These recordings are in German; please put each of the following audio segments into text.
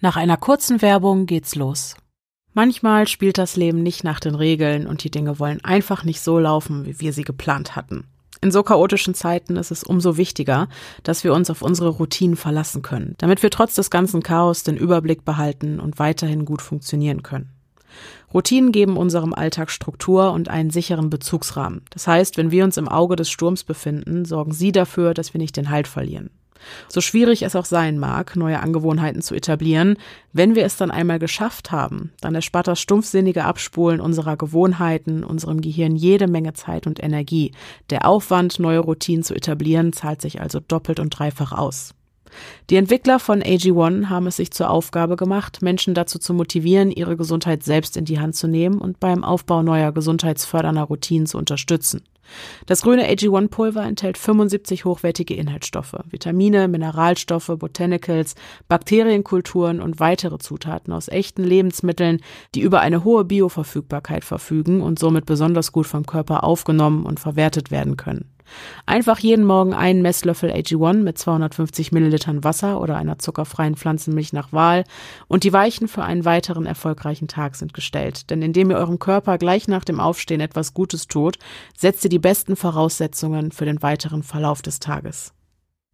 Nach einer kurzen Werbung geht's los. Manchmal spielt das Leben nicht nach den Regeln und die Dinge wollen einfach nicht so laufen, wie wir sie geplant hatten. In so chaotischen Zeiten ist es umso wichtiger, dass wir uns auf unsere Routinen verlassen können, damit wir trotz des ganzen Chaos den Überblick behalten und weiterhin gut funktionieren können. Routinen geben unserem Alltag Struktur und einen sicheren Bezugsrahmen. Das heißt, wenn wir uns im Auge des Sturms befinden, sorgen sie dafür, dass wir nicht den Halt verlieren. So schwierig es auch sein mag, neue Angewohnheiten zu etablieren, wenn wir es dann einmal geschafft haben, dann erspart das stumpfsinnige Abspulen unserer Gewohnheiten unserem Gehirn jede Menge Zeit und Energie. Der Aufwand, neue Routinen zu etablieren, zahlt sich also doppelt und dreifach aus. Die Entwickler von AG1 haben es sich zur Aufgabe gemacht, Menschen dazu zu motivieren, ihre Gesundheit selbst in die Hand zu nehmen und beim Aufbau neuer gesundheitsfördernder Routinen zu unterstützen. Das grüne AG1-Pulver enthält 75 hochwertige Inhaltsstoffe, Vitamine, Mineralstoffe, Botanicals, Bakterienkulturen und weitere Zutaten aus echten Lebensmitteln, die über eine hohe Bioverfügbarkeit verfügen und somit besonders gut vom Körper aufgenommen und verwertet werden können. Einfach jeden Morgen einen Messlöffel AG1 mit 250 Millilitern Wasser oder einer zuckerfreien Pflanzenmilch nach Wahl und die Weichen für einen weiteren erfolgreichen Tag sind gestellt. Denn indem ihr eurem Körper gleich nach dem Aufstehen etwas Gutes tut, setzt ihr die besten Voraussetzungen für den weiteren Verlauf des Tages.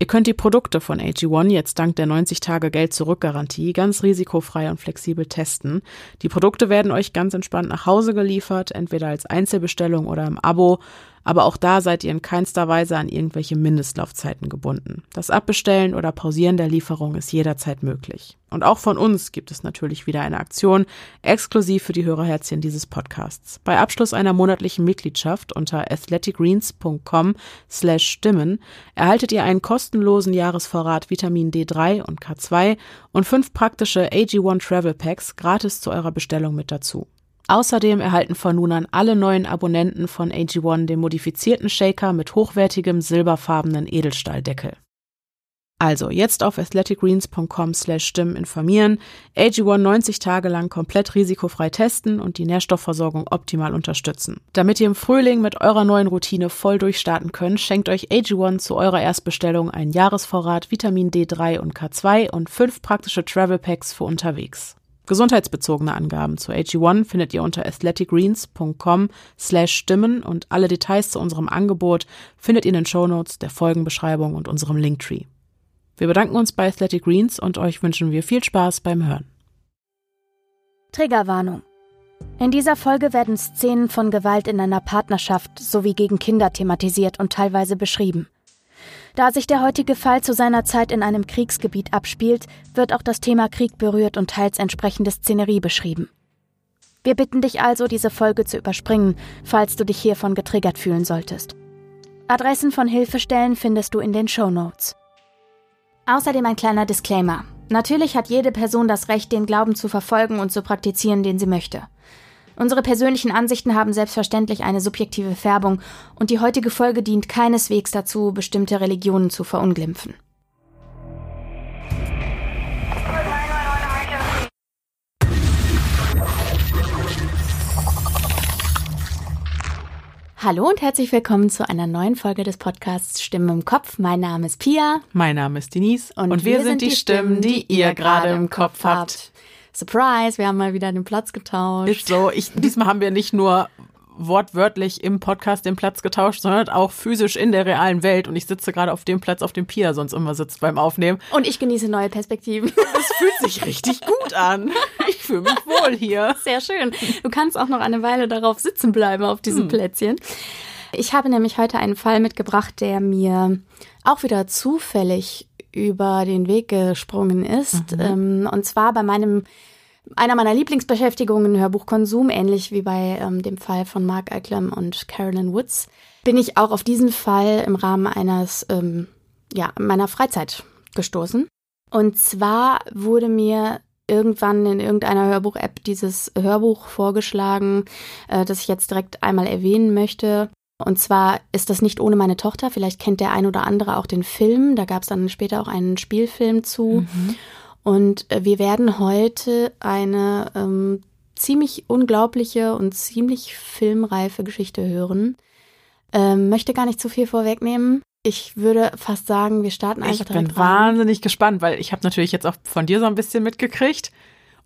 Ihr könnt die Produkte von AG1 jetzt dank der 90-Tage-Geld-Zurück-Garantie ganz risikofrei und flexibel testen. Die Produkte werden euch ganz entspannt nach Hause geliefert, entweder als Einzelbestellung oder im Abo aber auch da seid ihr in keinster Weise an irgendwelche Mindestlaufzeiten gebunden. Das Abbestellen oder Pausieren der Lieferung ist jederzeit möglich. Und auch von uns gibt es natürlich wieder eine Aktion, exklusiv für die Hörerherzchen dieses Podcasts. Bei Abschluss einer monatlichen Mitgliedschaft unter athleticgreens.com slash Stimmen erhaltet ihr einen kostenlosen Jahresvorrat Vitamin D3 und K2 und fünf praktische AG1 Travel Packs gratis zu eurer Bestellung mit dazu. Außerdem erhalten von nun an alle neuen Abonnenten von AG1 den modifizierten Shaker mit hochwertigem silberfarbenen Edelstahldeckel. Also jetzt auf athleticgreens.com slash stimmen informieren, AG1 90 Tage lang komplett risikofrei testen und die Nährstoffversorgung optimal unterstützen. Damit ihr im Frühling mit eurer neuen Routine voll durchstarten könnt, schenkt euch AG1 zu eurer Erstbestellung einen Jahresvorrat Vitamin D3 und K2 und fünf praktische Travel Packs für unterwegs. Gesundheitsbezogene Angaben zu AG1 findet ihr unter athleticgreens.com slash Stimmen und alle Details zu unserem Angebot findet ihr in den Shownotes, der Folgenbeschreibung und unserem Linktree. Wir bedanken uns bei Athletic Greens und euch wünschen wir viel Spaß beim Hören. Triggerwarnung. In dieser Folge werden Szenen von Gewalt in einer Partnerschaft sowie gegen Kinder thematisiert und teilweise beschrieben. Da sich der heutige Fall zu seiner Zeit in einem Kriegsgebiet abspielt, wird auch das Thema Krieg berührt und teils entsprechende Szenerie beschrieben. Wir bitten dich also, diese Folge zu überspringen, falls du dich hiervon getriggert fühlen solltest. Adressen von Hilfestellen findest du in den Show Notes. Außerdem ein kleiner Disclaimer. Natürlich hat jede Person das Recht, den Glauben zu verfolgen und zu praktizieren, den sie möchte. Unsere persönlichen Ansichten haben selbstverständlich eine subjektive Färbung und die heutige Folge dient keineswegs dazu, bestimmte Religionen zu verunglimpfen. Hallo und herzlich willkommen zu einer neuen Folge des Podcasts Stimmen im Kopf. Mein Name ist Pia. Mein Name ist Denise und, und wir, wir, sind die Stimmen, die ihr gerade im Kopf habt. Surprise, wir haben mal wieder den Platz getauscht. Ist so. Ich, diesmal haben wir nicht nur wortwörtlich im Podcast den Platz getauscht, sondern auch physisch in der realen Welt. Und ich sitze gerade auf dem Platz, auf dem Pia sonst immer sitzt beim Aufnehmen. Und ich genieße neue Perspektiven. Das fühlt sich richtig gut an. Ich fühle mich wohl hier. Sehr schön. Du kannst auch noch eine Weile darauf sitzen bleiben, auf diesem hm. Plätzchen. Ich habe nämlich heute einen Fall mitgebracht, der mir auch wieder zufällig über den Weg gesprungen ist. Mhm. Ähm, und zwar bei meinem einer meiner Lieblingsbeschäftigungen, Hörbuchkonsum, ähnlich wie bei ähm, dem Fall von Mark Eichlam und Carolyn Woods, bin ich auch auf diesen Fall im Rahmen eines, ähm, ja, meiner Freizeit gestoßen. Und zwar wurde mir irgendwann in irgendeiner Hörbuch-App dieses Hörbuch vorgeschlagen, äh, das ich jetzt direkt einmal erwähnen möchte. Und zwar ist das nicht ohne meine Tochter. Vielleicht kennt der ein oder andere auch den Film. Da gab es dann später auch einen Spielfilm zu. Mhm. Und äh, wir werden heute eine ähm, ziemlich unglaubliche und ziemlich filmreife Geschichte hören. Ähm, möchte gar nicht zu viel vorwegnehmen. Ich würde fast sagen, wir starten einfach Ich bin wahnsinnig gespannt, weil ich habe natürlich jetzt auch von dir so ein bisschen mitgekriegt.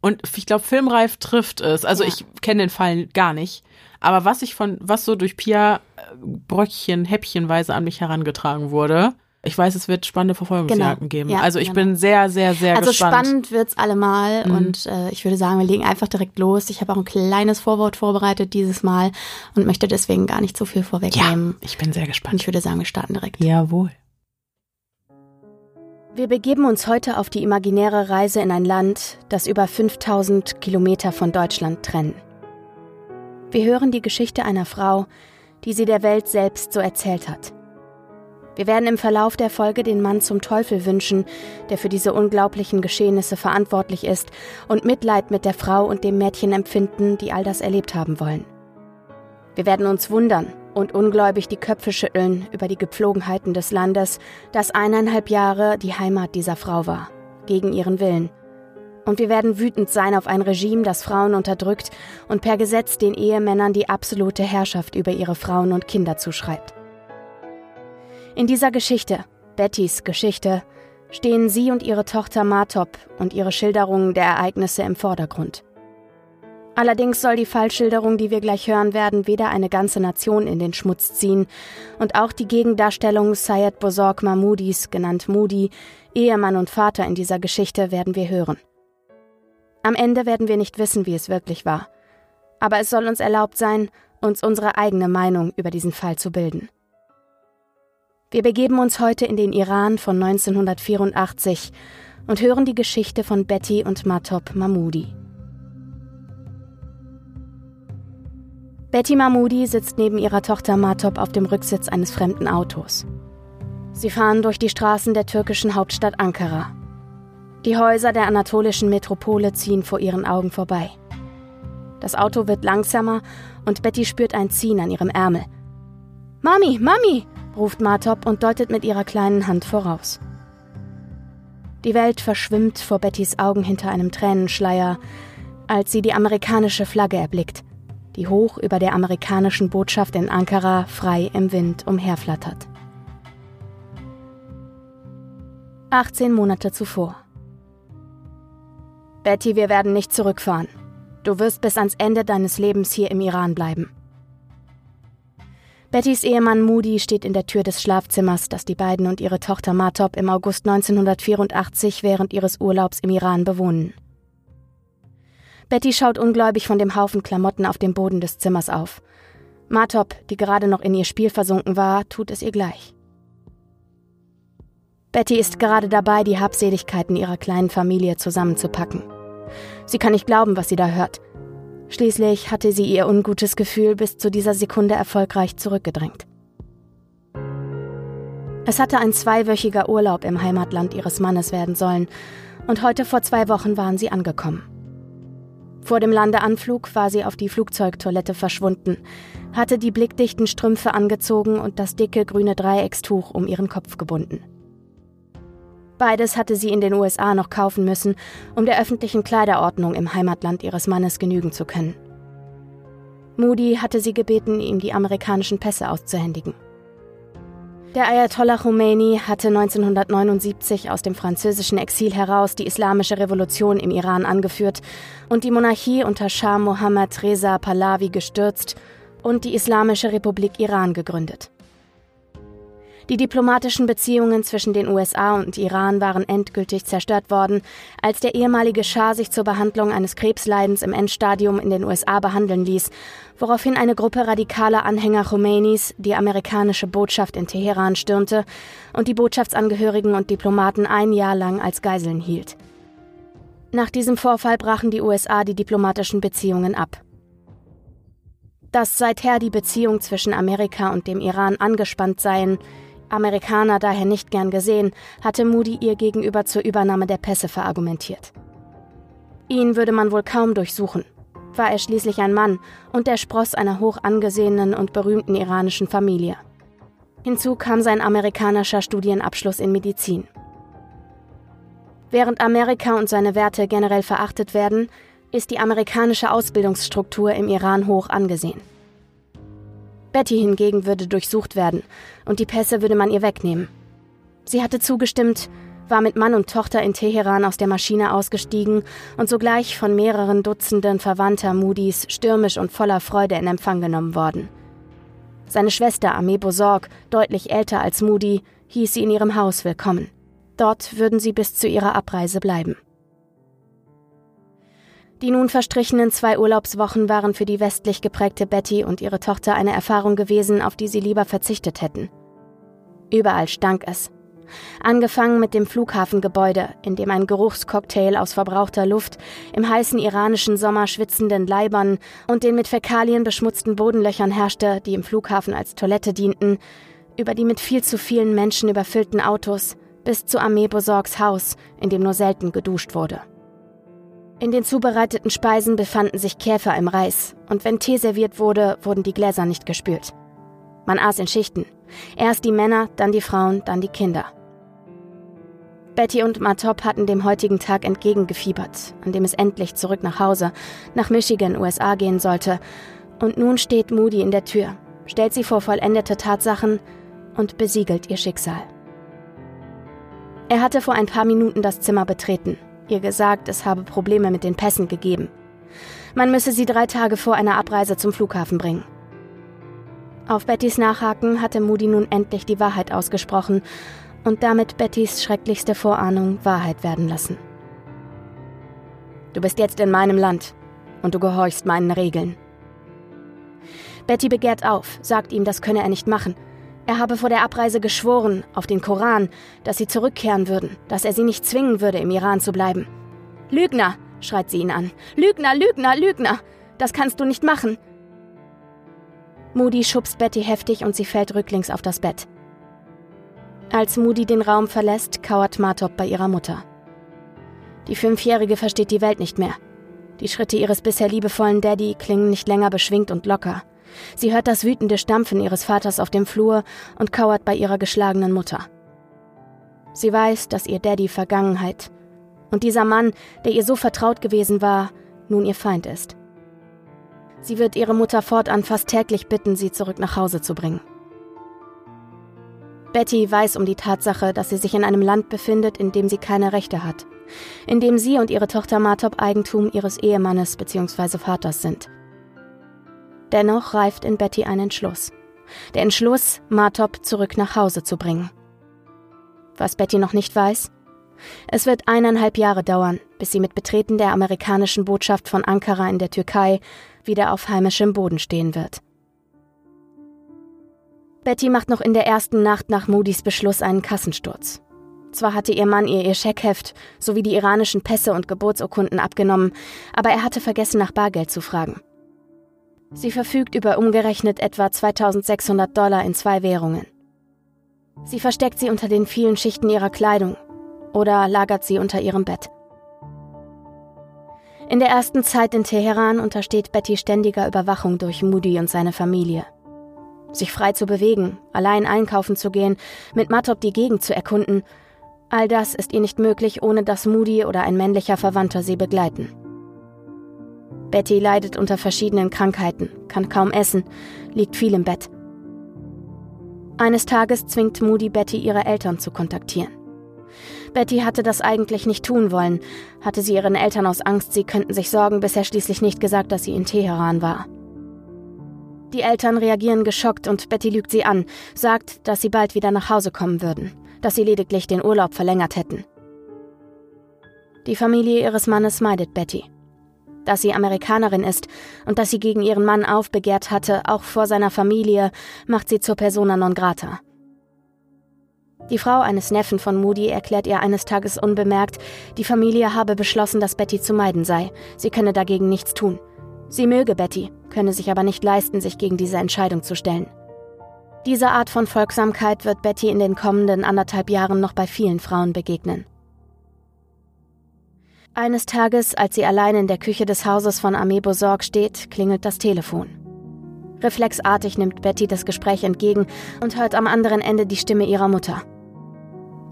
Und ich glaube, Filmreif trifft es. Also ja. ich kenne den Fall gar nicht. Aber was ich von, was so durch Pia äh, Bröckchen, häppchenweise an mich herangetragen wurde, ich weiß, es wird spannende Verfolgungsjagden genau. geben. Ja, also ich genau. bin sehr, sehr, sehr also gespannt. Also spannend wird's allemal mhm. und äh, ich würde sagen, wir legen einfach direkt los. Ich habe auch ein kleines Vorwort vorbereitet dieses Mal und möchte deswegen gar nicht so viel vorwegnehmen. Ja, ich bin sehr gespannt. Und ich würde sagen, wir starten direkt. Jawohl. Wir begeben uns heute auf die imaginäre Reise in ein Land, das über 5000 Kilometer von Deutschland trennt. Wir hören die Geschichte einer Frau, die sie der Welt selbst so erzählt hat. Wir werden im Verlauf der Folge den Mann zum Teufel wünschen, der für diese unglaublichen Geschehnisse verantwortlich ist, und Mitleid mit der Frau und dem Mädchen empfinden, die all das erlebt haben wollen. Wir werden uns wundern und ungläubig die Köpfe schütteln über die Gepflogenheiten des Landes, das eineinhalb Jahre die Heimat dieser Frau war, gegen ihren Willen. Und wir werden wütend sein auf ein Regime, das Frauen unterdrückt und per Gesetz den Ehemännern die absolute Herrschaft über ihre Frauen und Kinder zuschreibt. In dieser Geschichte, Bettys Geschichte, stehen sie und ihre Tochter Martop und ihre Schilderungen der Ereignisse im Vordergrund. Allerdings soll die Fallschilderung, die wir gleich hören werden, weder eine ganze Nation in den Schmutz ziehen und auch die Gegendarstellung Syed Bozorg Mahmoudis, genannt Moody, Ehemann und Vater in dieser Geschichte, werden wir hören. Am Ende werden wir nicht wissen, wie es wirklich war. Aber es soll uns erlaubt sein, uns unsere eigene Meinung über diesen Fall zu bilden. Wir begeben uns heute in den Iran von 1984 und hören die Geschichte von Betty und Matop Mahmoudi. Betty Mahmoudi sitzt neben ihrer Tochter Matop auf dem Rücksitz eines fremden Autos. Sie fahren durch die Straßen der türkischen Hauptstadt Ankara. Die Häuser der anatolischen Metropole ziehen vor ihren Augen vorbei. Das Auto wird langsamer und Betty spürt ein Ziehen an ihrem Ärmel. Mami, Mami, ruft Martop und deutet mit ihrer kleinen Hand voraus. Die Welt verschwimmt vor Bettys Augen hinter einem Tränenschleier, als sie die amerikanische Flagge erblickt, die hoch über der amerikanischen Botschaft in Ankara frei im Wind umherflattert. 18 Monate zuvor. Betty, wir werden nicht zurückfahren. Du wirst bis ans Ende deines Lebens hier im Iran bleiben. Bettys Ehemann Moody steht in der Tür des Schlafzimmers, das die beiden und ihre Tochter Martop im August 1984 während ihres Urlaubs im Iran bewohnen. Betty schaut ungläubig von dem Haufen Klamotten auf dem Boden des Zimmers auf. Martop, die gerade noch in ihr Spiel versunken war, tut es ihr gleich. Betty ist gerade dabei, die Habseligkeiten ihrer kleinen Familie zusammenzupacken. Sie kann nicht glauben, was sie da hört. Schließlich hatte sie ihr ungutes Gefühl bis zu dieser Sekunde erfolgreich zurückgedrängt. Es hatte ein zweiwöchiger Urlaub im Heimatland ihres Mannes werden sollen, und heute vor zwei Wochen waren sie angekommen. Vor dem Landeanflug war sie auf die Flugzeugtoilette verschwunden, hatte die blickdichten Strümpfe angezogen und das dicke grüne Dreieckstuch um ihren Kopf gebunden. Beides hatte sie in den USA noch kaufen müssen, um der öffentlichen Kleiderordnung im Heimatland ihres Mannes genügen zu können. Moody hatte sie gebeten, ihm die amerikanischen Pässe auszuhändigen. Der Ayatollah Khomeini hatte 1979 aus dem französischen Exil heraus die islamische Revolution im Iran angeführt und die Monarchie unter Schah Mohammad Reza Pahlavi gestürzt und die Islamische Republik Iran gegründet. Die diplomatischen Beziehungen zwischen den USA und Iran waren endgültig zerstört worden, als der ehemalige Schah sich zur Behandlung eines Krebsleidens im Endstadium in den USA behandeln ließ, woraufhin eine Gruppe radikaler Anhänger Khomeinis die amerikanische Botschaft in Teheran stürmte und die Botschaftsangehörigen und Diplomaten ein Jahr lang als Geiseln hielt. Nach diesem Vorfall brachen die USA die diplomatischen Beziehungen ab. Dass seither die Beziehung zwischen Amerika und dem Iran angespannt seien, Amerikaner daher nicht gern gesehen, hatte Moody ihr gegenüber zur Übernahme der Pässe verargumentiert. Ihn würde man wohl kaum durchsuchen. War er schließlich ein Mann und der Spross einer hoch angesehenen und berühmten iranischen Familie. Hinzu kam sein amerikanischer Studienabschluss in Medizin. Während Amerika und seine Werte generell verachtet werden, ist die amerikanische Ausbildungsstruktur im Iran hoch angesehen. Betty hingegen würde durchsucht werden und die Pässe würde man ihr wegnehmen. Sie hatte zugestimmt, war mit Mann und Tochter in Teheran aus der Maschine ausgestiegen und sogleich von mehreren Dutzenden Verwandter Moody's stürmisch und voller Freude in Empfang genommen worden. Seine Schwester Amé Bosorg, deutlich älter als Moody, hieß sie in ihrem Haus willkommen. Dort würden sie bis zu ihrer Abreise bleiben. Die nun verstrichenen zwei Urlaubswochen waren für die westlich geprägte Betty und ihre Tochter eine Erfahrung gewesen, auf die sie lieber verzichtet hätten. Überall stank es. Angefangen mit dem Flughafengebäude, in dem ein Geruchscocktail aus verbrauchter Luft, im heißen iranischen Sommer schwitzenden Leibern und den mit Fäkalien beschmutzten Bodenlöchern herrschte, die im Flughafen als Toilette dienten, über die mit viel zu vielen Menschen überfüllten Autos, bis zu Armee Bosorgs Haus, in dem nur selten geduscht wurde. In den zubereiteten Speisen befanden sich Käfer im Reis, und wenn Tee serviert wurde, wurden die Gläser nicht gespült. Man aß in Schichten. Erst die Männer, dann die Frauen, dann die Kinder. Betty und Matop hatten dem heutigen Tag entgegengefiebert, an dem es endlich zurück nach Hause, nach Michigan, USA gehen sollte. Und nun steht Moody in der Tür, stellt sie vor vollendete Tatsachen und besiegelt ihr Schicksal. Er hatte vor ein paar Minuten das Zimmer betreten, ihr gesagt, es habe Probleme mit den Pässen gegeben. Man müsse sie drei Tage vor einer Abreise zum Flughafen bringen. Auf Bettys Nachhaken hatte Moody nun endlich die Wahrheit ausgesprochen und damit Bettys schrecklichste Vorahnung Wahrheit werden lassen. Du bist jetzt in meinem Land und du gehorchst meinen Regeln. Betty begehrt auf, sagt ihm, das könne er nicht machen. Er habe vor der Abreise geschworen, auf den Koran, dass sie zurückkehren würden, dass er sie nicht zwingen würde, im Iran zu bleiben. Lügner, schreit sie ihn an. Lügner, Lügner, Lügner! Das kannst du nicht machen. Moody schubst Betty heftig und sie fällt rücklings auf das Bett. Als Moody den Raum verlässt, kauert Martop bei ihrer Mutter. Die Fünfjährige versteht die Welt nicht mehr. Die Schritte ihres bisher liebevollen Daddy klingen nicht länger beschwingt und locker. Sie hört das wütende Stampfen ihres Vaters auf dem Flur und kauert bei ihrer geschlagenen Mutter. Sie weiß, dass ihr Daddy Vergangenheit und dieser Mann, der ihr so vertraut gewesen war, nun ihr Feind ist. Sie wird ihre Mutter fortan fast täglich bitten, sie zurück nach Hause zu bringen. Betty weiß um die Tatsache, dass sie sich in einem Land befindet, in dem sie keine Rechte hat, in dem sie und ihre Tochter Martop Eigentum ihres Ehemannes bzw. Vaters sind. Dennoch reift in Betty ein Entschluss. Der Entschluss, Martop zurück nach Hause zu bringen. Was Betty noch nicht weiß? Es wird eineinhalb Jahre dauern, bis sie mit Betreten der amerikanischen Botschaft von Ankara in der Türkei wieder auf heimischem Boden stehen wird. Betty macht noch in der ersten Nacht nach Moody's Beschluss einen Kassensturz. Zwar hatte ihr Mann ihr ihr Scheckheft sowie die iranischen Pässe und Geburtsurkunden abgenommen, aber er hatte vergessen, nach Bargeld zu fragen. Sie verfügt über umgerechnet etwa 2600 Dollar in zwei Währungen. Sie versteckt sie unter den vielen Schichten ihrer Kleidung oder lagert sie unter ihrem Bett. In der ersten Zeit in Teheran untersteht Betty ständiger Überwachung durch Moody und seine Familie sich frei zu bewegen, allein einkaufen zu gehen, mit Matop die Gegend zu erkunden, all das ist ihr nicht möglich, ohne dass Moody oder ein männlicher Verwandter sie begleiten. Betty leidet unter verschiedenen Krankheiten, kann kaum essen, liegt viel im Bett. Eines Tages zwingt Moody Betty ihre Eltern zu kontaktieren. Betty hatte das eigentlich nicht tun wollen, hatte sie ihren Eltern aus Angst, sie könnten sich sorgen, bisher schließlich nicht gesagt, dass sie in Teheran war. Die Eltern reagieren geschockt und Betty lügt sie an, sagt, dass sie bald wieder nach Hause kommen würden, dass sie lediglich den Urlaub verlängert hätten. Die Familie ihres Mannes meidet Betty. Dass sie Amerikanerin ist und dass sie gegen ihren Mann aufbegehrt hatte, auch vor seiner Familie, macht sie zur persona non grata. Die Frau eines Neffen von Moody erklärt ihr eines Tages unbemerkt, die Familie habe beschlossen, dass Betty zu meiden sei. Sie könne dagegen nichts tun. Sie möge Betty, könne sich aber nicht leisten, sich gegen diese Entscheidung zu stellen. Diese Art von Folgsamkeit wird Betty in den kommenden anderthalb Jahren noch bei vielen Frauen begegnen. Eines Tages, als sie allein in der Küche des Hauses von Armee Bosorg steht, klingelt das Telefon. Reflexartig nimmt Betty das Gespräch entgegen und hört am anderen Ende die Stimme ihrer Mutter.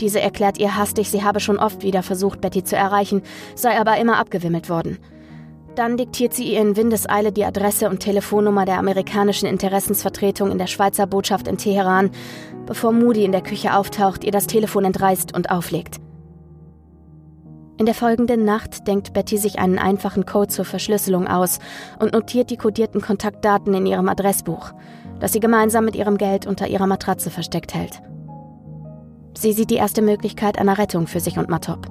Diese erklärt ihr hastig, sie habe schon oft wieder versucht, Betty zu erreichen, sei aber immer abgewimmelt worden – Dann diktiert sie ihr in Windeseile die Adresse und Telefonnummer der amerikanischen Interessensvertretung in der Schweizer Botschaft in Teheran, bevor Moody in der Küche auftaucht, ihr das Telefon entreißt und auflegt. In der folgenden Nacht denkt Betty sich einen einfachen Code zur Verschlüsselung aus und notiert die kodierten Kontaktdaten in ihrem Adressbuch, das sie gemeinsam mit ihrem Geld unter ihrer Matratze versteckt hält. Sie sieht die erste Möglichkeit einer Rettung für sich und Matop.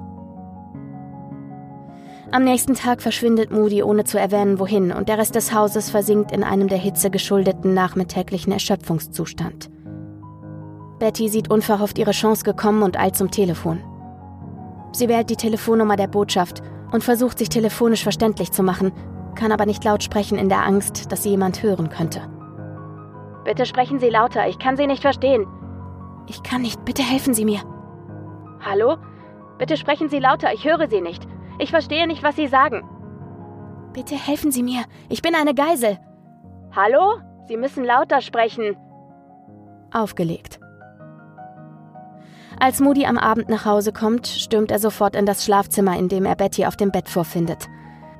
Am nächsten Tag verschwindet Moody ohne zu erwähnen, wohin, und der Rest des Hauses versinkt in einem der Hitze geschuldeten nachmittäglichen Erschöpfungszustand. Betty sieht unverhofft ihre Chance gekommen und eilt zum Telefon. Sie wählt die Telefonnummer der Botschaft und versucht sich telefonisch verständlich zu machen, kann aber nicht laut sprechen in der Angst, dass sie jemand hören könnte. Bitte sprechen Sie lauter, ich kann Sie nicht verstehen. Ich kann nicht, bitte helfen Sie mir. Hallo? Bitte sprechen Sie lauter, ich höre Sie nicht. Ich verstehe nicht, was Sie sagen. Bitte helfen Sie mir, ich bin eine Geisel. Hallo? Sie müssen lauter sprechen. Aufgelegt. Als Moody am Abend nach Hause kommt, stürmt er sofort in das Schlafzimmer, in dem er Betty auf dem Bett vorfindet.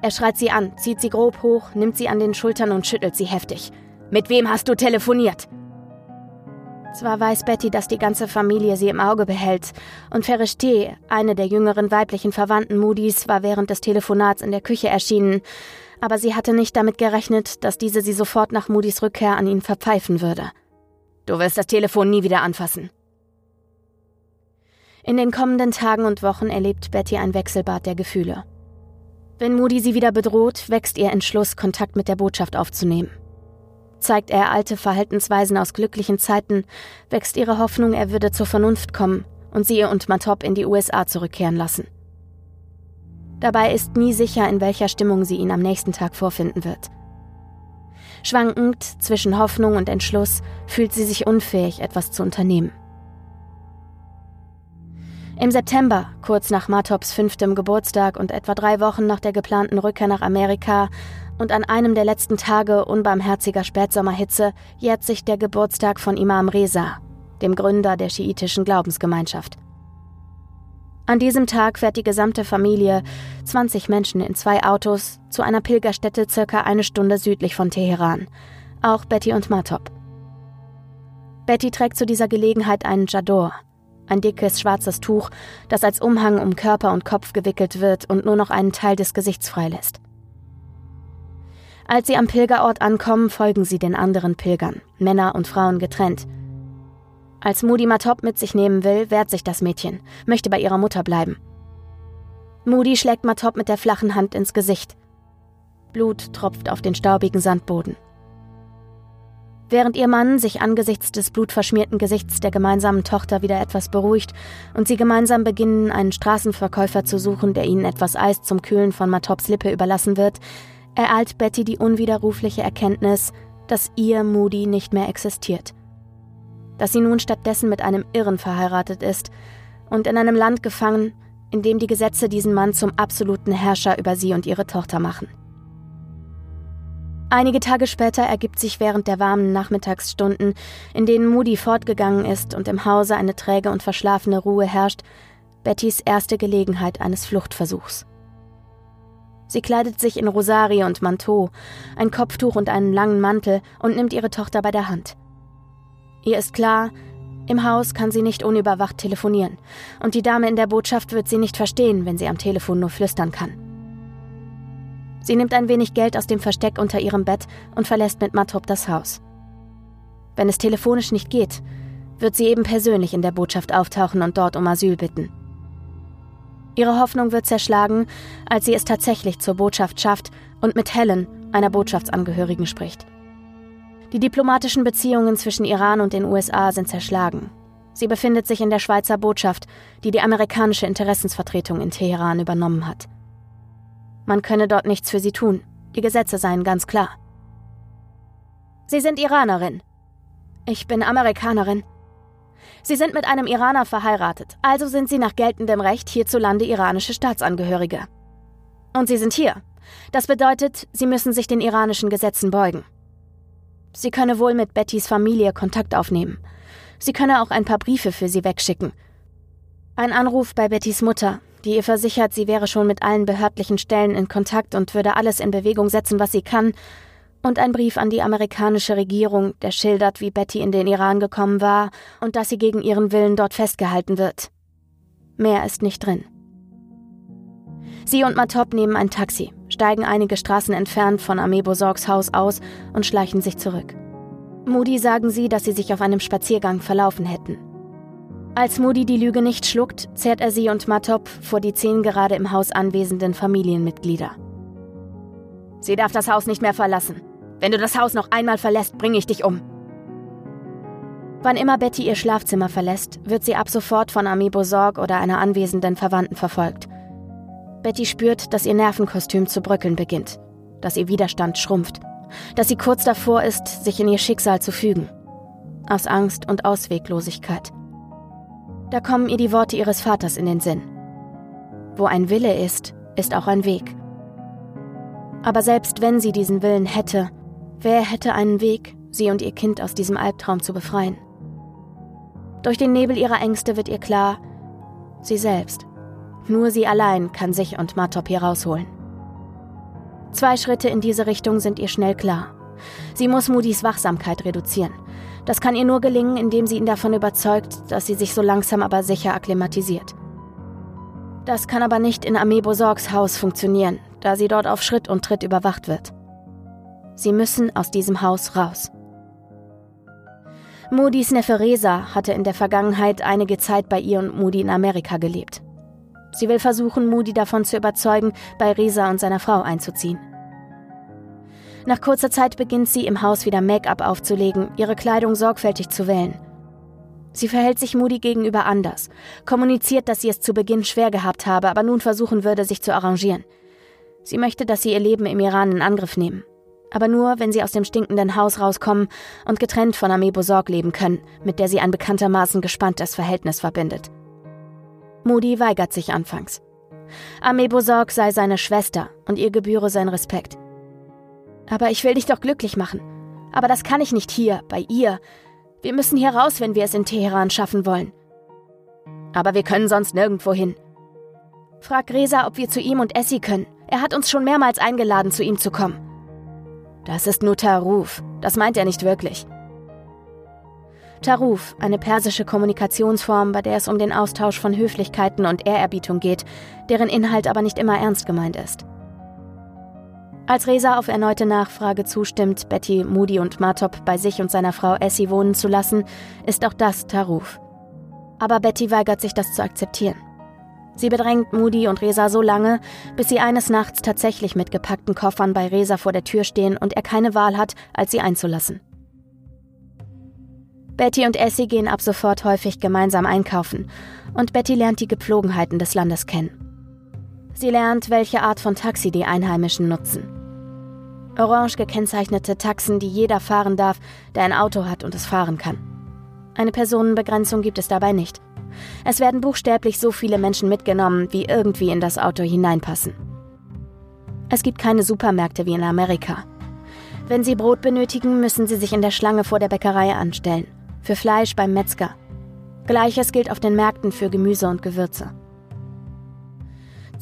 Er schreit sie an, zieht sie grob hoch, nimmt sie an den Schultern und schüttelt sie heftig. Mit wem hast du telefoniert? Zwar weiß Betty, dass die ganze Familie sie im Auge behält, und Ferrichte, eine der jüngeren weiblichen Verwandten Moody's, war während des Telefonats in der Küche erschienen, aber sie hatte nicht damit gerechnet, dass diese sie sofort nach Moody's Rückkehr an ihn verpfeifen würde. Du wirst das Telefon nie wieder anfassen, in den kommenden Tagen und Wochen erlebt Betty ein Wechselbad der Gefühle. Wenn Moody sie wieder bedroht, wächst ihr Entschluss, Kontakt mit der Botschaft aufzunehmen. Zeigt er alte Verhaltensweisen aus glücklichen Zeiten, wächst ihre Hoffnung, er würde zur Vernunft kommen und sie und Matop in die USA zurückkehren lassen. Dabei ist nie sicher, in welcher Stimmung sie ihn am nächsten Tag vorfinden wird. Schwankend zwischen Hoffnung und Entschluss fühlt sie sich unfähig, etwas zu unternehmen. Im September, kurz nach Matops fünftem Geburtstag und etwa drei Wochen nach der geplanten Rückkehr nach Amerika und an einem der letzten Tage unbarmherziger Spätsommerhitze, jährt sich der Geburtstag von Imam Reza, dem Gründer der schiitischen Glaubensgemeinschaft. An diesem Tag fährt die gesamte Familie, 20 Menschen in zwei Autos, zu einer Pilgerstätte circa eine Stunde südlich von Teheran. Auch Betty und Matop. Betty trägt zu dieser Gelegenheit einen Jador, ein dickes schwarzes Tuch, das als Umhang um Körper und Kopf gewickelt wird und nur noch einen Teil des Gesichts freilässt. Als sie am Pilgerort ankommen, folgen sie den anderen Pilgern, Männer und Frauen getrennt. Als Moody Matop mit sich nehmen will, wehrt sich das Mädchen, möchte bei ihrer Mutter bleiben. Moody schlägt Matop mit der flachen Hand ins Gesicht. Blut tropft auf den staubigen Sandboden. Während ihr Mann sich angesichts des blutverschmierten Gesichts der gemeinsamen Tochter wieder etwas beruhigt und sie gemeinsam beginnen, einen Straßenverkäufer zu suchen, der ihnen etwas Eis zum Kühlen von Matops Lippe überlassen wird, ereilt Betty die unwiderrufliche Erkenntnis, dass ihr Moody nicht mehr existiert. Dass sie nun stattdessen mit einem Irren verheiratet ist und in einem Land gefangen, in dem die Gesetze diesen Mann zum absoluten Herrscher über sie und ihre Tochter machen. Einige Tage später ergibt sich während der warmen Nachmittagsstunden, in denen Moody fortgegangen ist und im Hause eine träge und verschlafene Ruhe herrscht, Bettys erste Gelegenheit eines Fluchtversuchs. Sie kleidet sich in Rosarie und Manteau, ein Kopftuch und einen langen Mantel und nimmt ihre Tochter bei der Hand. Ihr ist klar, im Haus kann sie nicht unüberwacht telefonieren, und die Dame in der Botschaft wird sie nicht verstehen, wenn sie am Telefon nur flüstern kann. Sie nimmt ein wenig Geld aus dem Versteck unter ihrem Bett und verlässt mit Matop das Haus. Wenn es telefonisch nicht geht, wird sie eben persönlich in der Botschaft auftauchen und dort um Asyl bitten. Ihre Hoffnung wird zerschlagen, als sie es tatsächlich zur Botschaft schafft und mit Helen, einer Botschaftsangehörigen, spricht. Die diplomatischen Beziehungen zwischen Iran und den USA sind zerschlagen. Sie befindet sich in der Schweizer Botschaft, die die amerikanische Interessensvertretung in Teheran übernommen hat. Man könne dort nichts für sie tun. Die Gesetze seien ganz klar. Sie sind Iranerin. Ich bin Amerikanerin. Sie sind mit einem Iraner verheiratet, also sind Sie nach geltendem Recht hierzulande iranische Staatsangehörige. Und Sie sind hier. Das bedeutet, Sie müssen sich den iranischen Gesetzen beugen. Sie könne wohl mit Bettys Familie Kontakt aufnehmen. Sie könne auch ein paar Briefe für sie wegschicken. Ein Anruf bei Bettys Mutter, die ihr versichert, sie wäre schon mit allen behördlichen Stellen in Kontakt und würde alles in Bewegung setzen, was sie kann, und ein Brief an die amerikanische Regierung, der schildert, wie Betty in den Iran gekommen war und dass sie gegen ihren Willen dort festgehalten wird. Mehr ist nicht drin. Sie und Matop nehmen ein Taxi, steigen einige Straßen entfernt von Amebo Sorgs Haus aus und schleichen sich zurück. Moody sagen sie, dass sie sich auf einem Spaziergang verlaufen hätten. Als Moody die Lüge nicht schluckt, zerrt er sie und Matop vor die zehn gerade im Haus anwesenden Familienmitglieder. Sie darf das Haus nicht mehr verlassen. Wenn du das Haus noch einmal verlässt, bringe ich dich um. Wann immer Betty ihr Schlafzimmer verlässt, wird sie ab sofort von Amiibo Sorg oder einer anwesenden Verwandten verfolgt. Betty spürt, dass ihr Nervenkostüm zu bröckeln beginnt, dass ihr Widerstand schrumpft, dass sie kurz davor ist, sich in ihr Schicksal zu fügen. Aus Angst und Ausweglosigkeit. Da kommen ihr die Worte ihres Vaters in den Sinn. Wo ein Wille ist, ist auch ein Weg. Aber selbst wenn sie diesen Willen hätte, Wer hätte einen Weg, sie und ihr Kind aus diesem Albtraum zu befreien? Durch den Nebel ihrer Ängste wird ihr klar, sie selbst. Nur sie allein kann sich und Matop hier rausholen. Zwei Schritte in diese Richtung sind ihr schnell klar. Sie muss Moody's Wachsamkeit reduzieren. Das kann ihr nur gelingen, indem sie ihn davon überzeugt, dass sie sich so langsam aber sicher akklimatisiert. Das kann aber nicht in Amebo Sorgs Haus funktionieren, da sie dort auf Schritt und Tritt überwacht wird. Sie müssen aus diesem Haus raus. Moody's Neffe Reza hatte in der Vergangenheit einige Zeit bei ihr und Moody in Amerika gelebt. Sie will versuchen, Moody davon zu überzeugen, bei Reza und seiner Frau einzuziehen. Nach kurzer Zeit beginnt sie, im Haus wieder Make-up aufzulegen, ihre Kleidung sorgfältig zu wählen. Sie verhält sich Moody gegenüber anders, kommuniziert, dass sie es zu Beginn schwer gehabt habe, aber nun versuchen würde, sich zu arrangieren. Sie möchte, dass sie ihr Leben im Iran in Angriff nehmen aber nur, wenn sie aus dem stinkenden Haus rauskommen und getrennt von Amebo Sorg leben können, mit der sie ein bekanntermaßen gespanntes Verhältnis verbindet. Moody weigert sich anfangs. Amebo Sorg sei seine Schwester und ihr gebühre sein Respekt. Aber ich will dich doch glücklich machen. Aber das kann ich nicht hier, bei ihr. Wir müssen hier raus, wenn wir es in Teheran schaffen wollen. Aber wir können sonst nirgendwo hin. Frag Reza, ob wir zu ihm und Essie können. Er hat uns schon mehrmals eingeladen, zu ihm zu kommen. Das ist nur Taruf. Das meint er nicht wirklich. Taruf, eine persische Kommunikationsform, bei der es um den Austausch von Höflichkeiten und Ehrerbietung geht, deren Inhalt aber nicht immer ernst gemeint ist. Als Reza auf erneute Nachfrage zustimmt, Betty, Moody und Matop bei sich und seiner Frau Essie wohnen zu lassen, ist auch das Taruf. Aber Betty weigert sich, das zu akzeptieren. Sie bedrängt Moody und Resa so lange, bis sie eines Nachts tatsächlich mit gepackten Koffern bei Resa vor der Tür stehen und er keine Wahl hat, als sie einzulassen. Betty und Essie gehen ab sofort häufig gemeinsam einkaufen und Betty lernt die Gepflogenheiten des Landes kennen. Sie lernt, welche Art von Taxi die Einheimischen nutzen. Orange gekennzeichnete Taxen, die jeder fahren darf, der ein Auto hat und es fahren kann. Eine Personenbegrenzung gibt es dabei nicht. Es werden buchstäblich so viele Menschen mitgenommen, wie irgendwie in das Auto hineinpassen. Es gibt keine Supermärkte wie in Amerika. Wenn Sie Brot benötigen, müssen Sie sich in der Schlange vor der Bäckerei anstellen. Für Fleisch beim Metzger. Gleiches gilt auf den Märkten für Gemüse und Gewürze.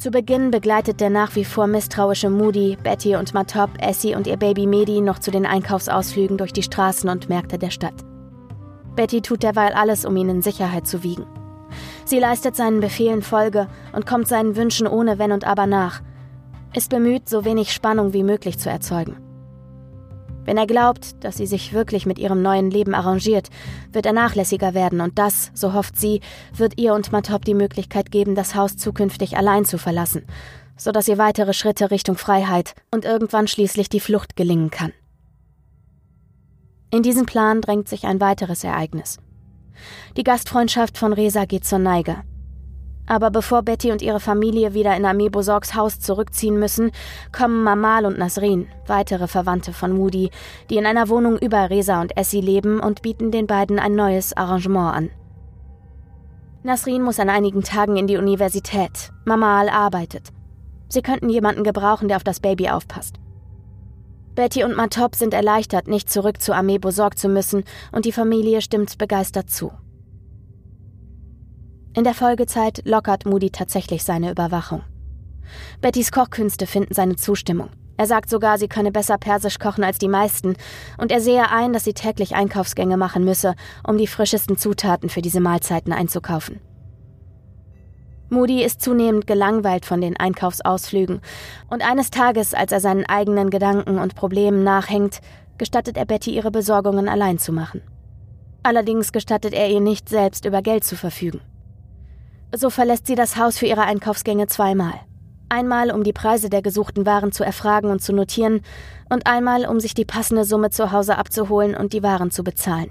Zu Beginn begleitet der nach wie vor misstrauische Moody, Betty und Matop, Essie und ihr Baby Medi noch zu den Einkaufsausflügen durch die Straßen und Märkte der Stadt. Betty tut derweil alles, um ihn in Sicherheit zu wiegen. Sie leistet seinen Befehlen Folge und kommt seinen Wünschen ohne Wenn und Aber nach, ist bemüht, so wenig Spannung wie möglich zu erzeugen. Wenn er glaubt, dass sie sich wirklich mit ihrem neuen Leben arrangiert, wird er nachlässiger werden und das, so hofft sie, wird ihr und Matop die Möglichkeit geben, das Haus zukünftig allein zu verlassen, sodass ihr weitere Schritte Richtung Freiheit und irgendwann schließlich die Flucht gelingen kann. In diesen Plan drängt sich ein weiteres Ereignis. Die Gastfreundschaft von Resa geht zur Neige. Aber bevor Betty und ihre Familie wieder in Amibo Sorgs Haus zurückziehen müssen, kommen Mamal und Nasrin, weitere Verwandte von Moody, die in einer Wohnung über Resa und Essie leben und bieten den beiden ein neues Arrangement an. Nasrin muss an einigen Tagen in die Universität. Mamal arbeitet. Sie könnten jemanden gebrauchen, der auf das Baby aufpasst. Betty und Matop sind erleichtert, nicht zurück zu Amebo Sorg zu müssen, und die Familie stimmt begeistert zu. In der Folgezeit lockert Moody tatsächlich seine Überwachung. Bettys Kochkünste finden seine Zustimmung. Er sagt sogar, sie könne besser persisch kochen als die meisten, und er sehe ein, dass sie täglich Einkaufsgänge machen müsse, um die frischesten Zutaten für diese Mahlzeiten einzukaufen. Moody ist zunehmend gelangweilt von den Einkaufsausflügen, und eines Tages, als er seinen eigenen Gedanken und Problemen nachhängt, gestattet er Betty ihre Besorgungen allein zu machen. Allerdings gestattet er ihr nicht, selbst über Geld zu verfügen. So verlässt sie das Haus für ihre Einkaufsgänge zweimal. Einmal, um die Preise der gesuchten Waren zu erfragen und zu notieren, und einmal, um sich die passende Summe zu Hause abzuholen und die Waren zu bezahlen.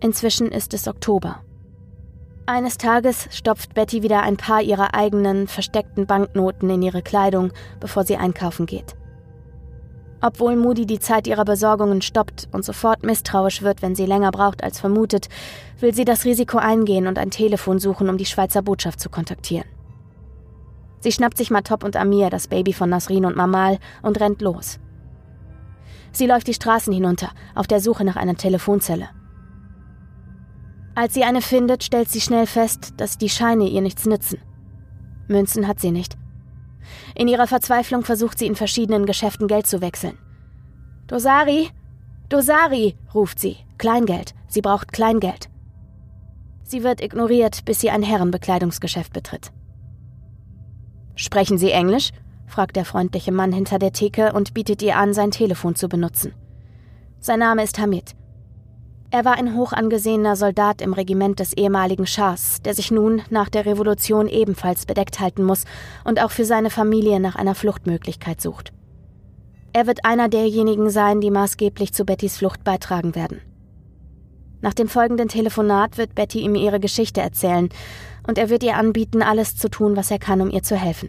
Inzwischen ist es Oktober. Eines Tages stopft Betty wieder ein paar ihrer eigenen versteckten Banknoten in ihre Kleidung, bevor sie einkaufen geht. Obwohl Moody die Zeit ihrer Besorgungen stoppt und sofort misstrauisch wird, wenn sie länger braucht als vermutet, will sie das Risiko eingehen und ein Telefon suchen, um die Schweizer Botschaft zu kontaktieren. Sie schnappt sich Matop und Amir, das Baby von Nasrin und Mamal, und rennt los. Sie läuft die Straßen hinunter, auf der Suche nach einer Telefonzelle. Als sie eine findet, stellt sie schnell fest, dass die Scheine ihr nichts nützen. Münzen hat sie nicht. In ihrer Verzweiflung versucht sie in verschiedenen Geschäften Geld zu wechseln. Dosari! Dosari! ruft sie. Kleingeld. Sie braucht Kleingeld. Sie wird ignoriert, bis sie ein Herrenbekleidungsgeschäft betritt. Sprechen Sie Englisch? fragt der freundliche Mann hinter der Theke und bietet ihr an, sein Telefon zu benutzen. Sein Name ist Hamid. Er war ein hoch angesehener Soldat im Regiment des ehemaligen Schahs, der sich nun nach der Revolution ebenfalls bedeckt halten muss und auch für seine Familie nach einer Fluchtmöglichkeit sucht. Er wird einer derjenigen sein, die maßgeblich zu Bettys Flucht beitragen werden. Nach dem folgenden Telefonat wird Betty ihm ihre Geschichte erzählen und er wird ihr anbieten, alles zu tun, was er kann, um ihr zu helfen.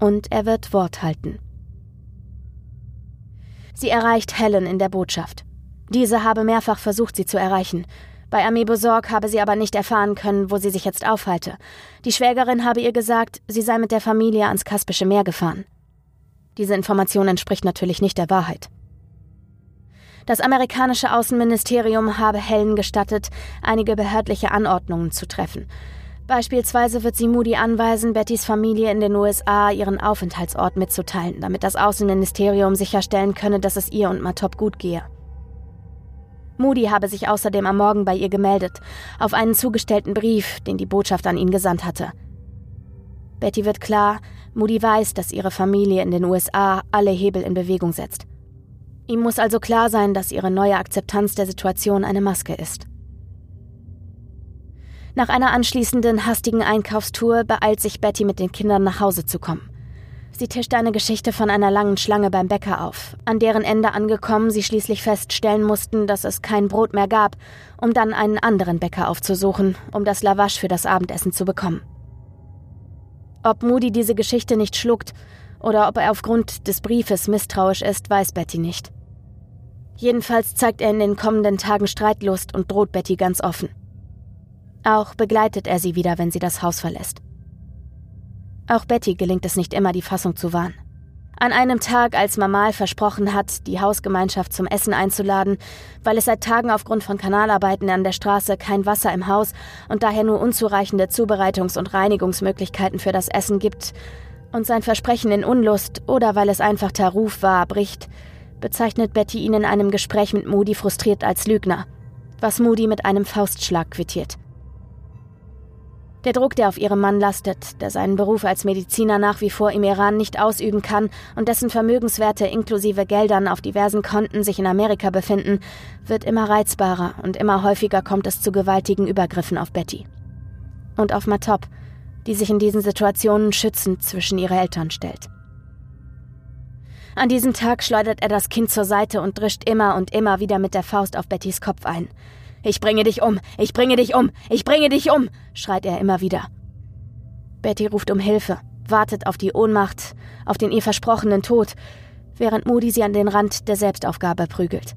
Und er wird Wort halten. Sie erreicht Helen in der Botschaft. Diese habe mehrfach versucht, sie zu erreichen. Bei Armee Besorg habe sie aber nicht erfahren können, wo sie sich jetzt aufhalte. Die Schwägerin habe ihr gesagt, sie sei mit der Familie ans Kaspische Meer gefahren. Diese Information entspricht natürlich nicht der Wahrheit. Das amerikanische Außenministerium habe Helen gestattet, einige behördliche Anordnungen zu treffen. Beispielsweise wird sie Moody anweisen, Bettys Familie in den USA ihren Aufenthaltsort mitzuteilen, damit das Außenministerium sicherstellen könne, dass es ihr und Matop gut gehe. Moody habe sich außerdem am Morgen bei ihr gemeldet, auf einen zugestellten Brief, den die Botschaft an ihn gesandt hatte. Betty wird klar, Moody weiß, dass ihre Familie in den USA alle Hebel in Bewegung setzt. Ihm muss also klar sein, dass ihre neue Akzeptanz der Situation eine Maske ist. Nach einer anschließenden hastigen Einkaufstour beeilt sich Betty mit den Kindern nach Hause zu kommen. Sie tischt eine Geschichte von einer langen Schlange beim Bäcker auf, an deren Ende angekommen sie schließlich feststellen mussten, dass es kein Brot mehr gab, um dann einen anderen Bäcker aufzusuchen, um das Lavash für das Abendessen zu bekommen. Ob Moody diese Geschichte nicht schluckt oder ob er aufgrund des Briefes misstrauisch ist, weiß Betty nicht. Jedenfalls zeigt er in den kommenden Tagen Streitlust und droht Betty ganz offen. Auch begleitet er sie wieder, wenn sie das Haus verlässt. Auch Betty gelingt es nicht immer, die Fassung zu wahren. An einem Tag, als Mamal versprochen hat, die Hausgemeinschaft zum Essen einzuladen, weil es seit Tagen aufgrund von Kanalarbeiten an der Straße kein Wasser im Haus und daher nur unzureichende Zubereitungs- und Reinigungsmöglichkeiten für das Essen gibt, und sein Versprechen in Unlust oder weil es einfach Taruf war, bricht, bezeichnet Betty ihn in einem Gespräch mit Moody frustriert als Lügner, was Moody mit einem Faustschlag quittiert. Der Druck, der auf ihrem Mann lastet, der seinen Beruf als Mediziner nach wie vor im Iran nicht ausüben kann und dessen Vermögenswerte inklusive Geldern auf diversen Konten sich in Amerika befinden, wird immer reizbarer und immer häufiger kommt es zu gewaltigen Übergriffen auf Betty. Und auf Matop, die sich in diesen Situationen schützend zwischen ihre Eltern stellt. An diesem Tag schleudert er das Kind zur Seite und drischt immer und immer wieder mit der Faust auf Bettys Kopf ein. Ich bringe dich um, ich bringe dich um, ich bringe dich um, schreit er immer wieder. Betty ruft um Hilfe, wartet auf die Ohnmacht, auf den ihr versprochenen Tod, während Moody sie an den Rand der Selbstaufgabe prügelt.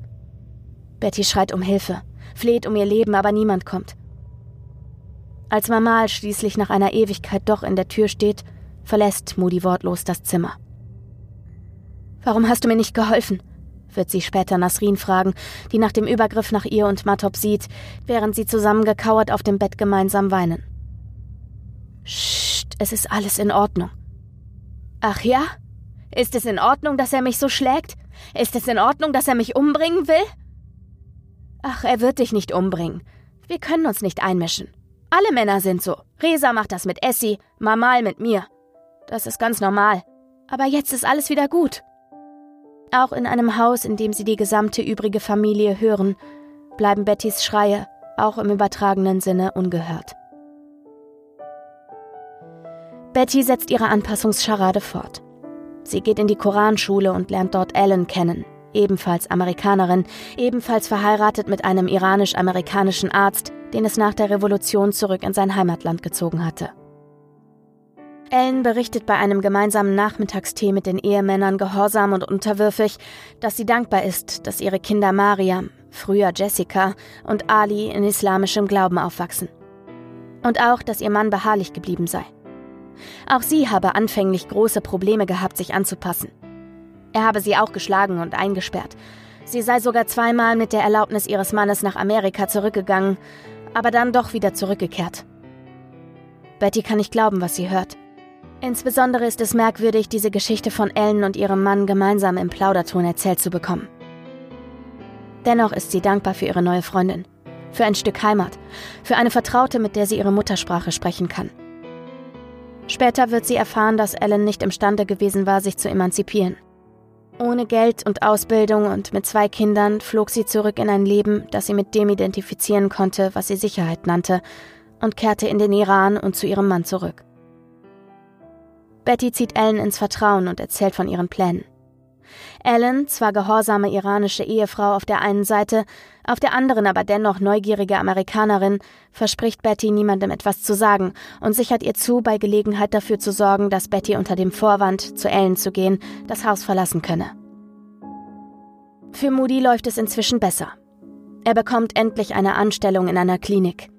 Betty schreit um Hilfe, fleht um ihr Leben, aber niemand kommt. Als Mamal schließlich nach einer Ewigkeit doch in der Tür steht, verlässt Moody wortlos das Zimmer. Warum hast du mir nicht geholfen? Wird sie später Nasrin fragen, die nach dem Übergriff nach ihr und Matop sieht, während sie zusammengekauert auf dem Bett gemeinsam weinen. Psst, es ist alles in Ordnung. Ach ja? Ist es in Ordnung, dass er mich so schlägt? Ist es in Ordnung, dass er mich umbringen will? Ach, er wird dich nicht umbringen. Wir können uns nicht einmischen. Alle Männer sind so. Resa macht das mit Essie, Mamal mit mir. Das ist ganz normal. Aber jetzt ist alles wieder gut. Auch in einem Haus, in dem sie die gesamte übrige Familie hören, bleiben Bettys Schreie, auch im übertragenen Sinne, ungehört. Betty setzt ihre Anpassungscharade fort. Sie geht in die Koranschule und lernt dort Ellen kennen, ebenfalls Amerikanerin, ebenfalls verheiratet mit einem iranisch-amerikanischen Arzt, den es nach der Revolution zurück in sein Heimatland gezogen hatte. Ellen berichtet bei einem gemeinsamen Nachmittagstee mit den Ehemännern gehorsam und unterwürfig, dass sie dankbar ist, dass ihre Kinder Mariam, früher Jessica, und Ali in islamischem Glauben aufwachsen. Und auch, dass ihr Mann beharrlich geblieben sei. Auch sie habe anfänglich große Probleme gehabt, sich anzupassen. Er habe sie auch geschlagen und eingesperrt. Sie sei sogar zweimal mit der Erlaubnis ihres Mannes nach Amerika zurückgegangen, aber dann doch wieder zurückgekehrt. Betty kann nicht glauben, was sie hört. Insbesondere ist es merkwürdig, diese Geschichte von Ellen und ihrem Mann gemeinsam im Plauderton erzählt zu bekommen. Dennoch ist sie dankbar für ihre neue Freundin, für ein Stück Heimat, für eine Vertraute, mit der sie ihre Muttersprache sprechen kann. Später wird sie erfahren, dass Ellen nicht imstande gewesen war, sich zu emanzipieren. Ohne Geld und Ausbildung und mit zwei Kindern flog sie zurück in ein Leben, das sie mit dem identifizieren konnte, was sie Sicherheit nannte, und kehrte in den Iran und zu ihrem Mann zurück. Betty zieht Ellen ins Vertrauen und erzählt von ihren Plänen. Ellen, zwar gehorsame iranische Ehefrau auf der einen Seite, auf der anderen aber dennoch neugierige Amerikanerin, verspricht Betty niemandem etwas zu sagen und sichert ihr zu, bei Gelegenheit dafür zu sorgen, dass Betty unter dem Vorwand, zu Ellen zu gehen, das Haus verlassen könne. Für Moody läuft es inzwischen besser. Er bekommt endlich eine Anstellung in einer Klinik.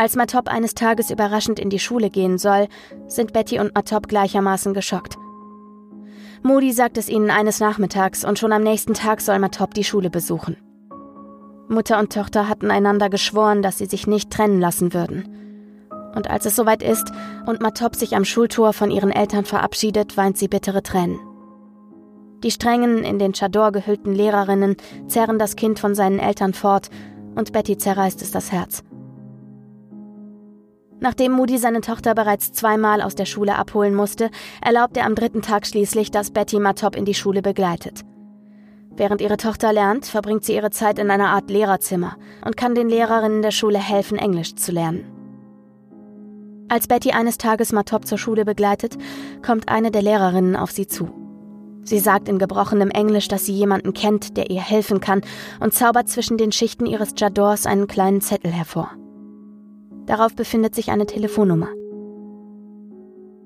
Als Matop eines Tages überraschend in die Schule gehen soll, sind Betty und Matop gleichermaßen geschockt. Moody sagt es ihnen eines Nachmittags und schon am nächsten Tag soll Matop die Schule besuchen. Mutter und Tochter hatten einander geschworen, dass sie sich nicht trennen lassen würden. Und als es soweit ist und Matop sich am Schultor von ihren Eltern verabschiedet, weint sie bittere Tränen. Die strengen, in den Chador gehüllten Lehrerinnen zerren das Kind von seinen Eltern fort und Betty zerreißt es das Herz. Nachdem Moody seine Tochter bereits zweimal aus der Schule abholen musste, erlaubt er am dritten Tag schließlich, dass Betty Matop in die Schule begleitet. Während ihre Tochter lernt, verbringt sie ihre Zeit in einer Art Lehrerzimmer und kann den Lehrerinnen der Schule helfen, Englisch zu lernen. Als Betty eines Tages Matop zur Schule begleitet, kommt eine der Lehrerinnen auf sie zu. Sie sagt in gebrochenem Englisch, dass sie jemanden kennt, der ihr helfen kann, und zaubert zwischen den Schichten ihres Jadors einen kleinen Zettel hervor. Darauf befindet sich eine Telefonnummer.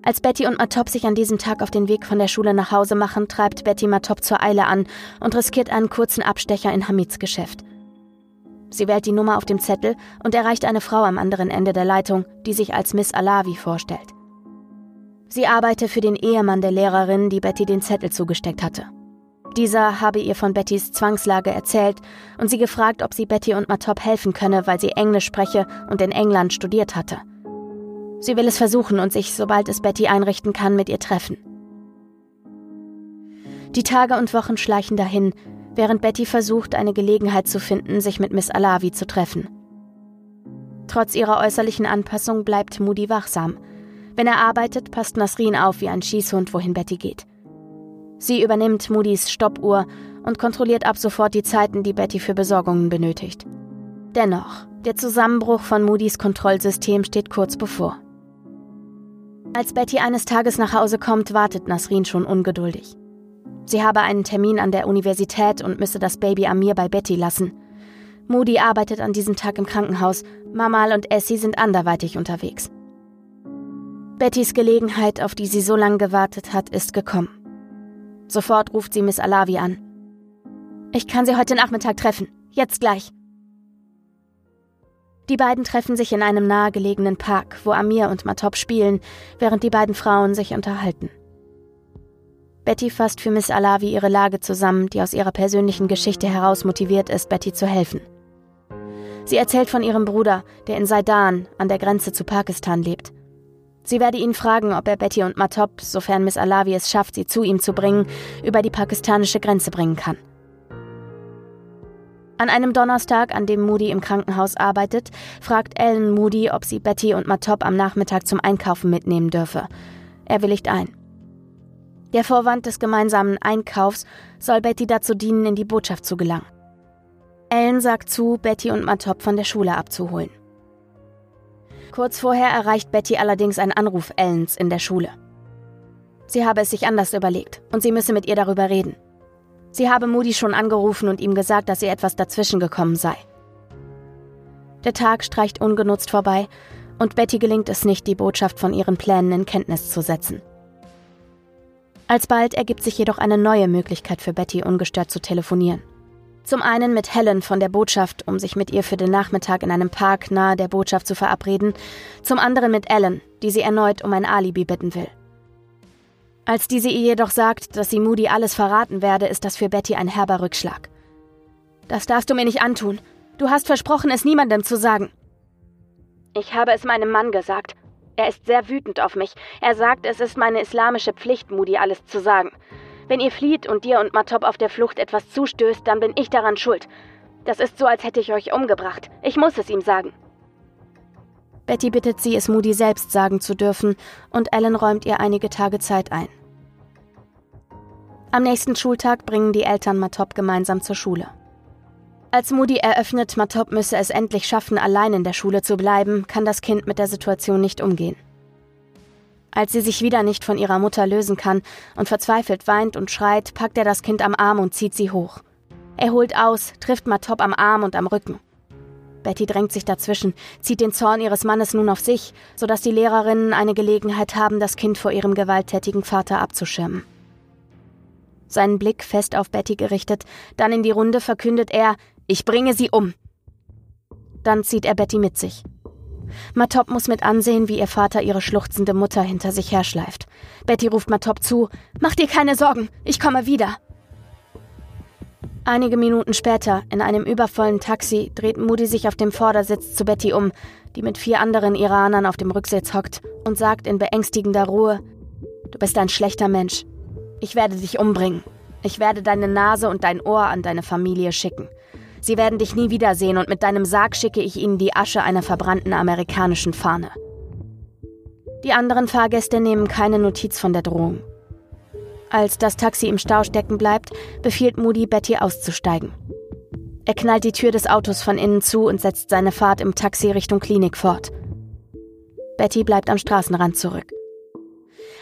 Als Betty und Matop sich an diesem Tag auf den Weg von der Schule nach Hause machen, treibt Betty Matop zur Eile an und riskiert einen kurzen Abstecher in Hamids Geschäft. Sie wählt die Nummer auf dem Zettel und erreicht eine Frau am anderen Ende der Leitung, die sich als Miss Alavi vorstellt. Sie arbeite für den Ehemann der Lehrerin, die Betty den Zettel zugesteckt hatte. Dieser habe ihr von Bettys Zwangslage erzählt und sie gefragt, ob sie Betty und Matop helfen könne, weil sie Englisch spreche und in England studiert hatte. Sie will es versuchen und sich, sobald es Betty einrichten kann, mit ihr treffen. Die Tage und Wochen schleichen dahin, während Betty versucht, eine Gelegenheit zu finden, sich mit Miss Alavi zu treffen. Trotz ihrer äußerlichen Anpassung bleibt Moody wachsam. Wenn er arbeitet, passt Nasrin auf wie ein Schießhund, wohin Betty geht. Sie übernimmt Moody's Stoppuhr und kontrolliert ab sofort die Zeiten, die Betty für Besorgungen benötigt. Dennoch, der Zusammenbruch von Moody's Kontrollsystem steht kurz bevor. Als Betty eines Tages nach Hause kommt, wartet Nasrin schon ungeduldig. Sie habe einen Termin an der Universität und müsse das Baby Amir bei Betty lassen. Moody arbeitet an diesem Tag im Krankenhaus, Mamal und Essie sind anderweitig unterwegs. Bettys Gelegenheit, auf die sie so lange gewartet hat, ist gekommen. Sofort ruft sie Miss Alavi an. Ich kann sie heute Nachmittag treffen. Jetzt gleich. Die beiden treffen sich in einem nahegelegenen Park, wo Amir und Matop spielen, während die beiden Frauen sich unterhalten. Betty fasst für Miss Alavi ihre Lage zusammen, die aus ihrer persönlichen Geschichte heraus motiviert ist, Betty zu helfen. Sie erzählt von ihrem Bruder, der in Saidan an der Grenze zu Pakistan lebt. Sie werde ihn fragen, ob er Betty und Matop, sofern Miss Alavi es schafft, sie zu ihm zu bringen, über die pakistanische Grenze bringen kann. An einem Donnerstag, an dem Moody im Krankenhaus arbeitet, fragt Ellen Moody, ob sie Betty und Matop am Nachmittag zum Einkaufen mitnehmen dürfe. Er willigt ein. Der Vorwand des gemeinsamen Einkaufs soll Betty dazu dienen, in die Botschaft zu gelangen. Ellen sagt zu, Betty und Matop von der Schule abzuholen. Kurz vorher erreicht Betty allerdings ein Anruf Ellens in der Schule. Sie habe es sich anders überlegt und sie müsse mit ihr darüber reden. Sie habe Moody schon angerufen und ihm gesagt, dass ihr etwas dazwischen gekommen sei. Der Tag streicht ungenutzt vorbei und Betty gelingt es nicht, die Botschaft von ihren Plänen in Kenntnis zu setzen. Alsbald ergibt sich jedoch eine neue Möglichkeit für Betty, ungestört zu telefonieren. Zum einen mit Helen von der Botschaft, um sich mit ihr für den Nachmittag in einem Park nahe der Botschaft zu verabreden, zum anderen mit Ellen, die sie erneut um ein Alibi bitten will. Als diese ihr jedoch sagt, dass sie Moody alles verraten werde, ist das für Betty ein herber Rückschlag. Das darfst du mir nicht antun. Du hast versprochen, es niemandem zu sagen. Ich habe es meinem Mann gesagt. Er ist sehr wütend auf mich. Er sagt, es ist meine islamische Pflicht, Moody alles zu sagen. Wenn ihr flieht und dir und Matop auf der Flucht etwas zustößt, dann bin ich daran schuld. Das ist so, als hätte ich euch umgebracht. Ich muss es ihm sagen. Betty bittet sie, es Moody selbst sagen zu dürfen, und Ellen räumt ihr einige Tage Zeit ein. Am nächsten Schultag bringen die Eltern Matop gemeinsam zur Schule. Als Moody eröffnet, Matop müsse es endlich schaffen, allein in der Schule zu bleiben, kann das Kind mit der Situation nicht umgehen. Als sie sich wieder nicht von ihrer Mutter lösen kann und verzweifelt weint und schreit, packt er das Kind am Arm und zieht sie hoch. Er holt aus, trifft Matop am Arm und am Rücken. Betty drängt sich dazwischen, zieht den Zorn ihres Mannes nun auf sich, sodass die Lehrerinnen eine Gelegenheit haben, das Kind vor ihrem gewalttätigen Vater abzuschirmen. Seinen Blick fest auf Betty gerichtet, dann in die Runde verkündet er, ich bringe sie um. Dann zieht er Betty mit sich. Matop muss mit ansehen, wie ihr Vater ihre schluchzende Mutter hinter sich herschleift. Betty ruft Matop zu, mach dir keine Sorgen, ich komme wieder. Einige Minuten später, in einem übervollen Taxi, dreht Moody sich auf dem Vordersitz zu Betty um, die mit vier anderen Iranern auf dem Rücksitz hockt, und sagt in beängstigender Ruhe: Du bist ein schlechter Mensch. Ich werde dich umbringen. Ich werde deine Nase und dein Ohr an deine Familie schicken. Sie werden dich nie wiedersehen und mit deinem Sarg schicke ich ihnen die Asche einer verbrannten amerikanischen Fahne. Die anderen Fahrgäste nehmen keine Notiz von der Drohung. Als das Taxi im Stau stecken bleibt, befiehlt Moody, Betty auszusteigen. Er knallt die Tür des Autos von innen zu und setzt seine Fahrt im Taxi Richtung Klinik fort. Betty bleibt am Straßenrand zurück.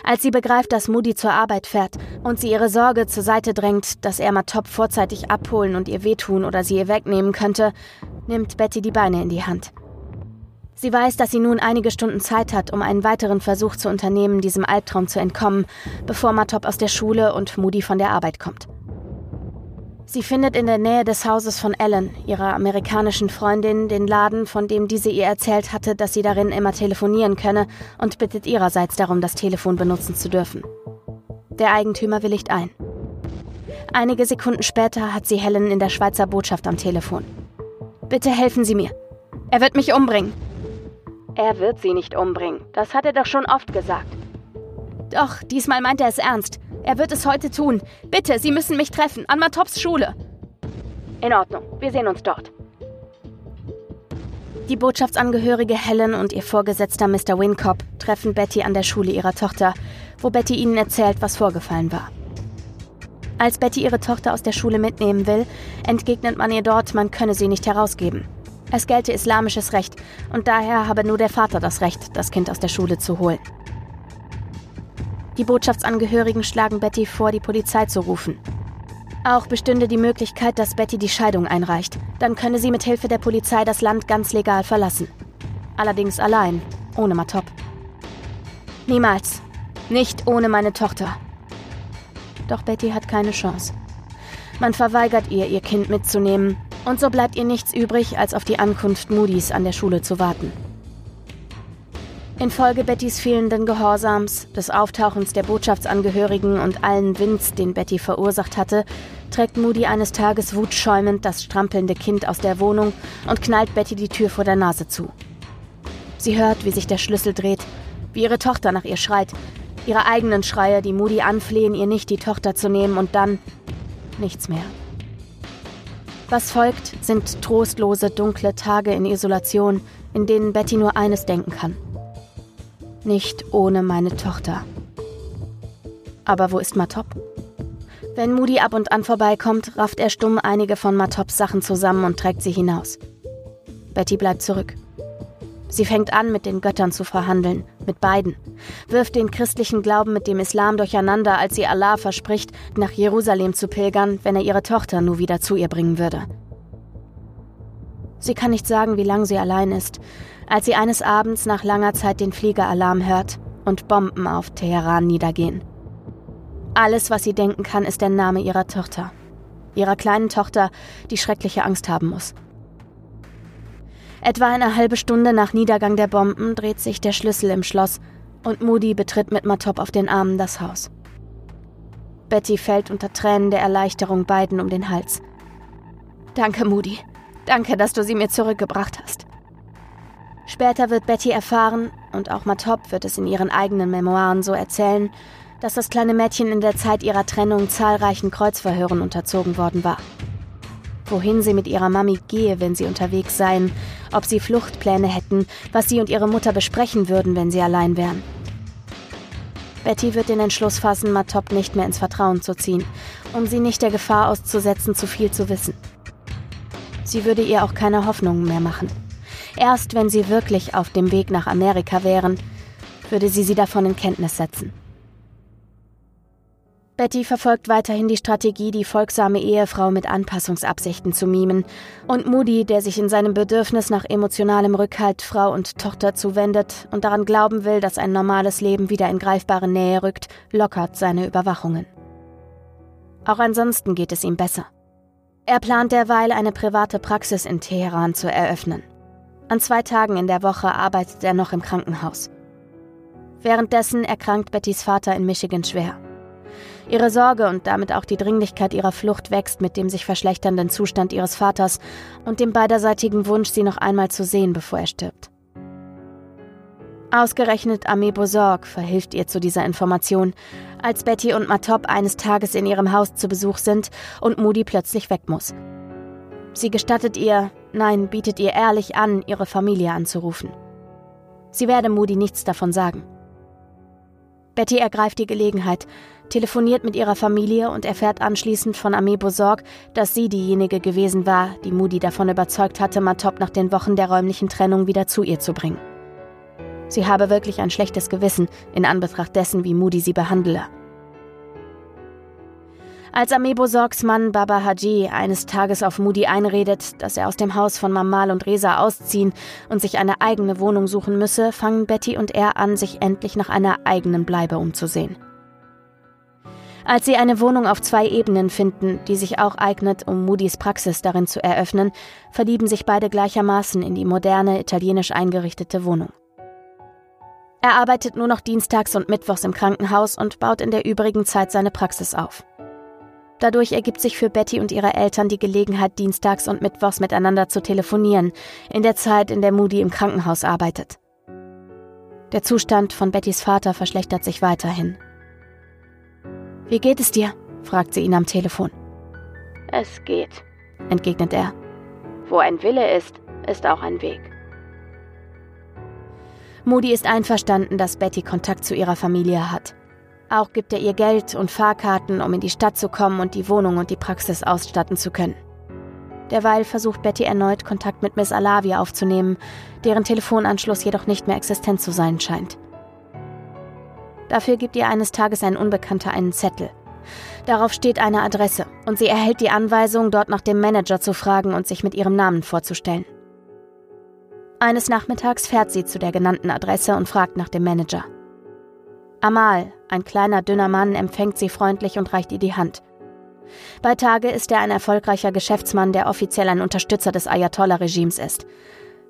Als sie begreift, dass Moody zur Arbeit fährt und sie ihre Sorge zur Seite drängt, dass er Matop vorzeitig abholen und ihr wehtun oder sie ihr wegnehmen könnte, nimmt Betty die Beine in die Hand. Sie weiß, dass sie nun einige Stunden Zeit hat, um einen weiteren Versuch zu unternehmen, diesem Albtraum zu entkommen, bevor Matop aus der Schule und Moody von der Arbeit kommt. Sie findet in der Nähe des Hauses von Ellen, ihrer amerikanischen Freundin, den Laden, von dem diese ihr erzählt hatte, dass sie darin immer telefonieren könne, und bittet ihrerseits darum, das Telefon benutzen zu dürfen. Der Eigentümer willigt ein. Einige Sekunden später hat sie Helen in der Schweizer Botschaft am Telefon. Bitte helfen Sie mir. Er wird mich umbringen. Er wird sie nicht umbringen. Das hat er doch schon oft gesagt. Doch, diesmal meint er es ernst. Er wird es heute tun. Bitte, Sie müssen mich treffen. An Matops Schule. In Ordnung. Wir sehen uns dort. Die Botschaftsangehörige Helen und ihr Vorgesetzter Mr. Wincop treffen Betty an der Schule ihrer Tochter, wo Betty ihnen erzählt, was vorgefallen war. Als Betty ihre Tochter aus der Schule mitnehmen will, entgegnet man ihr dort, man könne sie nicht herausgeben. Es gelte islamisches Recht und daher habe nur der Vater das Recht, das Kind aus der Schule zu holen. Die Botschaftsangehörigen schlagen Betty vor, die Polizei zu rufen. Auch bestünde die Möglichkeit, dass Betty die Scheidung einreicht. Dann könne sie mit Hilfe der Polizei das Land ganz legal verlassen. Allerdings allein, ohne Matop. Niemals. Nicht ohne meine Tochter. Doch Betty hat keine Chance. Man verweigert ihr, ihr Kind mitzunehmen, und so bleibt ihr nichts übrig, als auf die Ankunft Moody's an der Schule zu warten. Infolge Bettys fehlenden Gehorsams, des Auftauchens der Botschaftsangehörigen und allen Winds, den Betty verursacht hatte, trägt Moody eines Tages wutschäumend das strampelnde Kind aus der Wohnung und knallt Betty die Tür vor der Nase zu. Sie hört, wie sich der Schlüssel dreht, wie ihre Tochter nach ihr schreit, ihre eigenen Schreie, die Moody anflehen, ihr nicht die Tochter zu nehmen und dann nichts mehr. Was folgt, sind trostlose, dunkle Tage in Isolation, in denen Betty nur eines denken kann. Nicht ohne meine Tochter. Aber wo ist Matop? Wenn Moody ab und an vorbeikommt, rafft er stumm einige von Matops Sachen zusammen und trägt sie hinaus. Betty bleibt zurück. Sie fängt an, mit den Göttern zu verhandeln, mit beiden, wirft den christlichen Glauben mit dem Islam durcheinander, als sie Allah verspricht, nach Jerusalem zu pilgern, wenn er ihre Tochter nur wieder zu ihr bringen würde. Sie kann nicht sagen, wie lang sie allein ist, als sie eines Abends nach langer Zeit den Fliegeralarm hört und Bomben auf Teheran niedergehen. Alles, was sie denken kann, ist der Name ihrer Tochter. Ihrer kleinen Tochter, die schreckliche Angst haben muss. Etwa eine halbe Stunde nach Niedergang der Bomben dreht sich der Schlüssel im Schloss und Moody betritt mit Matop auf den Armen das Haus. Betty fällt unter Tränen der Erleichterung beiden um den Hals. Danke, Moody. Danke, dass du sie mir zurückgebracht hast. Später wird Betty erfahren, und auch Matop wird es in ihren eigenen Memoiren so erzählen, dass das kleine Mädchen in der Zeit ihrer Trennung zahlreichen Kreuzverhören unterzogen worden war wohin sie mit ihrer Mami gehe, wenn sie unterwegs seien, ob sie Fluchtpläne hätten, was sie und ihre Mutter besprechen würden, wenn sie allein wären. Betty wird den Entschluss fassen, Matop nicht mehr ins Vertrauen zu ziehen, um sie nicht der Gefahr auszusetzen, zu viel zu wissen. Sie würde ihr auch keine Hoffnungen mehr machen. Erst wenn sie wirklich auf dem Weg nach Amerika wären, würde sie sie davon in Kenntnis setzen. Betty verfolgt weiterhin die Strategie, die folgsame Ehefrau mit Anpassungsabsichten zu mimen. Und Moody, der sich in seinem Bedürfnis nach emotionalem Rückhalt Frau und Tochter zuwendet und daran glauben will, dass ein normales Leben wieder in greifbare Nähe rückt, lockert seine Überwachungen. Auch ansonsten geht es ihm besser. Er plant derweil eine private Praxis in Teheran zu eröffnen. An zwei Tagen in der Woche arbeitet er noch im Krankenhaus. Währenddessen erkrankt Bettys Vater in Michigan schwer. Ihre Sorge und damit auch die Dringlichkeit ihrer Flucht wächst mit dem sich verschlechternden Zustand ihres Vaters und dem beiderseitigen Wunsch, sie noch einmal zu sehen, bevor er stirbt. Ausgerechnet Armee Bosorg verhilft ihr zu dieser Information, als Betty und Matop eines Tages in ihrem Haus zu Besuch sind und Moody plötzlich weg muss. Sie gestattet ihr, nein, bietet ihr ehrlich an, ihre Familie anzurufen. Sie werde Moody nichts davon sagen. Betty ergreift die Gelegenheit, telefoniert mit ihrer Familie und erfährt anschließend von Armee Bosorg, dass sie diejenige gewesen war, die Moody davon überzeugt hatte, Matop nach den Wochen der räumlichen Trennung wieder zu ihr zu bringen. Sie habe wirklich ein schlechtes Gewissen in Anbetracht dessen, wie Moody sie behandle. Als Armee Bosorgs Mann Baba Haji eines Tages auf Moody einredet, dass er aus dem Haus von Mamal und Reza ausziehen und sich eine eigene Wohnung suchen müsse, fangen Betty und er an, sich endlich nach einer eigenen Bleibe umzusehen. Als sie eine Wohnung auf zwei Ebenen finden, die sich auch eignet, um Moody's Praxis darin zu eröffnen, verlieben sich beide gleichermaßen in die moderne, italienisch eingerichtete Wohnung. Er arbeitet nur noch dienstags und mittwochs im Krankenhaus und baut in der übrigen Zeit seine Praxis auf. Dadurch ergibt sich für Betty und ihre Eltern die Gelegenheit, dienstags und mittwochs miteinander zu telefonieren, in der Zeit, in der Moody im Krankenhaus arbeitet. Der Zustand von Bettys Vater verschlechtert sich weiterhin. Wie geht es dir? fragt sie ihn am Telefon. Es geht, entgegnet er. Wo ein Wille ist, ist auch ein Weg. Moody ist einverstanden, dass Betty Kontakt zu ihrer Familie hat. Auch gibt er ihr Geld und Fahrkarten, um in die Stadt zu kommen und die Wohnung und die Praxis ausstatten zu können. Derweil versucht Betty erneut Kontakt mit Miss Alavi aufzunehmen, deren Telefonanschluss jedoch nicht mehr existent zu sein scheint. Dafür gibt ihr eines Tages ein Unbekannter einen Zettel. Darauf steht eine Adresse und sie erhält die Anweisung, dort nach dem Manager zu fragen und sich mit ihrem Namen vorzustellen. Eines Nachmittags fährt sie zu der genannten Adresse und fragt nach dem Manager. Amal, ein kleiner, dünner Mann, empfängt sie freundlich und reicht ihr die Hand. Bei Tage ist er ein erfolgreicher Geschäftsmann, der offiziell ein Unterstützer des Ayatollah-Regimes ist.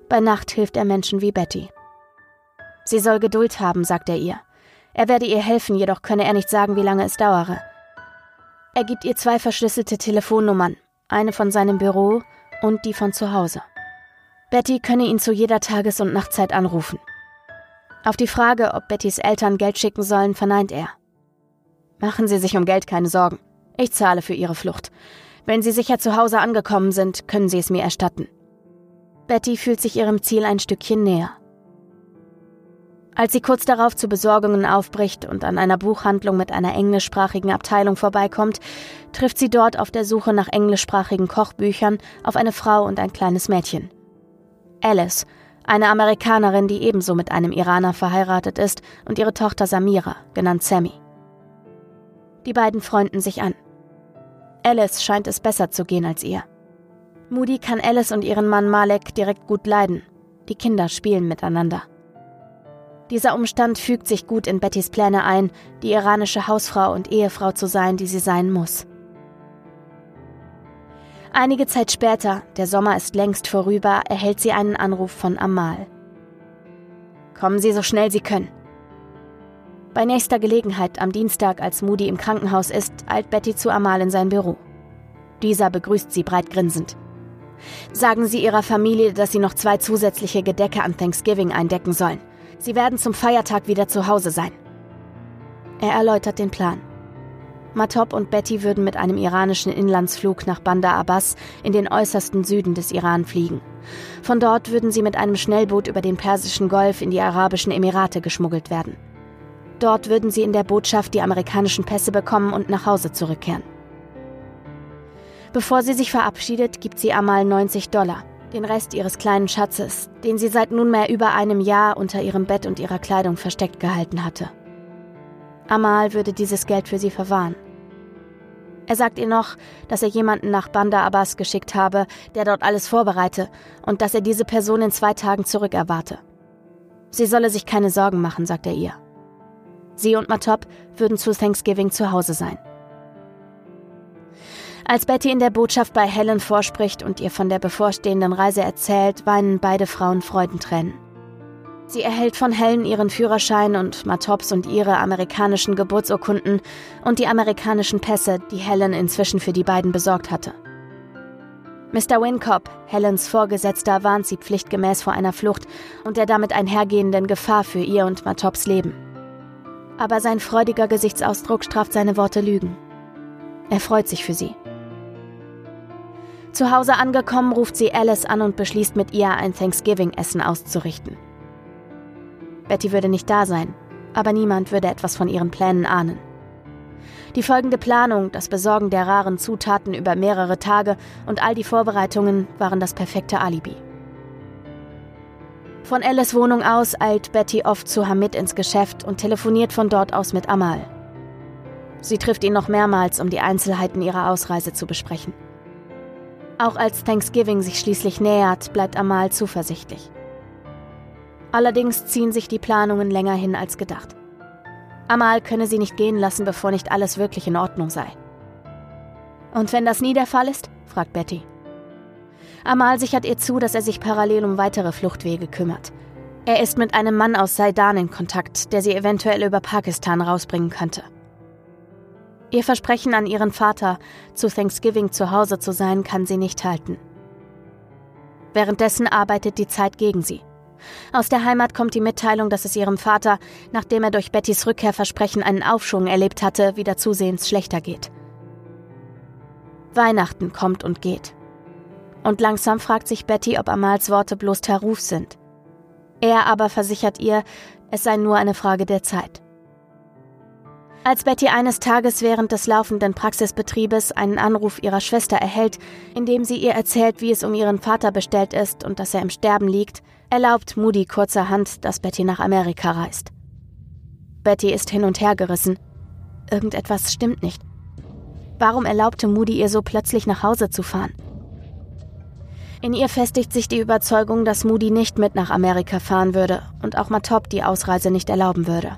Bei Nacht hilft er Menschen wie Betty. Sie soll Geduld haben, sagt er ihr. Er werde ihr helfen, jedoch könne er nicht sagen, wie lange es dauere. Er gibt ihr zwei verschlüsselte Telefonnummern, eine von seinem Büro und die von zu Hause. Betty könne ihn zu jeder Tages- und Nachtzeit anrufen. Auf die Frage, ob Bettys Eltern Geld schicken sollen, verneint er. Machen Sie sich um Geld keine Sorgen. Ich zahle für Ihre Flucht. Wenn Sie sicher zu Hause angekommen sind, können Sie es mir erstatten. Betty fühlt sich ihrem Ziel ein Stückchen näher. Als sie kurz darauf zu Besorgungen aufbricht und an einer Buchhandlung mit einer englischsprachigen Abteilung vorbeikommt, trifft sie dort auf der Suche nach englischsprachigen Kochbüchern auf eine Frau und ein kleines Mädchen. Alice, eine Amerikanerin, die ebenso mit einem Iraner verheiratet ist, und ihre Tochter Samira, genannt Sammy. Die beiden freunden sich an. Alice scheint es besser zu gehen als ihr. Moody kann Alice und ihren Mann Malek direkt gut leiden. Die Kinder spielen miteinander. Dieser Umstand fügt sich gut in Bettys Pläne ein, die iranische Hausfrau und Ehefrau zu sein, die sie sein muss. Einige Zeit später, der Sommer ist längst vorüber, erhält sie einen Anruf von Amal. Kommen Sie so schnell Sie können. Bei nächster Gelegenheit am Dienstag, als Moody im Krankenhaus ist, eilt Betty zu Amal in sein Büro. Dieser begrüßt sie breit grinsend. Sagen Sie Ihrer Familie, dass Sie noch zwei zusätzliche Gedecke an Thanksgiving eindecken sollen. Sie werden zum Feiertag wieder zu Hause sein. Er erläutert den Plan. Matop und Betty würden mit einem iranischen Inlandsflug nach Bandar Abbas in den äußersten Süden des Iran fliegen. Von dort würden sie mit einem Schnellboot über den Persischen Golf in die Arabischen Emirate geschmuggelt werden. Dort würden sie in der Botschaft die amerikanischen Pässe bekommen und nach Hause zurückkehren. Bevor sie sich verabschiedet, gibt sie Amal 90 Dollar, den Rest ihres kleinen Schatzes, den sie seit nunmehr über einem Jahr unter ihrem Bett und ihrer Kleidung versteckt gehalten hatte. Amal würde dieses Geld für sie verwahren. Er sagt ihr noch, dass er jemanden nach Bandar Abbas geschickt habe, der dort alles vorbereite und dass er diese Person in zwei Tagen zurück erwarte. Sie solle sich keine Sorgen machen, sagt er ihr. Sie und Matop würden zu Thanksgiving zu Hause sein. Als Betty in der Botschaft bei Helen vorspricht und ihr von der bevorstehenden Reise erzählt, weinen beide Frauen Freudentränen. Sie erhält von Helen ihren Führerschein und Matops und ihre amerikanischen Geburtsurkunden und die amerikanischen Pässe, die Helen inzwischen für die beiden besorgt hatte. Mr. Wincop, Helens Vorgesetzter, warnt sie pflichtgemäß vor einer Flucht und der damit einhergehenden Gefahr für ihr und Matops Leben. Aber sein freudiger Gesichtsausdruck straft seine Worte Lügen. Er freut sich für sie. Zu Hause angekommen, ruft sie Alice an und beschließt mit ihr, ein Thanksgiving-Essen auszurichten. Betty würde nicht da sein, aber niemand würde etwas von ihren Plänen ahnen. Die folgende Planung, das Besorgen der raren Zutaten über mehrere Tage und all die Vorbereitungen waren das perfekte Alibi. Von Alice Wohnung aus eilt Betty oft zu Hamid ins Geschäft und telefoniert von dort aus mit Amal. Sie trifft ihn noch mehrmals, um die Einzelheiten ihrer Ausreise zu besprechen. Auch als Thanksgiving sich schließlich nähert, bleibt Amal zuversichtlich. Allerdings ziehen sich die Planungen länger hin als gedacht. Amal könne sie nicht gehen lassen, bevor nicht alles wirklich in Ordnung sei. Und wenn das nie der Fall ist? fragt Betty. Amal sichert ihr zu, dass er sich parallel um weitere Fluchtwege kümmert. Er ist mit einem Mann aus Saidan in Kontakt, der sie eventuell über Pakistan rausbringen könnte. Ihr Versprechen an ihren Vater, zu Thanksgiving zu Hause zu sein, kann sie nicht halten. Währenddessen arbeitet die Zeit gegen sie. Aus der Heimat kommt die Mitteilung, dass es ihrem Vater, nachdem er durch Bettys Rückkehrversprechen einen Aufschwung erlebt hatte, wieder zusehends schlechter geht. Weihnachten kommt und geht. Und langsam fragt sich Betty, ob Amals Worte bloß Taruf sind. Er aber versichert ihr, es sei nur eine Frage der Zeit. Als Betty eines Tages während des laufenden Praxisbetriebes einen Anruf ihrer Schwester erhält, in dem sie ihr erzählt, wie es um ihren Vater bestellt ist und dass er im Sterben liegt, erlaubt Moody kurzerhand, dass Betty nach Amerika reist. Betty ist hin und her gerissen. Irgendetwas stimmt nicht. Warum erlaubte Moody ihr so plötzlich nach Hause zu fahren? In ihr festigt sich die Überzeugung, dass Moody nicht mit nach Amerika fahren würde und auch Matop die Ausreise nicht erlauben würde.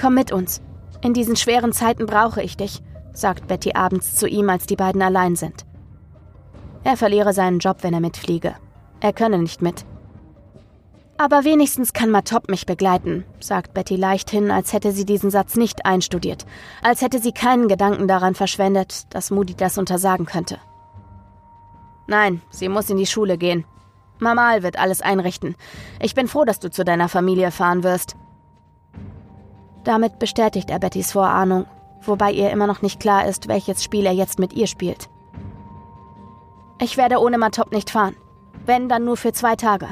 Komm mit uns. In diesen schweren Zeiten brauche ich dich, sagt Betty abends zu ihm, als die beiden allein sind. Er verliere seinen Job, wenn er mitfliege. Er könne nicht mit. Aber wenigstens kann Matop mich begleiten, sagt Betty leichthin, als hätte sie diesen Satz nicht einstudiert, als hätte sie keinen Gedanken daran verschwendet, dass Moody das untersagen könnte. Nein, sie muss in die Schule gehen. Mamal wird alles einrichten. Ich bin froh, dass du zu deiner Familie fahren wirst. Damit bestätigt er Bettys Vorahnung, wobei ihr immer noch nicht klar ist, welches Spiel er jetzt mit ihr spielt. Ich werde ohne Matop nicht fahren. Wenn, dann nur für zwei Tage.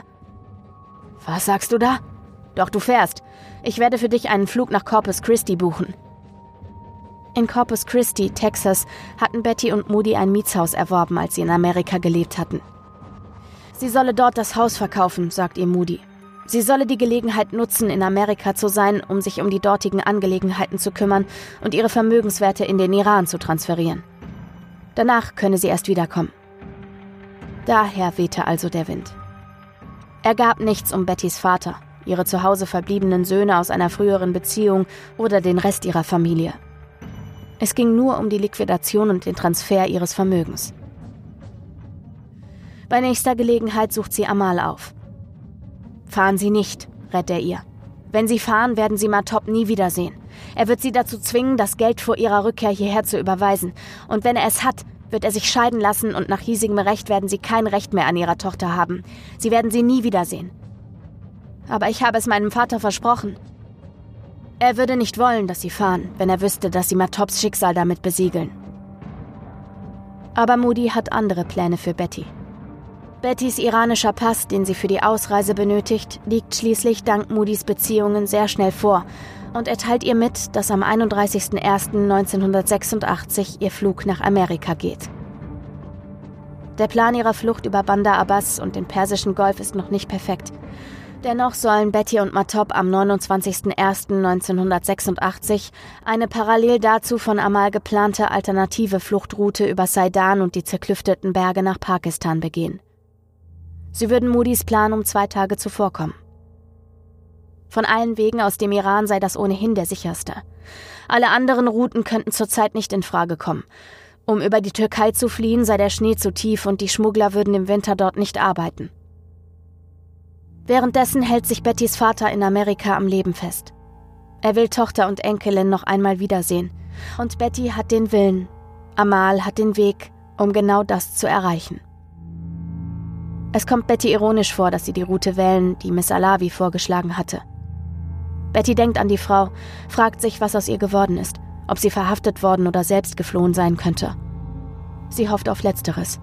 Was sagst du da? Doch du fährst. Ich werde für dich einen Flug nach Corpus Christi buchen. In Corpus Christi, Texas, hatten Betty und Moody ein Mietshaus erworben, als sie in Amerika gelebt hatten. Sie solle dort das Haus verkaufen, sagt ihr Moody. Sie solle die Gelegenheit nutzen, in Amerika zu sein, um sich um die dortigen Angelegenheiten zu kümmern und ihre Vermögenswerte in den Iran zu transferieren. Danach könne sie erst wiederkommen. Daher wehte also der Wind. Er gab nichts um Bettys Vater, ihre zu Hause verbliebenen Söhne aus einer früheren Beziehung oder den Rest ihrer Familie. Es ging nur um die Liquidation und den Transfer ihres Vermögens. Bei nächster Gelegenheit sucht sie Amal auf. Fahren Sie nicht, rät er ihr. Wenn Sie fahren, werden Sie Matop nie wiedersehen. Er wird Sie dazu zwingen, das Geld vor Ihrer Rückkehr hierher zu überweisen. Und wenn er es hat, wird er sich scheiden lassen und nach hiesigem Recht werden sie kein Recht mehr an ihrer Tochter haben. Sie werden sie nie wiedersehen. Aber ich habe es meinem Vater versprochen. Er würde nicht wollen, dass sie fahren, wenn er wüsste, dass sie Matops Schicksal damit besiegeln. Aber Moody hat andere Pläne für Betty. Bettys iranischer Pass, den sie für die Ausreise benötigt, liegt schließlich dank Moodys Beziehungen sehr schnell vor und er teilt ihr mit, dass am 31.01.1986 ihr Flug nach Amerika geht. Der Plan ihrer Flucht über Bandar Abbas und den Persischen Golf ist noch nicht perfekt. Dennoch sollen Betty und Matop am 29.01.1986 eine parallel dazu von Amal geplante alternative Fluchtroute über Saidan und die zerklüfteten Berge nach Pakistan begehen. Sie würden Moody's Plan um zwei Tage zuvorkommen. Von allen Wegen aus dem Iran sei das ohnehin der sicherste. Alle anderen Routen könnten zurzeit nicht in Frage kommen. Um über die Türkei zu fliehen, sei der Schnee zu tief und die Schmuggler würden im Winter dort nicht arbeiten. Währenddessen hält sich Bettys Vater in Amerika am Leben fest. Er will Tochter und Enkelin noch einmal wiedersehen. Und Betty hat den Willen. Amal hat den Weg, um genau das zu erreichen. Es kommt Betty ironisch vor, dass sie die Route wählen, die Miss Alavi vorgeschlagen hatte. Betty denkt an die Frau, fragt sich, was aus ihr geworden ist, ob sie verhaftet worden oder selbst geflohen sein könnte. Sie hofft auf Letzteres.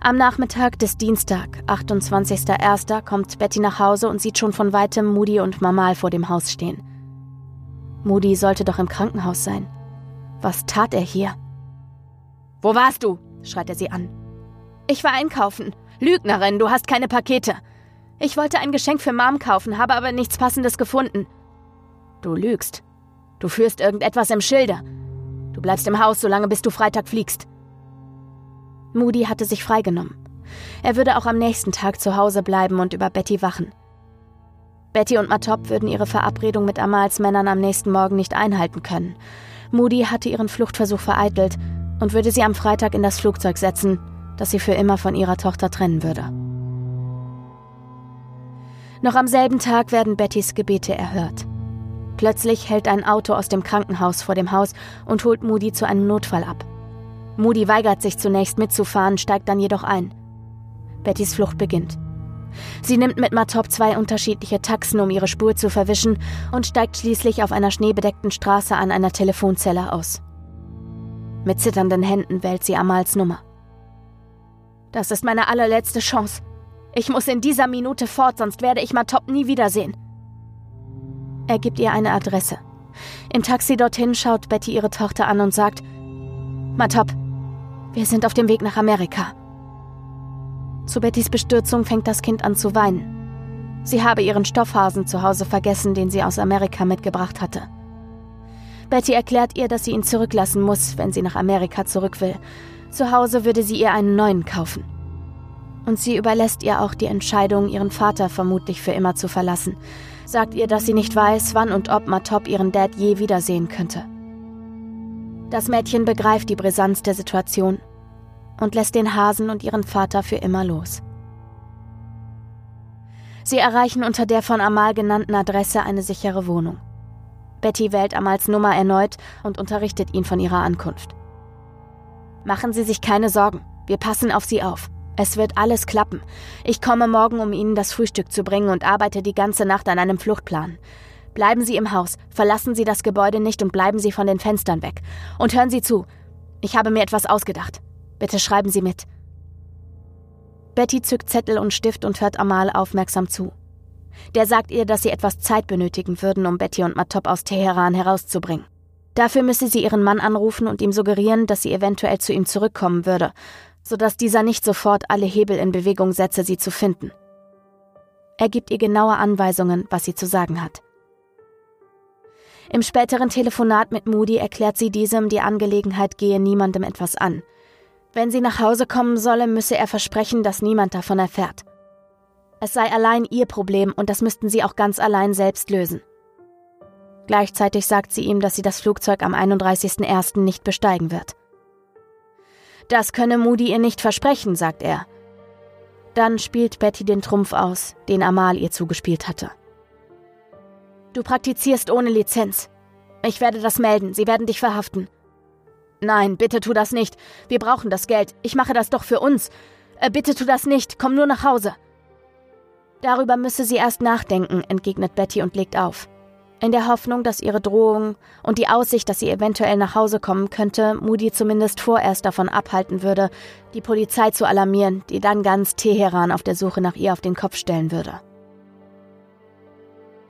Am Nachmittag des Dienstag, 28.01., kommt Betty nach Hause und sieht schon von weitem Moody und Mamal vor dem Haus stehen. Moody sollte doch im Krankenhaus sein. Was tat er hier? Wo warst du? schreit er sie an. Ich war einkaufen. Lügnerin, du hast keine Pakete. Ich wollte ein Geschenk für Mom kaufen, habe aber nichts Passendes gefunden. Du lügst. Du führst irgendetwas im Schilde. Du bleibst im Haus, solange bis du Freitag fliegst. Moody hatte sich freigenommen. Er würde auch am nächsten Tag zu Hause bleiben und über Betty wachen. Betty und Matop würden ihre Verabredung mit Amals Männern am nächsten Morgen nicht einhalten können. Moody hatte ihren Fluchtversuch vereitelt und würde sie am Freitag in das Flugzeug setzen, das sie für immer von ihrer Tochter trennen würde. Noch am selben Tag werden Bettys Gebete erhört. Plötzlich hält ein Auto aus dem Krankenhaus vor dem Haus und holt Moody zu einem Notfall ab. Moody weigert sich zunächst mitzufahren, steigt dann jedoch ein. Bettys Flucht beginnt. Sie nimmt mit Matop zwei unterschiedliche Taxen, um ihre Spur zu verwischen, und steigt schließlich auf einer schneebedeckten Straße an einer Telefonzelle aus. Mit zitternden Händen wählt sie Amals Nummer. Das ist meine allerletzte Chance. Ich muss in dieser Minute fort, sonst werde ich Matop nie wiedersehen. Er gibt ihr eine Adresse. Im Taxi dorthin schaut Betty ihre Tochter an und sagt, Matop, wir sind auf dem Weg nach Amerika. Zu Bettys Bestürzung fängt das Kind an zu weinen. Sie habe ihren Stoffhasen zu Hause vergessen, den sie aus Amerika mitgebracht hatte. Betty erklärt ihr, dass sie ihn zurücklassen muss, wenn sie nach Amerika zurück will. Zu Hause würde sie ihr einen neuen kaufen und sie überlässt ihr auch die Entscheidung, ihren Vater vermutlich für immer zu verlassen. Sagt ihr, dass sie nicht weiß, wann und ob Matop ihren Dad je wiedersehen könnte. Das Mädchen begreift die Brisanz der Situation und lässt den Hasen und ihren Vater für immer los. Sie erreichen unter der von Amal genannten Adresse eine sichere Wohnung. Betty wählt Amals Nummer erneut und unterrichtet ihn von ihrer Ankunft. Machen Sie sich keine Sorgen, wir passen auf Sie auf. Es wird alles klappen. Ich komme morgen, um Ihnen das Frühstück zu bringen und arbeite die ganze Nacht an einem Fluchtplan. Bleiben Sie im Haus, verlassen Sie das Gebäude nicht und bleiben Sie von den Fenstern weg. Und hören Sie zu, ich habe mir etwas ausgedacht. Bitte schreiben Sie mit. Betty zückt Zettel und Stift und hört Amal aufmerksam zu. Der sagt ihr, dass sie etwas Zeit benötigen würden, um Betty und Matop aus Teheran herauszubringen. Dafür müsse sie ihren Mann anrufen und ihm suggerieren, dass sie eventuell zu ihm zurückkommen würde, sodass dieser nicht sofort alle Hebel in Bewegung setze, sie zu finden. Er gibt ihr genaue Anweisungen, was sie zu sagen hat. Im späteren Telefonat mit Moody erklärt sie diesem, die Angelegenheit gehe niemandem etwas an. Wenn sie nach Hause kommen solle, müsse er versprechen, dass niemand davon erfährt. Es sei allein ihr Problem und das müssten sie auch ganz allein selbst lösen. Gleichzeitig sagt sie ihm, dass sie das Flugzeug am 31.01. nicht besteigen wird. Das könne Moody ihr nicht versprechen, sagt er. Dann spielt Betty den Trumpf aus, den Amal ihr zugespielt hatte. Du praktizierst ohne Lizenz. Ich werde das melden, sie werden dich verhaften. Nein, bitte tu das nicht. Wir brauchen das Geld. Ich mache das doch für uns. Äh, bitte tu das nicht. Komm nur nach Hause. Darüber müsse sie erst nachdenken, entgegnet Betty und legt auf. In der Hoffnung, dass ihre Drohung und die Aussicht, dass sie eventuell nach Hause kommen könnte, Moody zumindest vorerst davon abhalten würde, die Polizei zu alarmieren, die dann ganz Teheran auf der Suche nach ihr auf den Kopf stellen würde.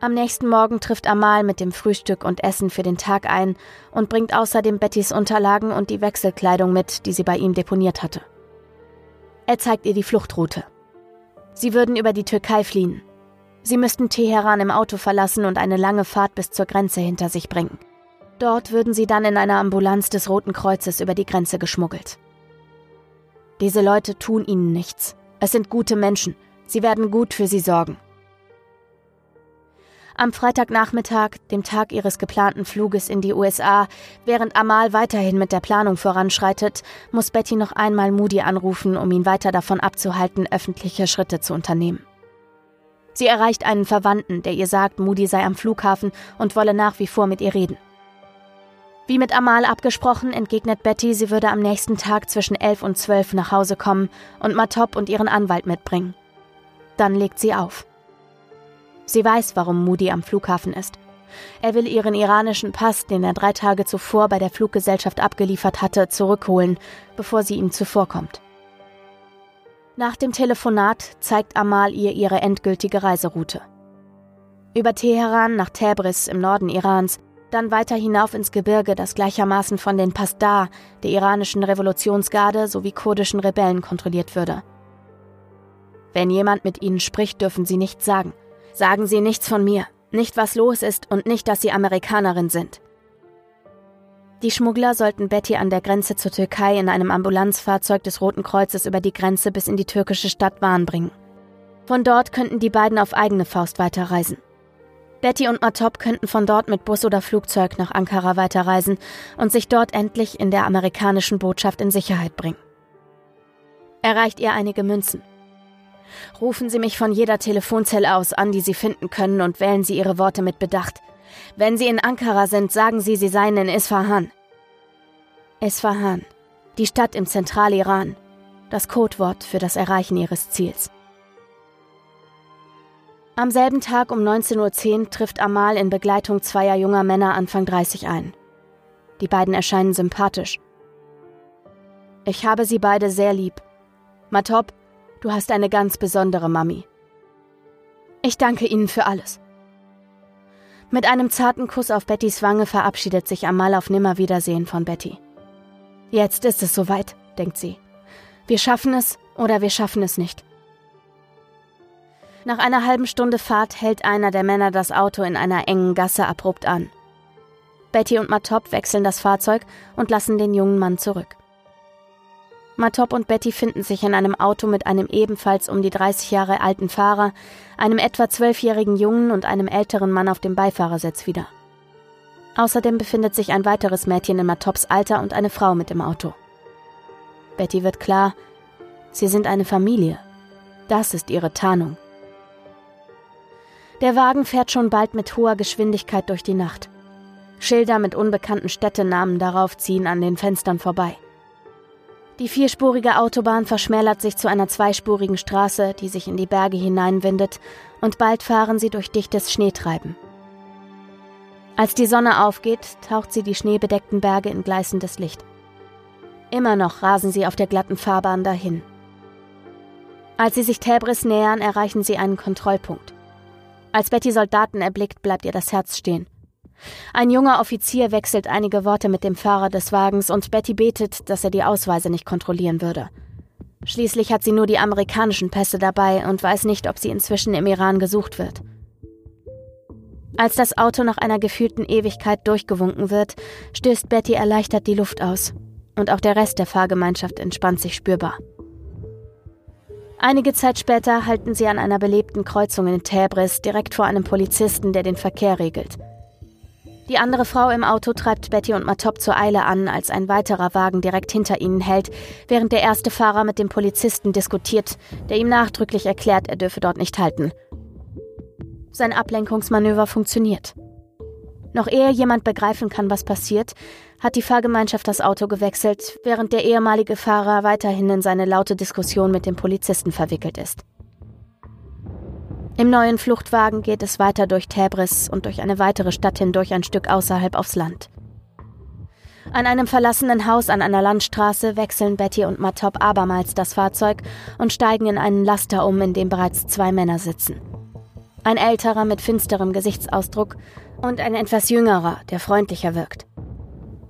Am nächsten Morgen trifft Amal mit dem Frühstück und Essen für den Tag ein und bringt außerdem Bettys Unterlagen und die Wechselkleidung mit, die sie bei ihm deponiert hatte. Er zeigt ihr die Fluchtroute. Sie würden über die Türkei fliehen. Sie müssten Teheran im Auto verlassen und eine lange Fahrt bis zur Grenze hinter sich bringen. Dort würden sie dann in einer Ambulanz des Roten Kreuzes über die Grenze geschmuggelt. Diese Leute tun ihnen nichts. Es sind gute Menschen. Sie werden gut für sie sorgen. Am Freitagnachmittag, dem Tag ihres geplanten Fluges in die USA, während Amal weiterhin mit der Planung voranschreitet, muss Betty noch einmal Moody anrufen, um ihn weiter davon abzuhalten, öffentliche Schritte zu unternehmen. Sie erreicht einen Verwandten, der ihr sagt, Moody sei am Flughafen und wolle nach wie vor mit ihr reden. Wie mit Amal abgesprochen, entgegnet Betty, sie würde am nächsten Tag zwischen elf und zwölf nach Hause kommen und Matop und ihren Anwalt mitbringen. Dann legt sie auf. Sie weiß, warum Moody am Flughafen ist. Er will ihren iranischen Pass, den er drei Tage zuvor bei der Fluggesellschaft abgeliefert hatte, zurückholen, bevor sie ihm zuvorkommt. Nach dem Telefonat zeigt Amal ihr ihre endgültige Reiseroute. Über Teheran nach Tabriz im Norden Irans, dann weiter hinauf ins Gebirge, das gleichermaßen von den Pasdar, der iranischen Revolutionsgarde sowie kurdischen Rebellen kontrolliert würde. Wenn jemand mit ihnen spricht, dürfen sie nichts sagen. Sagen sie nichts von mir, nicht was los ist und nicht, dass sie Amerikanerin sind. Die Schmuggler sollten Betty an der Grenze zur Türkei in einem Ambulanzfahrzeug des Roten Kreuzes über die Grenze bis in die türkische Stadt Van bringen. Von dort könnten die beiden auf eigene Faust weiterreisen. Betty und Matop könnten von dort mit Bus oder Flugzeug nach Ankara weiterreisen und sich dort endlich in der amerikanischen Botschaft in Sicherheit bringen. Erreicht ihr einige Münzen. Rufen Sie mich von jeder Telefonzelle aus an, die Sie finden können, und wählen Sie Ihre Worte mit Bedacht. Wenn Sie in Ankara sind, sagen Sie, Sie seien in Isfahan. Isfahan, die Stadt im Zentraliran, das Codewort für das Erreichen Ihres Ziels. Am selben Tag um 19.10 Uhr trifft Amal in Begleitung zweier junger Männer Anfang 30 ein. Die beiden erscheinen sympathisch. Ich habe sie beide sehr lieb. Matop, du hast eine ganz besondere Mami. Ich danke Ihnen für alles. Mit einem zarten Kuss auf Bettys Wange verabschiedet sich Amal auf Nimmerwiedersehen von Betty. Jetzt ist es soweit, denkt sie. Wir schaffen es oder wir schaffen es nicht. Nach einer halben Stunde Fahrt hält einer der Männer das Auto in einer engen Gasse abrupt an. Betty und Matop wechseln das Fahrzeug und lassen den jungen Mann zurück. Matop und Betty finden sich in einem Auto mit einem ebenfalls um die 30 Jahre alten Fahrer, einem etwa zwölfjährigen Jungen und einem älteren Mann auf dem Beifahrersitz wieder. Außerdem befindet sich ein weiteres Mädchen in Matops Alter und eine Frau mit im Auto. Betty wird klar, sie sind eine Familie. Das ist ihre Tarnung. Der Wagen fährt schon bald mit hoher Geschwindigkeit durch die Nacht. Schilder mit unbekannten Städtenamen darauf ziehen an den Fenstern vorbei. Die vierspurige Autobahn verschmälert sich zu einer zweispurigen Straße, die sich in die Berge hineinwindet, und bald fahren sie durch dichtes Schneetreiben. Als die Sonne aufgeht, taucht sie die schneebedeckten Berge in gleißendes Licht. Immer noch rasen sie auf der glatten Fahrbahn dahin. Als sie sich Tebris nähern, erreichen sie einen Kontrollpunkt. Als Betty Soldaten erblickt, bleibt ihr das Herz stehen. Ein junger Offizier wechselt einige Worte mit dem Fahrer des Wagens und Betty betet, dass er die Ausweise nicht kontrollieren würde. Schließlich hat sie nur die amerikanischen Pässe dabei und weiß nicht, ob sie inzwischen im Iran gesucht wird. Als das Auto nach einer gefühlten Ewigkeit durchgewunken wird, stößt Betty erleichtert die Luft aus. Und auch der Rest der Fahrgemeinschaft entspannt sich spürbar. Einige Zeit später halten sie an einer belebten Kreuzung in Tebris direkt vor einem Polizisten, der den Verkehr regelt. Die andere Frau im Auto treibt Betty und Matop zur Eile an, als ein weiterer Wagen direkt hinter ihnen hält, während der erste Fahrer mit dem Polizisten diskutiert, der ihm nachdrücklich erklärt, er dürfe dort nicht halten. Sein Ablenkungsmanöver funktioniert. Noch ehe jemand begreifen kann, was passiert, hat die Fahrgemeinschaft das Auto gewechselt, während der ehemalige Fahrer weiterhin in seine laute Diskussion mit dem Polizisten verwickelt ist. Im neuen Fluchtwagen geht es weiter durch Tebris und durch eine weitere Stadt hindurch ein Stück außerhalb aufs Land. An einem verlassenen Haus an einer Landstraße wechseln Betty und Matop abermals das Fahrzeug und steigen in einen Laster um, in dem bereits zwei Männer sitzen. Ein älterer mit finsterem Gesichtsausdruck und ein etwas jüngerer, der freundlicher wirkt.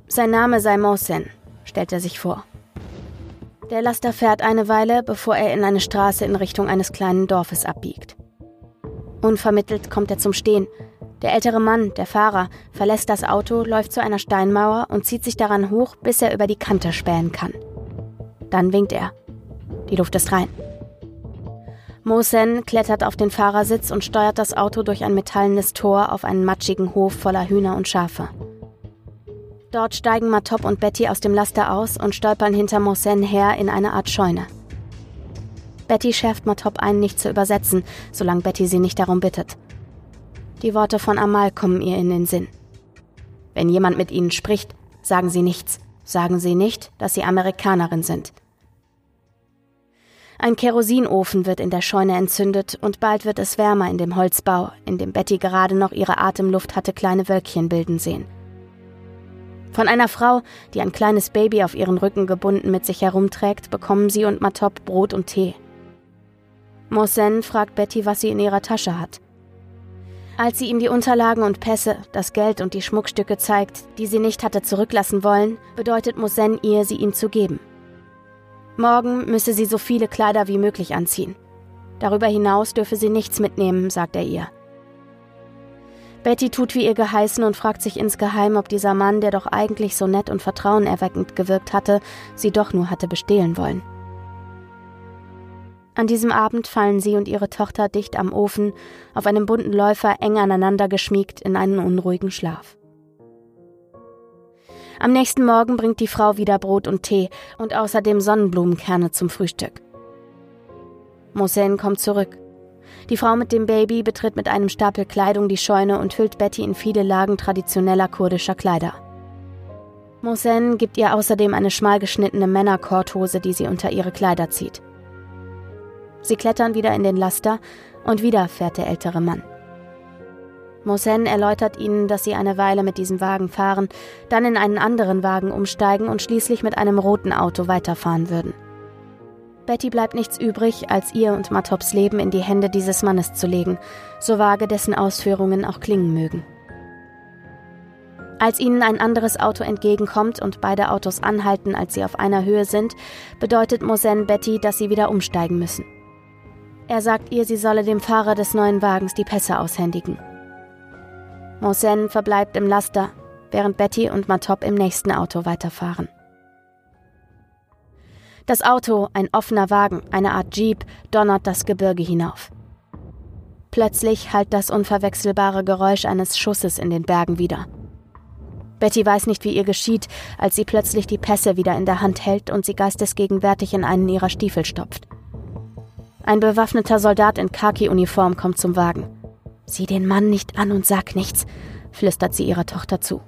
Sein Name sei Mohsen, stellt er sich vor. Der Laster fährt eine Weile, bevor er in eine Straße in Richtung eines kleinen Dorfes abbiegt. Unvermittelt kommt er zum Stehen. Der ältere Mann, der Fahrer, verlässt das Auto, läuft zu einer Steinmauer und zieht sich daran hoch, bis er über die Kante spähen kann. Dann winkt er. Die Luft ist rein. Mosen klettert auf den Fahrersitz und steuert das Auto durch ein metallenes Tor auf einen matschigen Hof voller Hühner und Schafe. Dort steigen Matop und Betty aus dem Laster aus und stolpern hinter Mosen her in eine Art Scheune. Betty schärft Matop ein, nicht zu übersetzen, solange Betty sie nicht darum bittet. Die Worte von Amal kommen ihr in den Sinn. Wenn jemand mit ihnen spricht, sagen sie nichts. Sagen sie nicht, dass sie Amerikanerin sind. Ein Kerosinofen wird in der Scheune entzündet und bald wird es wärmer in dem Holzbau, in dem Betty gerade noch ihre Atemluft hatte kleine Wölkchen bilden sehen. Von einer Frau, die ein kleines Baby auf ihren Rücken gebunden mit sich herumträgt, bekommen sie und Matop Brot und Tee. Mosen fragt Betty, was sie in ihrer Tasche hat. Als sie ihm die Unterlagen und Pässe, das Geld und die Schmuckstücke zeigt, die sie nicht hatte zurücklassen wollen, bedeutet Mosen ihr, sie ihm zu geben. Morgen müsse sie so viele Kleider wie möglich anziehen. Darüber hinaus dürfe sie nichts mitnehmen, sagt er ihr. Betty tut wie ihr geheißen und fragt sich insgeheim, ob dieser Mann, der doch eigentlich so nett und vertrauenerweckend gewirkt hatte, sie doch nur hatte bestehlen wollen. An diesem Abend fallen sie und ihre Tochter dicht am Ofen, auf einem bunten Läufer eng aneinander geschmiegt, in einen unruhigen Schlaf. Am nächsten Morgen bringt die Frau wieder Brot und Tee und außerdem Sonnenblumenkerne zum Frühstück. Mosen kommt zurück. Die Frau mit dem Baby betritt mit einem Stapel Kleidung die Scheune und hüllt Betty in viele Lagen traditioneller kurdischer Kleider. Mosen gibt ihr außerdem eine schmal geschnittene Männerkorthose, die sie unter ihre Kleider zieht. Sie klettern wieder in den Laster und wieder fährt der ältere Mann. Mosen erläutert ihnen, dass sie eine Weile mit diesem Wagen fahren, dann in einen anderen Wagen umsteigen und schließlich mit einem roten Auto weiterfahren würden. Betty bleibt nichts übrig, als ihr und Matops Leben in die Hände dieses Mannes zu legen, so vage dessen Ausführungen auch klingen mögen. Als ihnen ein anderes Auto entgegenkommt und beide Autos anhalten, als sie auf einer Höhe sind, bedeutet Mosen Betty, dass sie wieder umsteigen müssen. Er sagt ihr, sie solle dem Fahrer des neuen Wagens die Pässe aushändigen. Mosen verbleibt im Laster, während Betty und Matop im nächsten Auto weiterfahren. Das Auto, ein offener Wagen, eine Art Jeep, donnert das Gebirge hinauf. Plötzlich hallt das unverwechselbare Geräusch eines Schusses in den Bergen wieder. Betty weiß nicht, wie ihr geschieht, als sie plötzlich die Pässe wieder in der Hand hält und sie geistesgegenwärtig in einen ihrer Stiefel stopft. Ein bewaffneter Soldat in Khaki-Uniform kommt zum Wagen. Sieh den Mann nicht an und sag nichts, flüstert sie ihrer Tochter zu.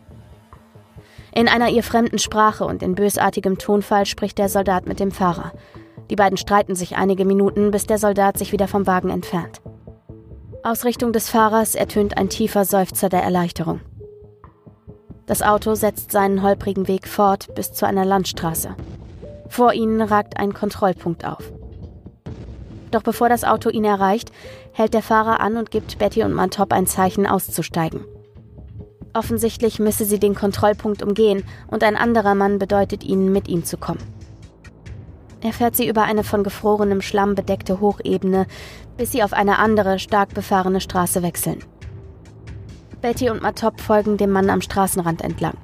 In einer ihr fremden Sprache und in bösartigem Tonfall spricht der Soldat mit dem Fahrer. Die beiden streiten sich einige Minuten, bis der Soldat sich wieder vom Wagen entfernt. Aus Richtung des Fahrers ertönt ein tiefer Seufzer der Erleichterung. Das Auto setzt seinen holprigen Weg fort bis zu einer Landstraße. Vor ihnen ragt ein Kontrollpunkt auf. Doch bevor das Auto ihn erreicht, hält der Fahrer an und gibt Betty und Mantop ein Zeichen auszusteigen. Offensichtlich müsse sie den Kontrollpunkt umgehen und ein anderer Mann bedeutet ihnen, mit ihm zu kommen. Er fährt sie über eine von gefrorenem Schlamm bedeckte Hochebene, bis sie auf eine andere, stark befahrene Straße wechseln. Betty und Matop folgen dem Mann am Straßenrand entlang.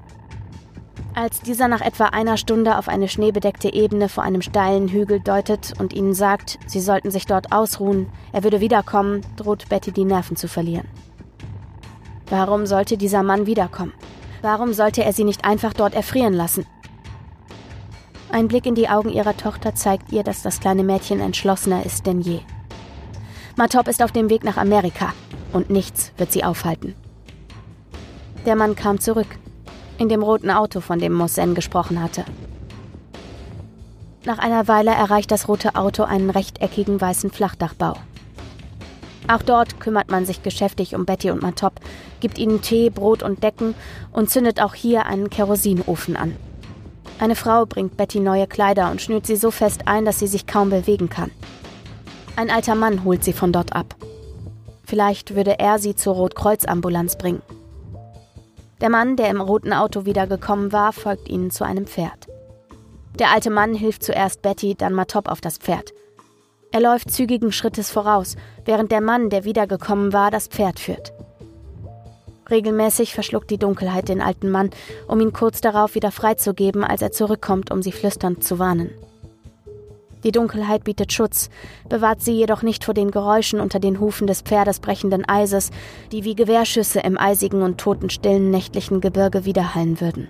Als dieser nach etwa einer Stunde auf eine schneebedeckte Ebene vor einem steilen Hügel deutet und ihnen sagt, sie sollten sich dort ausruhen, er würde wiederkommen, droht Betty die Nerven zu verlieren. Warum sollte dieser Mann wiederkommen? Warum sollte er sie nicht einfach dort erfrieren lassen? Ein Blick in die Augen ihrer Tochter zeigt ihr, dass das kleine Mädchen entschlossener ist denn je. Matop ist auf dem Weg nach Amerika und nichts wird sie aufhalten. Der Mann kam zurück, in dem roten Auto, von dem Mossen gesprochen hatte. Nach einer Weile erreicht das rote Auto einen rechteckigen weißen Flachdachbau. Auch dort kümmert man sich geschäftig um Betty und Matop, gibt ihnen Tee, Brot und Decken und zündet auch hier einen Kerosinofen an. Eine Frau bringt Betty neue Kleider und schnürt sie so fest ein, dass sie sich kaum bewegen kann. Ein alter Mann holt sie von dort ab. Vielleicht würde er sie zur Rotkreuzambulanz bringen. Der Mann, der im roten Auto wiedergekommen war, folgt ihnen zu einem Pferd. Der alte Mann hilft zuerst Betty, dann Matop auf das Pferd. Er läuft zügigen Schrittes voraus, während der Mann, der wiedergekommen war, das Pferd führt. Regelmäßig verschluckt die Dunkelheit den alten Mann, um ihn kurz darauf wieder freizugeben, als er zurückkommt, um sie flüsternd zu warnen. Die Dunkelheit bietet Schutz, bewahrt sie jedoch nicht vor den Geräuschen unter den Hufen des Pferdes brechenden Eises, die wie Gewehrschüsse im eisigen und totenstillen nächtlichen Gebirge widerhallen würden.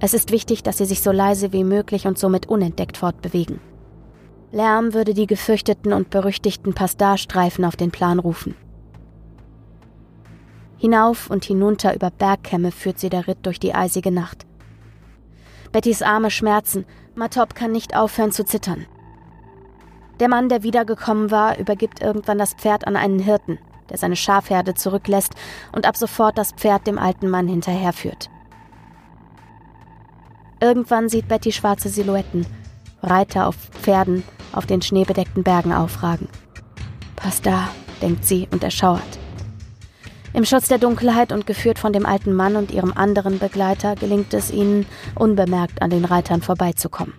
Es ist wichtig, dass sie sich so leise wie möglich und somit unentdeckt fortbewegen. Lärm würde die gefürchteten und berüchtigten Pastarstreifen auf den Plan rufen. Hinauf und hinunter über Bergkämme führt sie der Ritt durch die eisige Nacht. Bettys Arme schmerzen, Matop kann nicht aufhören zu zittern. Der Mann, der wiedergekommen war, übergibt irgendwann das Pferd an einen Hirten, der seine Schafherde zurücklässt und ab sofort das Pferd dem alten Mann hinterherführt. Irgendwann sieht Betty schwarze Silhouetten, Reiter auf Pferden, auf den schneebedeckten Bergen aufragen. Pass da, denkt sie und erschauert. Im Schutz der Dunkelheit und geführt von dem alten Mann und ihrem anderen Begleiter gelingt es ihnen, unbemerkt an den Reitern vorbeizukommen.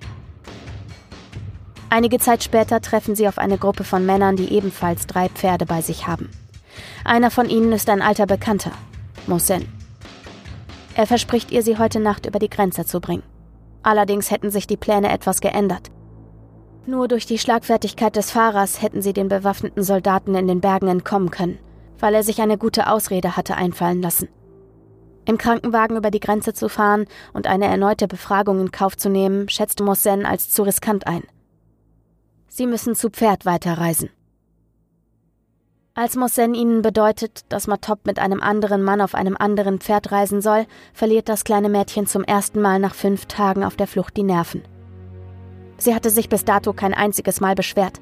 Einige Zeit später treffen sie auf eine Gruppe von Männern, die ebenfalls drei Pferde bei sich haben. Einer von ihnen ist ein alter Bekannter, Mosen. Er verspricht ihr, sie heute Nacht über die Grenze zu bringen. Allerdings hätten sich die Pläne etwas geändert. Nur durch die Schlagfertigkeit des Fahrers hätten sie den bewaffneten Soldaten in den Bergen entkommen können, weil er sich eine gute Ausrede hatte einfallen lassen. Im Krankenwagen über die Grenze zu fahren und eine erneute Befragung in Kauf zu nehmen, schätzte Mossen als zu riskant ein. Sie müssen zu Pferd weiterreisen. Als Mossen ihnen bedeutet, dass Matop mit einem anderen Mann auf einem anderen Pferd reisen soll, verliert das kleine Mädchen zum ersten Mal nach fünf Tagen auf der Flucht die Nerven. Sie hatte sich bis dato kein einziges Mal beschwert.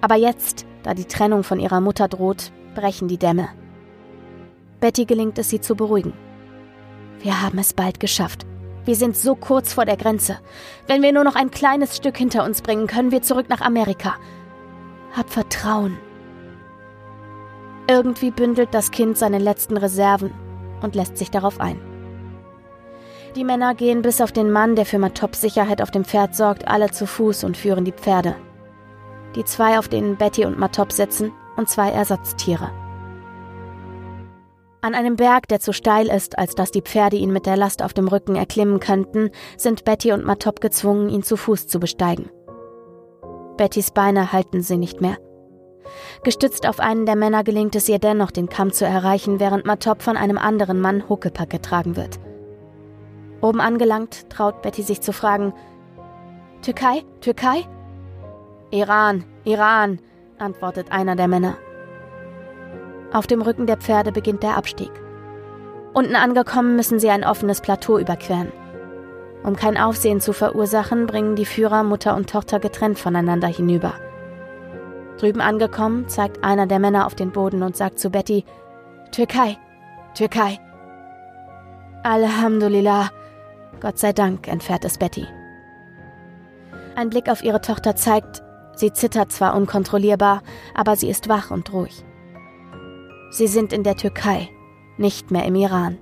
Aber jetzt, da die Trennung von ihrer Mutter droht, brechen die Dämme. Betty gelingt es, sie zu beruhigen. Wir haben es bald geschafft. Wir sind so kurz vor der Grenze. Wenn wir nur noch ein kleines Stück hinter uns bringen, können wir zurück nach Amerika. Hab Vertrauen. Irgendwie bündelt das Kind seine letzten Reserven und lässt sich darauf ein. Die Männer gehen bis auf den Mann, der für Matops Sicherheit auf dem Pferd sorgt, alle zu Fuß und führen die Pferde. Die zwei, auf denen Betty und Matop sitzen, und zwei Ersatztiere. An einem Berg, der zu steil ist, als dass die Pferde ihn mit der Last auf dem Rücken erklimmen könnten, sind Betty und Matop gezwungen, ihn zu Fuß zu besteigen. Bettys Beine halten sie nicht mehr. Gestützt auf einen der Männer gelingt es ihr dennoch, den Kamm zu erreichen, während Matop von einem anderen Mann Huckepack getragen wird. Oben angelangt, traut Betty sich zu fragen: Türkei? Türkei? Iran, Iran, antwortet einer der Männer. Auf dem Rücken der Pferde beginnt der Abstieg. Unten angekommen müssen sie ein offenes Plateau überqueren. Um kein Aufsehen zu verursachen, bringen die Führer Mutter und Tochter getrennt voneinander hinüber. Drüben angekommen, zeigt einer der Männer auf den Boden und sagt zu Betty, Türkei, Türkei. Alhamdulillah, Gott sei Dank, entfährt es Betty. Ein Blick auf ihre Tochter zeigt, sie zittert zwar unkontrollierbar, aber sie ist wach und ruhig. Sie sind in der Türkei, nicht mehr im Iran.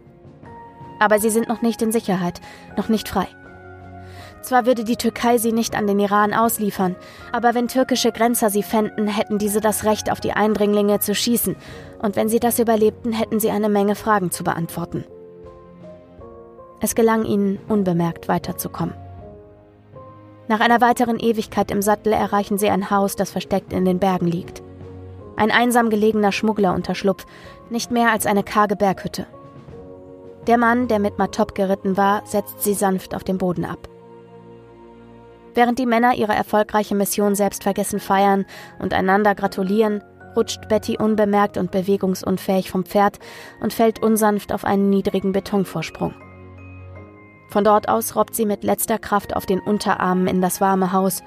Aber sie sind noch nicht in Sicherheit, noch nicht frei. Zwar würde die Türkei sie nicht an den Iran ausliefern, aber wenn türkische Grenzer sie fänden, hätten diese das Recht, auf die Eindringlinge zu schießen, und wenn sie das überlebten, hätten sie eine Menge Fragen zu beantworten. Es gelang ihnen, unbemerkt weiterzukommen. Nach einer weiteren Ewigkeit im Sattel erreichen sie ein Haus, das versteckt in den Bergen liegt. Ein einsam gelegener Schmugglerunterschlupf, nicht mehr als eine karge Berghütte. Der Mann, der mit Matop geritten war, setzt sie sanft auf dem Boden ab. Während die Männer ihre erfolgreiche Mission selbstvergessen feiern und einander gratulieren, rutscht Betty unbemerkt und bewegungsunfähig vom Pferd und fällt unsanft auf einen niedrigen Betonvorsprung. Von dort aus robbt sie mit letzter Kraft auf den Unterarmen in das warme Haus.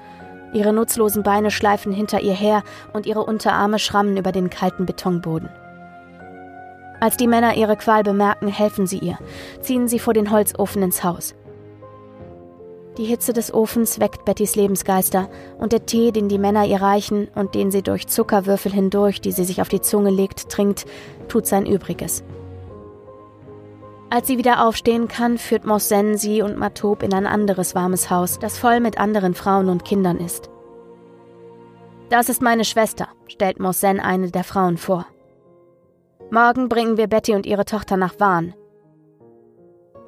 Ihre nutzlosen Beine schleifen hinter ihr her und ihre Unterarme schrammen über den kalten Betonboden. Als die Männer ihre Qual bemerken, helfen sie ihr, ziehen sie vor den Holzofen ins Haus. Die Hitze des Ofens weckt Bettys Lebensgeister und der Tee, den die Männer ihr reichen und den sie durch Zuckerwürfel hindurch, die sie sich auf die Zunge legt, trinkt, tut sein Übriges. Als sie wieder aufstehen kann, führt Mossen sie und Matob in ein anderes warmes Haus, das voll mit anderen Frauen und Kindern ist. Das ist meine Schwester, stellt Mossen eine der Frauen vor. Morgen bringen wir Betty und ihre Tochter nach Wahn.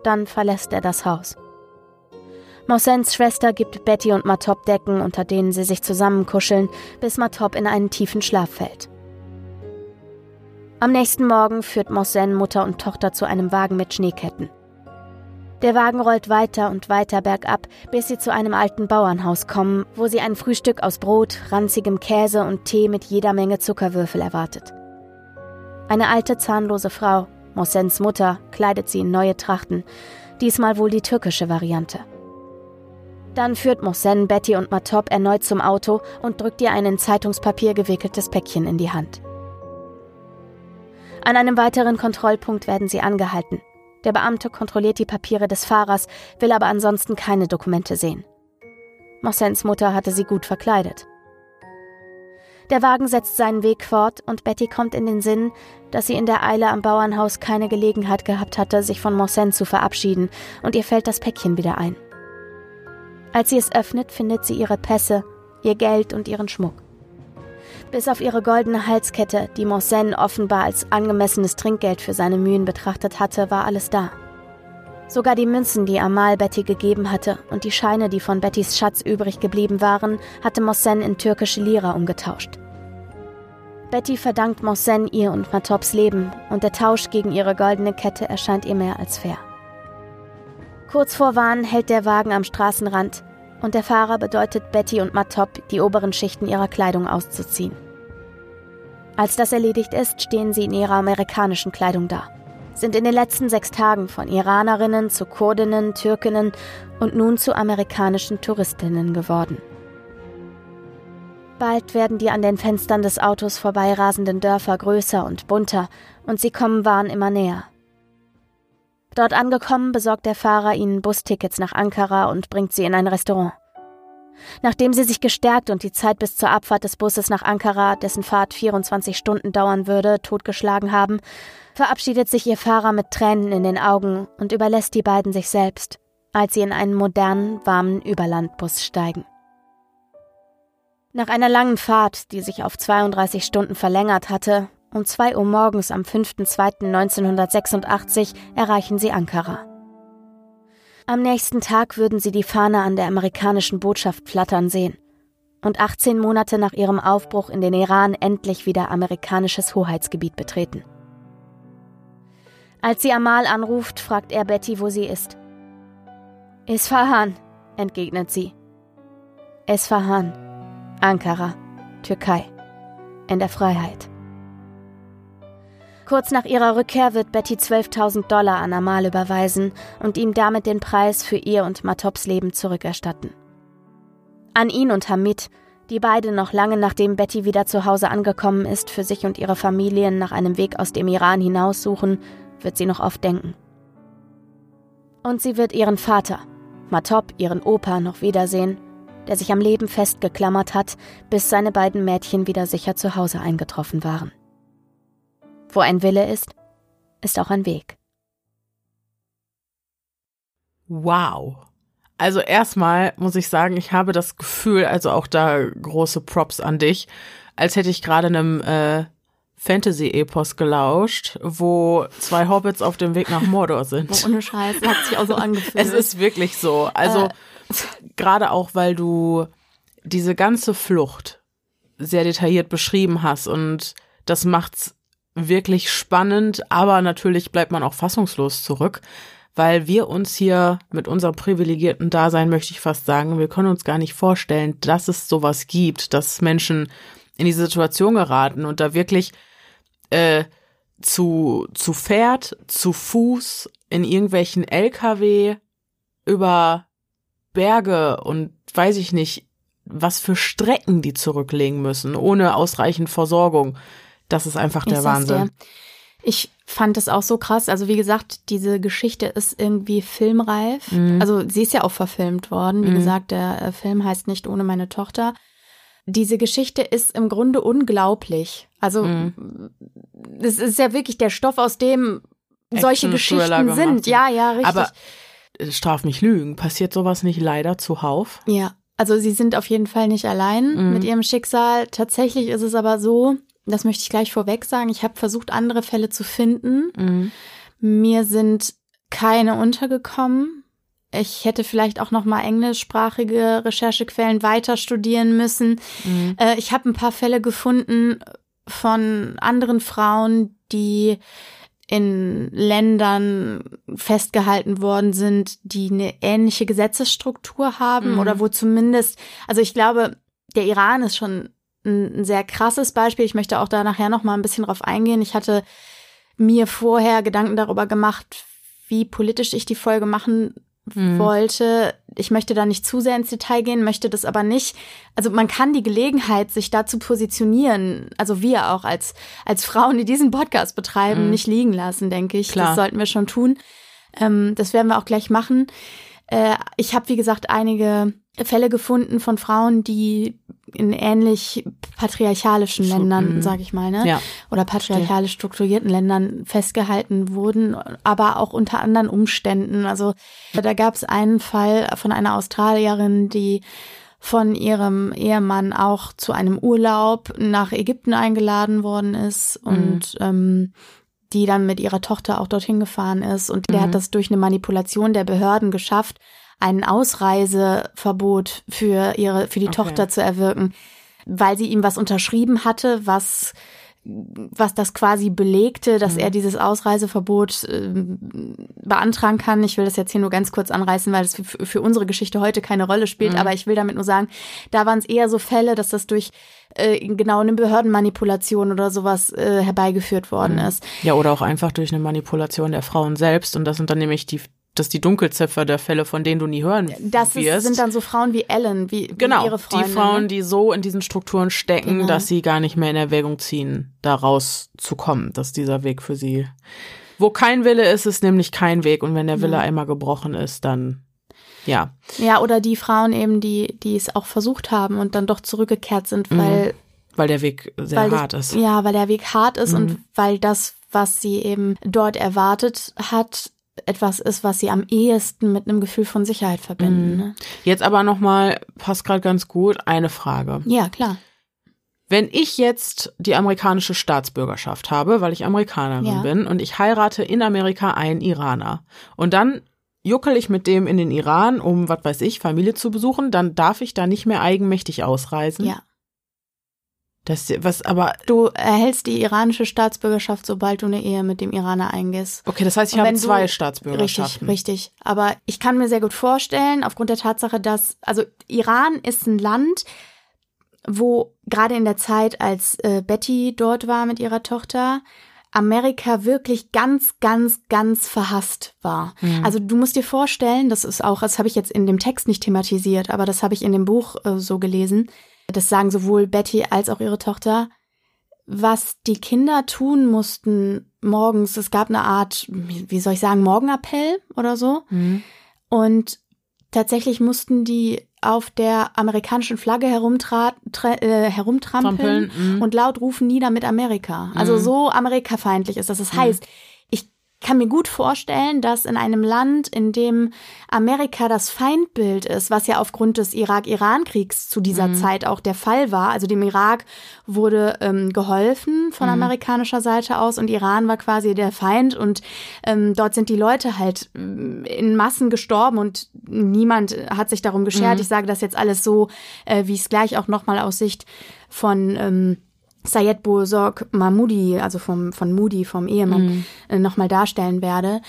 Dann verlässt er das Haus. Mossens Schwester gibt Betty und Matop Decken, unter denen sie sich zusammenkuscheln, bis Matop in einen tiefen Schlaf fällt. Am nächsten Morgen führt Mossen Mutter und Tochter zu einem Wagen mit Schneeketten. Der Wagen rollt weiter und weiter bergab, bis sie zu einem alten Bauernhaus kommen, wo sie ein Frühstück aus Brot, ranzigem Käse und Tee mit jeder Menge Zuckerwürfel erwartet. Eine alte, zahnlose Frau, Mossens Mutter, kleidet sie in neue Trachten, diesmal wohl die türkische Variante. Dann führt Mossen Betty und Matop erneut zum Auto und drückt ihr ein in Zeitungspapier gewickeltes Päckchen in die Hand. An einem weiteren Kontrollpunkt werden sie angehalten. Der Beamte kontrolliert die Papiere des Fahrers, will aber ansonsten keine Dokumente sehen. Mossens Mutter hatte sie gut verkleidet. Der Wagen setzt seinen Weg fort und Betty kommt in den Sinn, dass sie in der Eile am Bauernhaus keine Gelegenheit gehabt hatte, sich von Mossen zu verabschieden, und ihr fällt das Päckchen wieder ein. Als sie es öffnet, findet sie ihre Pässe, ihr Geld und ihren Schmuck. Bis auf ihre goldene Halskette, die Morsen offenbar als angemessenes Trinkgeld für seine Mühen betrachtet hatte, war alles da. Sogar die Münzen, die Amal Betty gegeben hatte, und die Scheine, die von Bettys Schatz übrig geblieben waren, hatte Morsen in türkische Lira umgetauscht. Betty verdankt Morsen ihr und Matops Leben, und der Tausch gegen ihre goldene Kette erscheint ihr mehr als fair. Kurz vor Wahn hält der Wagen am Straßenrand, und der Fahrer bedeutet Betty und Matop, die oberen Schichten ihrer Kleidung auszuziehen. Als das erledigt ist, stehen sie in ihrer amerikanischen Kleidung da, sind in den letzten sechs Tagen von Iranerinnen zu Kurdinnen, Türkinnen und nun zu amerikanischen Touristinnen geworden. Bald werden die an den Fenstern des Autos vorbeirasenden Dörfer größer und bunter, und sie kommen Wahn immer näher. Dort angekommen, besorgt der Fahrer ihnen Bustickets nach Ankara und bringt sie in ein Restaurant. Nachdem sie sich gestärkt und die Zeit bis zur Abfahrt des Busses nach Ankara, dessen Fahrt 24 Stunden dauern würde, totgeschlagen haben, verabschiedet sich ihr Fahrer mit Tränen in den Augen und überlässt die beiden sich selbst, als sie in einen modernen, warmen Überlandbus steigen. Nach einer langen Fahrt, die sich auf 32 Stunden verlängert hatte, um 2 Uhr morgens am 5.2.1986 erreichen sie Ankara. Am nächsten Tag würden sie die Fahne an der amerikanischen Botschaft flattern sehen und 18 Monate nach ihrem Aufbruch in den Iran endlich wieder amerikanisches Hoheitsgebiet betreten. Als sie Amal anruft, fragt er Betty, wo sie ist. Isfahan, entgegnet sie. Isfahan, Ankara, Türkei, in der Freiheit. Kurz nach ihrer Rückkehr wird Betty 12.000 Dollar an Amal überweisen und ihm damit den Preis für ihr und Matops Leben zurückerstatten. An ihn und Hamid, die beide noch lange nachdem Betty wieder zu Hause angekommen ist, für sich und ihre Familien nach einem Weg aus dem Iran hinaussuchen, wird sie noch oft denken. Und sie wird ihren Vater, Matop, ihren Opa, noch wiedersehen, der sich am Leben festgeklammert hat, bis seine beiden Mädchen wieder sicher zu Hause eingetroffen waren. Wo ein Wille ist, ist auch ein Weg. Wow. Also erstmal muss ich sagen, ich habe das Gefühl, also auch da große Props an dich, als hätte ich gerade einem äh, Fantasy-Epos gelauscht, wo zwei Hobbits auf dem Weg nach Mordor sind. Oh, ohne Scheiß, hat sich auch so angefühlt. Es ist wirklich so. Also äh. gerade auch, weil du diese ganze Flucht sehr detailliert beschrieben hast und das macht's wirklich spannend, aber natürlich bleibt man auch fassungslos zurück, weil wir uns hier mit unserem privilegierten Dasein, möchte ich fast sagen, wir können uns gar nicht vorstellen, dass es sowas gibt, dass Menschen in diese Situation geraten und da wirklich äh, zu, zu Pferd, zu Fuß, in irgendwelchen LKW über Berge und weiß ich nicht, was für Strecken die zurücklegen müssen, ohne ausreichend Versorgung. Das ist einfach der Wahnsinn. Dir. Ich fand es auch so krass. Also wie gesagt, diese Geschichte ist irgendwie filmreif. Mhm. Also sie ist ja auch verfilmt worden. Wie mhm. gesagt, der äh, Film heißt nicht ohne meine Tochter. Diese Geschichte ist im Grunde unglaublich. Also mhm. es ist ja wirklich der Stoff, aus dem solche Geschichten sind. Ja, ja, richtig. Aber äh, straf mich lügen. Passiert sowas nicht leider zuhauf? Ja. Also sie sind auf jeden Fall nicht allein mhm. mit ihrem Schicksal. Tatsächlich ist es aber so, das möchte ich gleich vorweg sagen, ich habe versucht, andere Fälle zu finden. Mhm. Mir sind keine untergekommen. Ich hätte vielleicht auch noch mal englischsprachige Recherchequellen weiter studieren müssen. Mhm. Äh, ich habe ein paar Fälle gefunden von anderen Frauen, die in Ländern festgehalten worden sind, die eine ähnliche Gesetzesstruktur haben mhm. oder wo zumindest, also ich glaube, der Iran ist schon ein, sehr krasses Beispiel. Ich möchte auch da nachher noch mal ein bisschen drauf eingehen. Ich hatte mir vorher Gedanken darüber gemacht, wie politisch ich die Folge machen mhm. wollte. Ich möchte da nicht zu sehr ins Detail gehen, möchte das aber nicht. Also man kann die Gelegenheit, sich da zu positionieren, also wir auch als, als Frauen, die diesen Podcast betreiben, mhm. nicht liegen lassen, denke ich. Klar. Das sollten wir schon tun. Ähm, das werden wir auch gleich machen. Äh, ich habe, wie gesagt, einige Fälle gefunden von Frauen, die in ähnlich patriarchalischen Ländern, mhm. sage ich mal, ne? Ja. Oder patriarchalisch strukturierten Ländern festgehalten wurden, aber auch unter anderen Umständen. Also da gab es einen Fall von einer Australierin, die von ihrem Ehemann auch zu einem Urlaub nach Ägypten eingeladen worden ist mhm. und ähm, die dann mit ihrer Tochter auch dorthin gefahren ist und der hat mhm. das durch eine Manipulation der Behörden geschafft, ein Ausreiseverbot für ihre, für die okay. Tochter zu erwirken, weil sie ihm was unterschrieben hatte, was was das quasi belegte, dass mhm. er dieses Ausreiseverbot äh, beantragen kann. Ich will das jetzt hier nur ganz kurz anreißen, weil es für, für unsere Geschichte heute keine Rolle spielt. Mhm. Aber ich will damit nur sagen, da waren es eher so Fälle, dass das durch äh, genau eine Behördenmanipulation oder sowas äh, herbeigeführt worden mhm. ist. Ja, oder auch einfach durch eine Manipulation der Frauen selbst. Und das sind dann nämlich die das die Dunkelziffer der Fälle, von denen du nie hören das wirst. Das sind dann so Frauen wie Ellen, wie, genau, wie ihre Freunde. die Frauen, die so in diesen Strukturen stecken, genau. dass sie gar nicht mehr in Erwägung ziehen, da rauszukommen, dass dieser Weg für sie, wo kein Wille ist, ist nämlich kein Weg und wenn der Wille ja. einmal gebrochen ist, dann ja. Ja, oder die Frauen eben, die, die es auch versucht haben und dann doch zurückgekehrt sind, mhm. weil mhm. weil der Weg sehr hart ist. Ja, weil der Weg hart ist mhm. und weil das, was sie eben dort erwartet hat, etwas ist, was sie am ehesten mit einem Gefühl von Sicherheit verbinden. Mhm. Ne? Jetzt aber nochmal, passt gerade ganz gut, eine Frage. Ja, klar. Wenn ich jetzt die amerikanische Staatsbürgerschaft habe, weil ich Amerikanerin ja. bin und ich heirate in Amerika einen Iraner und dann juckel ich mit dem in den Iran, um, was weiß ich, Familie zu besuchen, dann darf ich da nicht mehr eigenmächtig ausreisen. Ja. Das, was aber. Du erhältst die iranische Staatsbürgerschaft, sobald du eine Ehe mit dem Iraner eingehst. Okay, das heißt, ich habe zwei du, Staatsbürgerschaften. Richtig, richtig. Aber ich kann mir sehr gut vorstellen, aufgrund der Tatsache, dass, also Iran ist ein Land, wo gerade in der Zeit, als äh, Betty dort war mit ihrer Tochter, Amerika wirklich ganz, ganz, ganz verhasst war. Mhm. Also du musst dir vorstellen, das ist auch, das habe ich jetzt in dem Text nicht thematisiert, aber das habe ich in dem Buch äh, so gelesen. Das sagen sowohl Betty als auch ihre Tochter. Was die Kinder tun mussten morgens, es gab eine Art, wie soll ich sagen, Morgenappell oder so. Mhm. Und tatsächlich mussten die auf der amerikanischen Flagge herumtra äh, herumtrampeln mhm. und laut rufen nieder mit Amerika. Also mhm. so amerikafeindlich ist das. Das mhm. Kann mir gut vorstellen, dass in einem Land, in dem Amerika das Feindbild ist, was ja aufgrund des Irak-Iran-Kriegs zu dieser mhm. Zeit auch der Fall war, also dem Irak wurde ähm, geholfen von mhm. amerikanischer Seite aus und Iran war quasi der Feind und ähm, dort sind die Leute halt mm, in Massen gestorben und niemand hat sich darum geschert. Mhm. Ich sage das jetzt alles so, äh, wie es gleich auch nochmal aus Sicht von ähm, Sayed Bozorg Mahmoudi, also vom, von Moody, vom Ehemann, mhm. Äh, nochmal darstellen werde.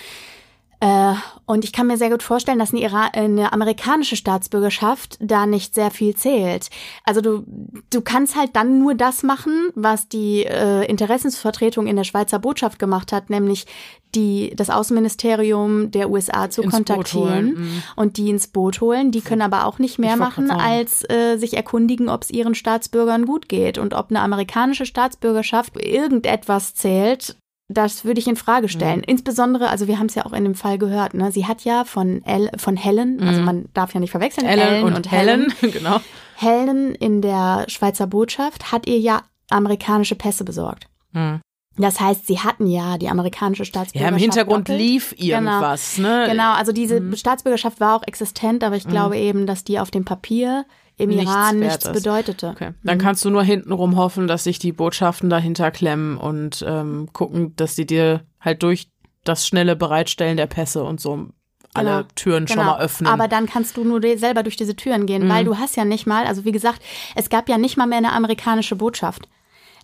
Äh, und ich kann mir sehr gut vorstellen, dass eine, Iran eine amerikanische Staatsbürgerschaft da nicht sehr viel zählt. Also du, du kannst halt dann nur das machen, was die äh, Interessensvertretung in der Schweizer Botschaft gemacht hat, nämlich die, das Außenministerium der USA zu ins kontaktieren mhm. und die ins Boot holen. Die können aber auch nicht mehr machen, als äh, sich erkundigen, ob es ihren Staatsbürgern gut geht und ob eine amerikanische Staatsbürgerschaft irgendetwas zählt, das würde ich in Frage stellen. Mhm. Insbesondere, also wir haben es ja auch in dem Fall gehört, ne? Sie hat ja von El, von Helen, also mhm. also man darf ja nicht verwechseln, Ellen, Ellen und, und, Helen, Helen, genau. Helen in der Schweizer Botschaft hat ihr ja amerikanische Pässe besorgt. Mhm. Das heißt, sie hatten ja die amerikanische Staatsbürgerschaft. Ja, im Hintergrund doppelt. lief irgendwas, genau. ne? Genau, also diese mhm. Staatsbürgerschaft war auch existent, aber ich mhm. glaube eben, dass die auf dem Papier im nichts Iran nichts ist. bedeutete. Okay. Dann mhm. kannst du nur hintenrum hoffen, dass sich die Botschaften dahinter klemmen und ähm, gucken, dass sie dir halt durch das schnelle Bereitstellen der Pässe und so alle genau. Türen genau. schon mal öffnen. Aber dann kannst du nur selber durch diese Türen gehen, mhm. weil du hast ja nicht mal, also wie gesagt, es gab ja nicht mal mehr eine amerikanische Botschaft.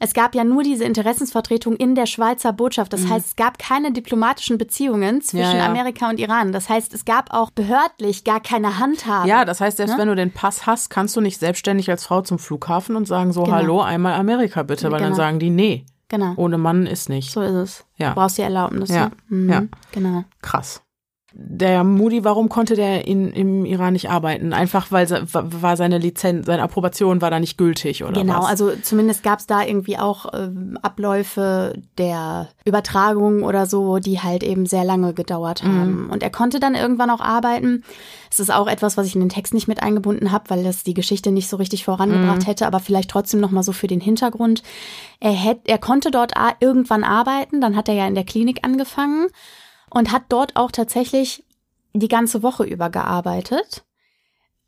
Es gab ja nur diese Interessensvertretung in der Schweizer Botschaft. Das mhm. heißt, es gab keine diplomatischen Beziehungen zwischen ja, ja. Amerika und Iran. Das heißt, es gab auch behördlich gar keine Handhabe. Ja, das heißt, selbst ne? wenn du den Pass hast, kannst du nicht selbstständig als Frau zum Flughafen und sagen so, genau. hallo, einmal Amerika bitte, weil genau. dann sagen die, nee. Genau. Ohne Mann ist nicht. So ist es. Ja. Du brauchst die Erlaubnis. Ja. Mhm. ja. Genau. Krass der Moody, warum konnte der in, im Iran nicht arbeiten? Einfach weil war seine Lizenz, seine Approbation war da nicht gültig oder Genau, was? also zumindest gab es da irgendwie auch äh, Abläufe der Übertragung oder so, die halt eben sehr lange gedauert mhm. haben. Mhm. Und er konnte dann irgendwann auch arbeiten. Es ist auch etwas, was ich in den Text nicht mit eingebunden habe, weil das die Geschichte nicht so richtig vorangebracht mhm. hätte, aber vielleicht trotzdem noch mal so für den Hintergrund. Er hätte, er konnte dort irgendwann arbeiten, dann hat er ja in der Klinik angefangen und hat dort auch tatsächlich die ganze Woche über gearbeitet,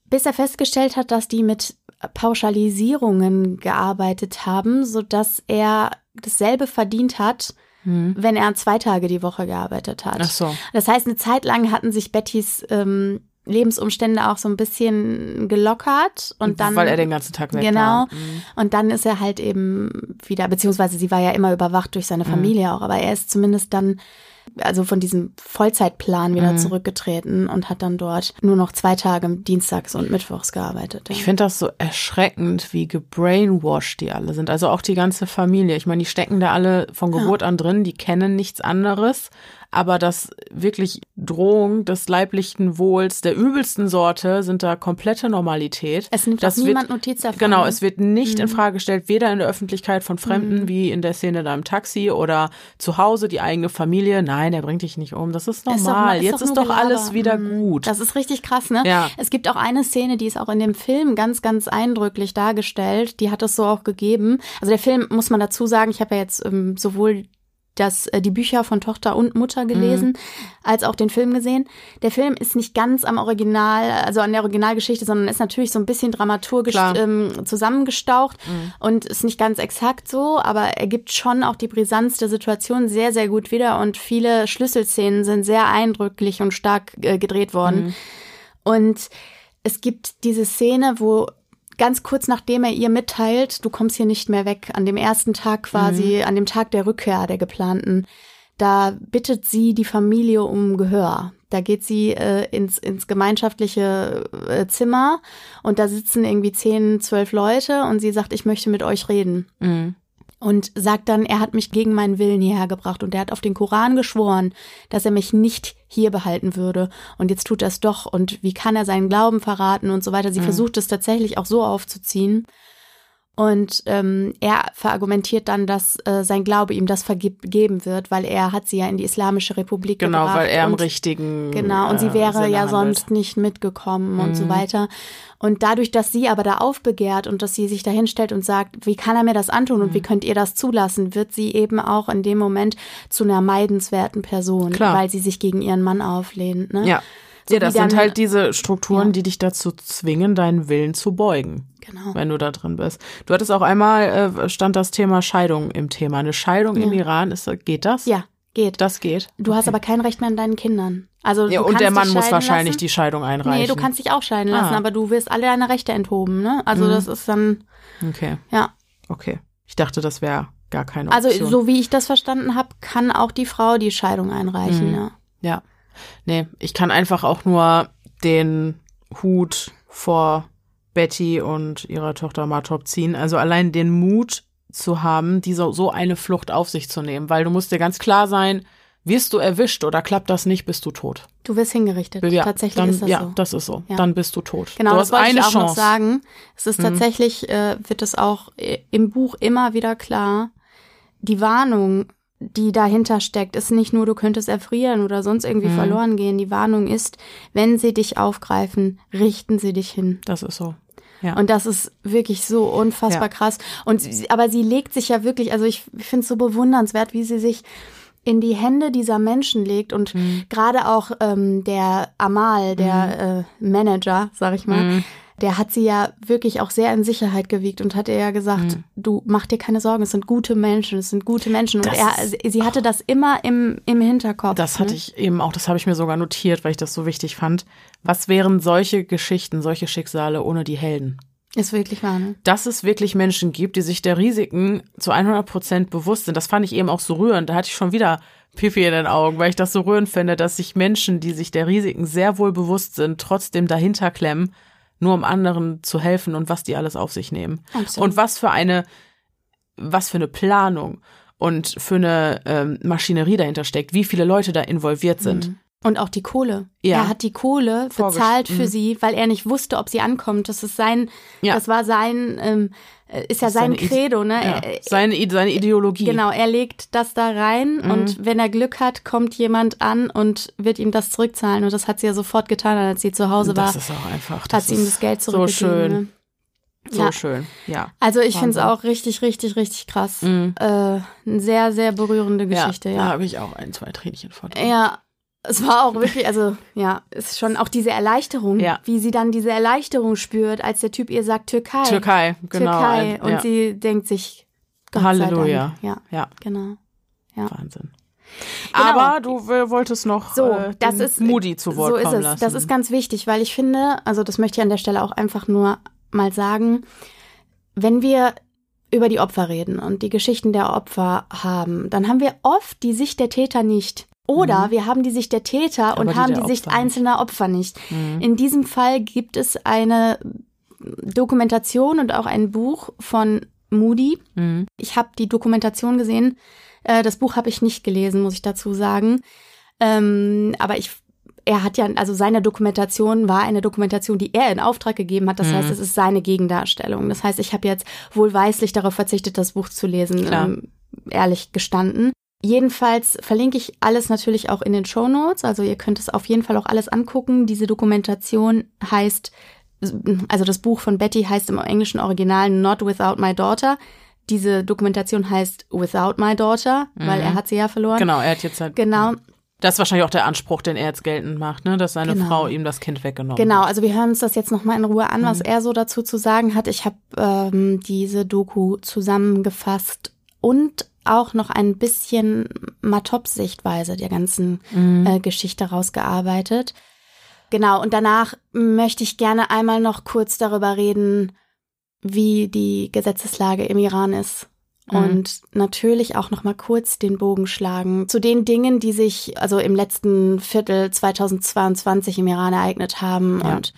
bis er festgestellt hat, dass die mit Pauschalisierungen gearbeitet haben, so dass er dasselbe verdient hat, hm. wenn er zwei Tage die Woche gearbeitet hat. Ach so. Das heißt, eine Zeit lang hatten sich Bettys ähm, Lebensumstände auch so ein bisschen gelockert und dann weil er den ganzen Tag weg genau war. Mhm. und dann ist er halt eben wieder beziehungsweise sie war ja immer überwacht durch seine mhm. Familie mhm. auch aber er ist zumindest dann also von diesem Vollzeitplan wieder mhm. zurückgetreten und hat dann dort nur noch zwei Tage dienstags und mittwochs gearbeitet. Ja. Ich finde das so erschreckend, wie gebrainwashed die alle sind. Also auch die ganze Familie. Ich meine, die stecken da alle von Geburt ja. an drin, die kennen nichts anderes aber das wirklich Drohung des leiblichen Wohls der übelsten Sorte sind da komplette Normalität. Es nimmt das niemand wird, Notiz davon. Genau, es wird nicht mhm. in Frage gestellt, weder in der Öffentlichkeit von Fremden mhm. wie in der Szene da im Taxi oder zu Hause die eigene Familie. Nein, er bringt dich nicht um. Das ist normal. Ist doch, ist Jetzt ist doch alles wieder mhm. gut. Das ist richtig krass, ne? Ja. Es gibt auch eine Szene, die ist auch in dem Film ganz, ganz eindrücklich dargestellt. Die hat es so auch gegeben. Also der Film muss man dazu sagen, ich habe ja jetzt ähm, sowohl das, äh, die Bücher von Tochter und Mutter gelesen, mhm. als auch den Film gesehen. Der Film ist nicht ganz am Original, also an der Originalgeschichte, sondern ist natürlich so ein bisschen dramaturgisch ähm, zusammengestaucht mhm. und ist nicht ganz exakt so, aber er gibt schon auch die Brisanz der Situation sehr, sehr gut wieder und viele Schlüsselszenen sind sehr eindrücklich und stark äh, gedreht worden. Mhm. Und es gibt diese Szene, wo ganz kurz nachdem er ihr mitteilt, du kommst hier nicht mehr weg, an dem ersten Tag quasi, mhm. an dem Tag der Rückkehr der geplanten, da bittet sie die Familie um Gehör. Da geht sie äh, ins, ins gemeinschaftliche äh, Zimmer und da sitzen irgendwie zehn, zwölf Leute und sie sagt, ich möchte mit euch reden. Mhm. Und sagt dann, er hat mich gegen meinen Willen hierher gebracht und er hat auf den Koran geschworen, dass er mich nicht hier behalten würde und jetzt tut er es doch und wie kann er seinen Glauben verraten und so weiter. Sie mhm. versucht es tatsächlich auch so aufzuziehen. Und ähm, er verargumentiert dann, dass äh, sein Glaube ihm das vergeben wird, weil er hat sie ja in die Islamische Republik genau, gebracht. Genau, weil er im richtigen Genau, und sie äh, wäre ja handelt. sonst nicht mitgekommen mhm. und so mhm. weiter. Und dadurch, dass sie aber da aufbegehrt und dass sie sich da hinstellt und sagt, wie kann er mir das antun und mhm. wie könnt ihr das zulassen, wird sie eben auch in dem Moment zu einer meidenswerten Person, Klar. weil sie sich gegen ihren Mann auflehnt. Ne? Ja. So ja, das sind halt diese Strukturen, ja. die dich dazu zwingen, deinen Willen zu beugen. Genau. Wenn du da drin bist. Du hattest auch einmal, äh, stand das Thema Scheidung im Thema. Eine Scheidung ja. im Iran, ist, geht das? Ja, geht. Das geht. Du okay. hast aber kein Recht mehr an deinen Kindern. Also ja, und der Mann muss wahrscheinlich lassen. die Scheidung einreichen. Nee, du kannst dich auch scheiden lassen, ah. aber du wirst alle deine Rechte enthoben, ne? Also mhm. das ist dann. Okay. Ja. Okay. Ich dachte, das wäre gar keine also, Option. Also so wie ich das verstanden habe, kann auch die Frau die Scheidung einreichen, mhm. ja. Ja. Nee, ich kann einfach auch nur den Hut vor Betty und ihrer Tochter Martop ziehen. Also allein den Mut zu haben, diese, so eine Flucht auf sich zu nehmen, weil du musst dir ganz klar sein, wirst du erwischt oder klappt das nicht, bist du tot. Du wirst hingerichtet. Ja, tatsächlich dann, ist das ja, so. das ist so. Ja. Dann bist du tot. Genau, du das wollte eine ich auch Chance. noch sagen. Es ist mhm. tatsächlich, äh, wird es auch im Buch immer wieder klar, die Warnung die dahinter steckt, ist nicht nur, du könntest erfrieren oder sonst irgendwie mhm. verloren gehen. Die Warnung ist, wenn sie dich aufgreifen, richten sie dich hin. Das ist so. Ja. Und das ist wirklich so unfassbar ja. krass. Und sie, aber sie legt sich ja wirklich, also ich finde es so bewundernswert, wie sie sich in die Hände dieser Menschen legt und mhm. gerade auch ähm, der Amal, der mhm. äh, Manager, sag ich mal, mhm der hat sie ja wirklich auch sehr in Sicherheit gewiegt und hat ihr ja gesagt, mhm. du mach dir keine Sorgen, es sind gute Menschen, es sind gute Menschen. Und das er, sie hatte das immer im, im Hinterkopf. Das hatte ne? ich eben auch, das habe ich mir sogar notiert, weil ich das so wichtig fand. Was wären solche Geschichten, solche Schicksale ohne die Helden? Ist wirklich wahr, ne? Dass es wirklich Menschen gibt, die sich der Risiken zu 100 Prozent bewusst sind. Das fand ich eben auch so rührend. Da hatte ich schon wieder Pipi in den Augen, weil ich das so rührend finde, dass sich Menschen, die sich der Risiken sehr wohl bewusst sind, trotzdem dahinter klemmen nur um anderen zu helfen und was die alles auf sich nehmen. Absolut. Und was für eine, was für eine Planung und für eine ähm, Maschinerie dahinter steckt, wie viele Leute da involviert sind. Mhm. Und auch die Kohle. Ja. Er hat die Kohle bezahlt für mhm. sie, weil er nicht wusste, ob sie ankommt. Das ist sein, ja. das war sein, ähm, ist ja sein Credo, ne? Ja. Seine, seine Ideologie. Genau, er legt das da rein mhm. und wenn er Glück hat, kommt jemand an und wird ihm das zurückzahlen. Und das hat sie ja sofort getan, als sie zu Hause war. Das ist auch einfach. Das hat sie ihm das Geld zurückgegeben. So schön. Ne? So ja. schön, ja. Also ich finde es auch richtig, richtig, richtig krass. Mhm. Äh, eine sehr, sehr berührende Geschichte, ja. ja. Da habe ich auch ein, zwei Tränchen von. Ja, es war auch wirklich, also ja, ist schon auch diese Erleichterung, ja. wie sie dann diese Erleichterung spürt, als der Typ ihr sagt Türkei. Türkei, genau. Türkei. Und ja. sie denkt sich, Gott Halleluja. Ja, ja, genau. Ja. Wahnsinn. Genau. Aber du wolltest noch so, äh, das ist, Moody zu Wort so ist kommen es. lassen. Das ist ganz wichtig, weil ich finde, also das möchte ich an der Stelle auch einfach nur mal sagen, wenn wir über die Opfer reden und die Geschichten der Opfer haben, dann haben wir oft die Sicht der Täter nicht. Oder mhm. wir haben die Sicht der Täter Aber und die haben die Sicht Opfer einzelner Opfer nicht. Mhm. In diesem Fall gibt es eine Dokumentation und auch ein Buch von Moody. Mhm. Ich habe die Dokumentation gesehen. Äh, das Buch habe ich nicht gelesen, muss ich dazu sagen. Ähm, aber ich er hat ja, also seine Dokumentation war eine Dokumentation, die er in Auftrag gegeben hat. Das Mhm. heißt, es ist seine Gegendarstellung. Das heißt, ich habe jetzt wohlweislich darauf verzichtet, das Buch zu lesen, ähm, ehrlich gestanden. Jedenfalls verlinke ich alles natürlich auch in den Show Notes. Also ihr könnt es auf jeden Fall auch alles angucken. Diese Dokumentation heißt, also das Buch von Betty heißt im englischen Original Not Without My Daughter. Diese Dokumentation heißt Without My Daughter, weil Mhm. er hat sie ja verloren. Genau, er hat jetzt halt. Genau. Das ist wahrscheinlich auch der Anspruch, den er jetzt geltend macht, ne? dass seine Genau. Frau ihm das Kind weggenommen Genau, hat. also wir hören uns das jetzt nochmal in Ruhe an, was Mhm. er so dazu zu sagen hat. Ich habe ähm, diese Doku zusammengefasst und auch noch ein bisschen Matop-Sichtweise der ganzen Mhm. äh, Geschichte rausgearbeitet. Genau, und danach möchte ich gerne einmal noch kurz darüber reden, wie die Gesetzeslage im Iran ist. Mhm. Und natürlich auch noch mal kurz den Bogen schlagen zu den Dingen, die sich also im letzten Viertel 2022 im Iran ereignet haben Ja. und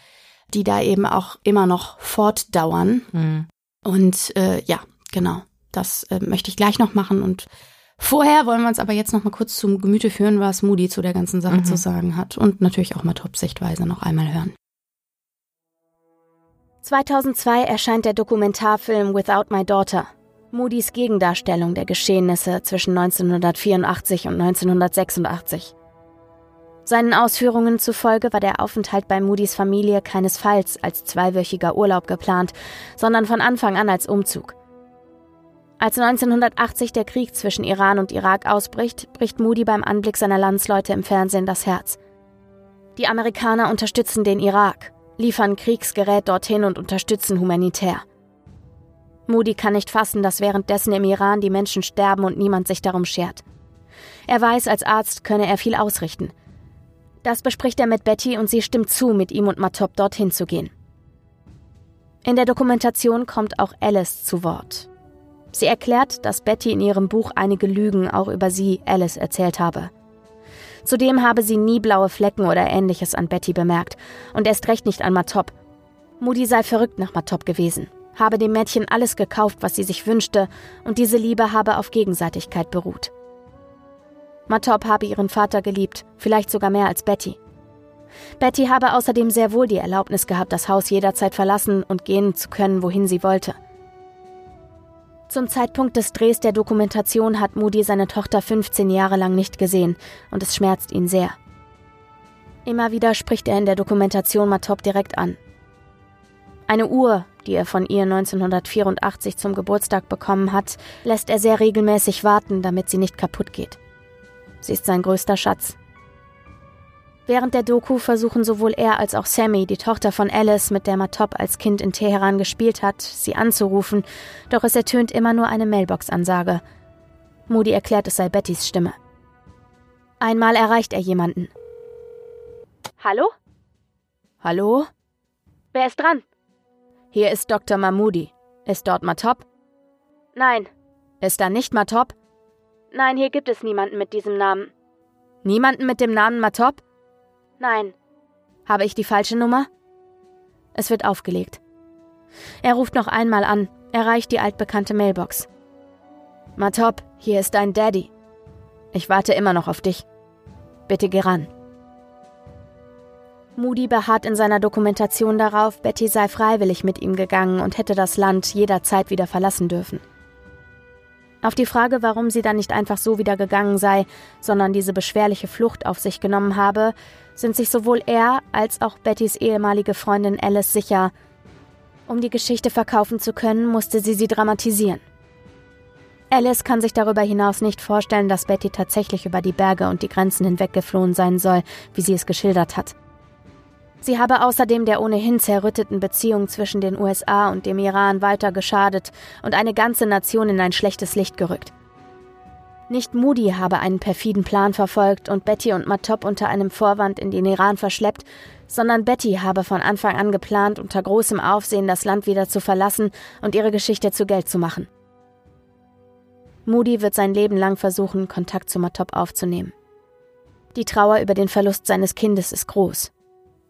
die da eben auch immer noch fortdauern. Mhm. Und äh, ja, genau. Das äh, möchte ich gleich noch machen und vorher wollen wir uns aber jetzt noch mal kurz zum Gemüte führen, was Moody zu der ganzen Sache mhm. zu sagen hat und natürlich auch mal Top-Sichtweise noch einmal hören. 2002 erscheint der Dokumentarfilm Without My Daughter, Moody's Gegendarstellung der Geschehnisse zwischen 1984 und 1986. Seinen Ausführungen zufolge war der Aufenthalt bei Moody's Familie keinesfalls als zweiwöchiger Urlaub geplant, sondern von Anfang an als Umzug. Als 1980 der Krieg zwischen Iran und Irak ausbricht, bricht Moody beim Anblick seiner Landsleute im Fernsehen das Herz. Die Amerikaner unterstützen den Irak, liefern Kriegsgerät dorthin und unterstützen humanitär. Moody kann nicht fassen, dass währenddessen im Iran die Menschen sterben und niemand sich darum schert. Er weiß, als Arzt könne er viel ausrichten – das bespricht er mit Betty und sie stimmt zu, mit ihm und Matop dorthin zu gehen. In der Dokumentation kommt auch Alice zu Wort. Sie erklärt, dass Betty in ihrem Buch einige Lügen auch über sie, Alice, erzählt habe. Zudem habe sie nie blaue Flecken oder ähnliches an Betty bemerkt und erst recht nicht an Matop. Moody sei verrückt nach Matop gewesen, habe dem Mädchen alles gekauft, was sie sich wünschte, und diese Liebe habe auf Gegenseitigkeit beruht. Matop habe ihren Vater geliebt, vielleicht sogar mehr als Betty. Betty habe außerdem sehr wohl die Erlaubnis gehabt, das Haus jederzeit verlassen und gehen zu können, wohin sie wollte. Zum Zeitpunkt des Drehs der Dokumentation hat Moody seine Tochter 15 Jahre lang nicht gesehen und es schmerzt ihn sehr. Immer wieder spricht er in der Dokumentation Matop direkt an. Eine Uhr, die er von ihr 1984 zum Geburtstag bekommen hat, lässt er sehr regelmäßig warten, damit sie nicht kaputt geht. Sie ist sein größter Schatz. Während der Doku versuchen sowohl er als auch Sammy, die Tochter von Alice, mit der Matop als Kind in Teheran gespielt hat, sie anzurufen, doch es ertönt immer nur eine Mailbox-Ansage. Moody erklärt, es sei Bettys Stimme. Einmal erreicht er jemanden. Hallo? Hallo? Wer ist dran? Hier ist Dr. Mahmoudi. Ist dort Matop? Nein. Ist da nicht Matop? Nein, hier gibt es niemanden mit diesem Namen. Niemanden mit dem Namen Matop? Nein. Habe ich die falsche Nummer? Es wird aufgelegt. Er ruft noch einmal an, erreicht die altbekannte Mailbox. Matop, hier ist dein Daddy. Ich warte immer noch auf dich. Bitte geh ran. Moody beharrt in seiner Dokumentation darauf, Betty sei freiwillig mit ihm gegangen und hätte das Land jederzeit wieder verlassen dürfen. Auf die Frage, warum sie dann nicht einfach so wieder gegangen sei, sondern diese beschwerliche Flucht auf sich genommen habe, sind sich sowohl er als auch Bettys ehemalige Freundin Alice sicher. Um die Geschichte verkaufen zu können, musste sie sie dramatisieren. Alice kann sich darüber hinaus nicht vorstellen, dass Betty tatsächlich über die Berge und die Grenzen hinweg geflohen sein soll, wie sie es geschildert hat. Sie habe außerdem der ohnehin zerrütteten Beziehung zwischen den USA und dem Iran weiter geschadet und eine ganze Nation in ein schlechtes Licht gerückt. Nicht Moody habe einen perfiden Plan verfolgt und Betty und Matop unter einem Vorwand in den Iran verschleppt, sondern Betty habe von Anfang an geplant, unter großem Aufsehen das Land wieder zu verlassen und ihre Geschichte zu Geld zu machen. Moody wird sein Leben lang versuchen, Kontakt zu Matop aufzunehmen. Die Trauer über den Verlust seines Kindes ist groß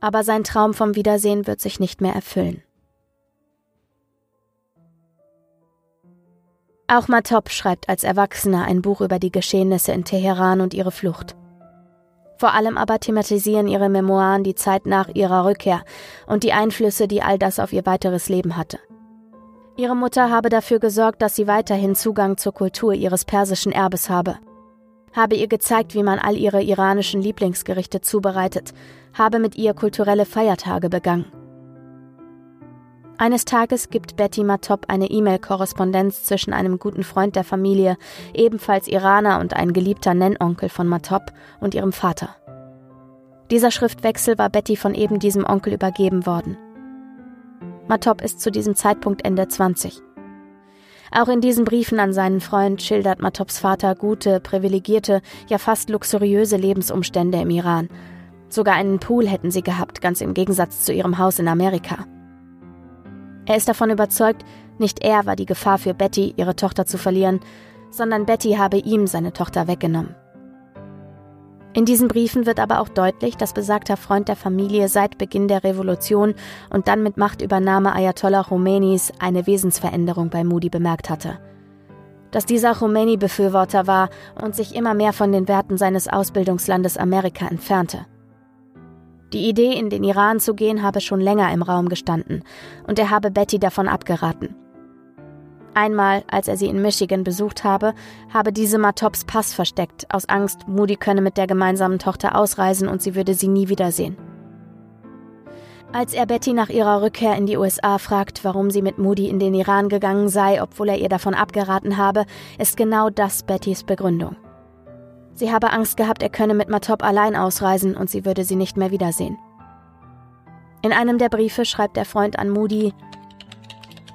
aber sein Traum vom Wiedersehen wird sich nicht mehr erfüllen. Auch Matop schreibt als Erwachsener ein Buch über die Geschehnisse in Teheran und ihre Flucht. Vor allem aber thematisieren ihre Memoiren die Zeit nach ihrer Rückkehr und die Einflüsse, die all das auf ihr weiteres Leben hatte. Ihre Mutter habe dafür gesorgt, dass sie weiterhin Zugang zur Kultur ihres persischen Erbes habe – habe ihr gezeigt, wie man all ihre iranischen Lieblingsgerichte zubereitet, habe mit ihr kulturelle Feiertage begangen. Eines Tages gibt Betty Matop eine E-Mail-Korrespondenz zwischen einem guten Freund der Familie, ebenfalls Iraner und ein geliebter Nennonkel von Matop, und ihrem Vater. Dieser Schriftwechsel war Betty von eben diesem Onkel übergeben worden. Matop ist zu diesem Zeitpunkt Ende 20. Auch in diesen Briefen an seinen Freund schildert Matops Vater gute, privilegierte, ja fast luxuriöse Lebensumstände im Iran. Sogar einen Pool hätten sie gehabt, ganz im Gegensatz zu ihrem Haus in Amerika. Er ist davon überzeugt, nicht er war die Gefahr für Betty, ihre Tochter zu verlieren, sondern Betty habe ihm seine Tochter weggenommen. In diesen Briefen wird aber auch deutlich, dass besagter Freund der Familie seit Beginn der Revolution und dann mit Machtübernahme Ayatollah Khomeinis eine Wesensveränderung bei Moody bemerkt hatte. dass dieser Khomeini-Befürworter war und sich immer mehr von den Werten seines Ausbildungslandes Amerika entfernte. Die Idee, in den Iran zu gehen, habe schon länger im Raum gestanden, und er habe Betty davon abgeraten. Einmal, als er sie in Michigan besucht habe, habe diese Matops Pass versteckt, aus Angst, Moody könne mit der gemeinsamen Tochter ausreisen und sie würde sie nie wiedersehen. Als er Betty nach ihrer Rückkehr in die USA fragt, warum sie mit Moody in den Iran gegangen sei, obwohl er ihr davon abgeraten habe, ist genau das Bettys Begründung. Sie habe Angst gehabt, er könne mit Matop allein ausreisen und sie würde sie nicht mehr wiedersehen. In einem der Briefe schreibt der Freund an Moody,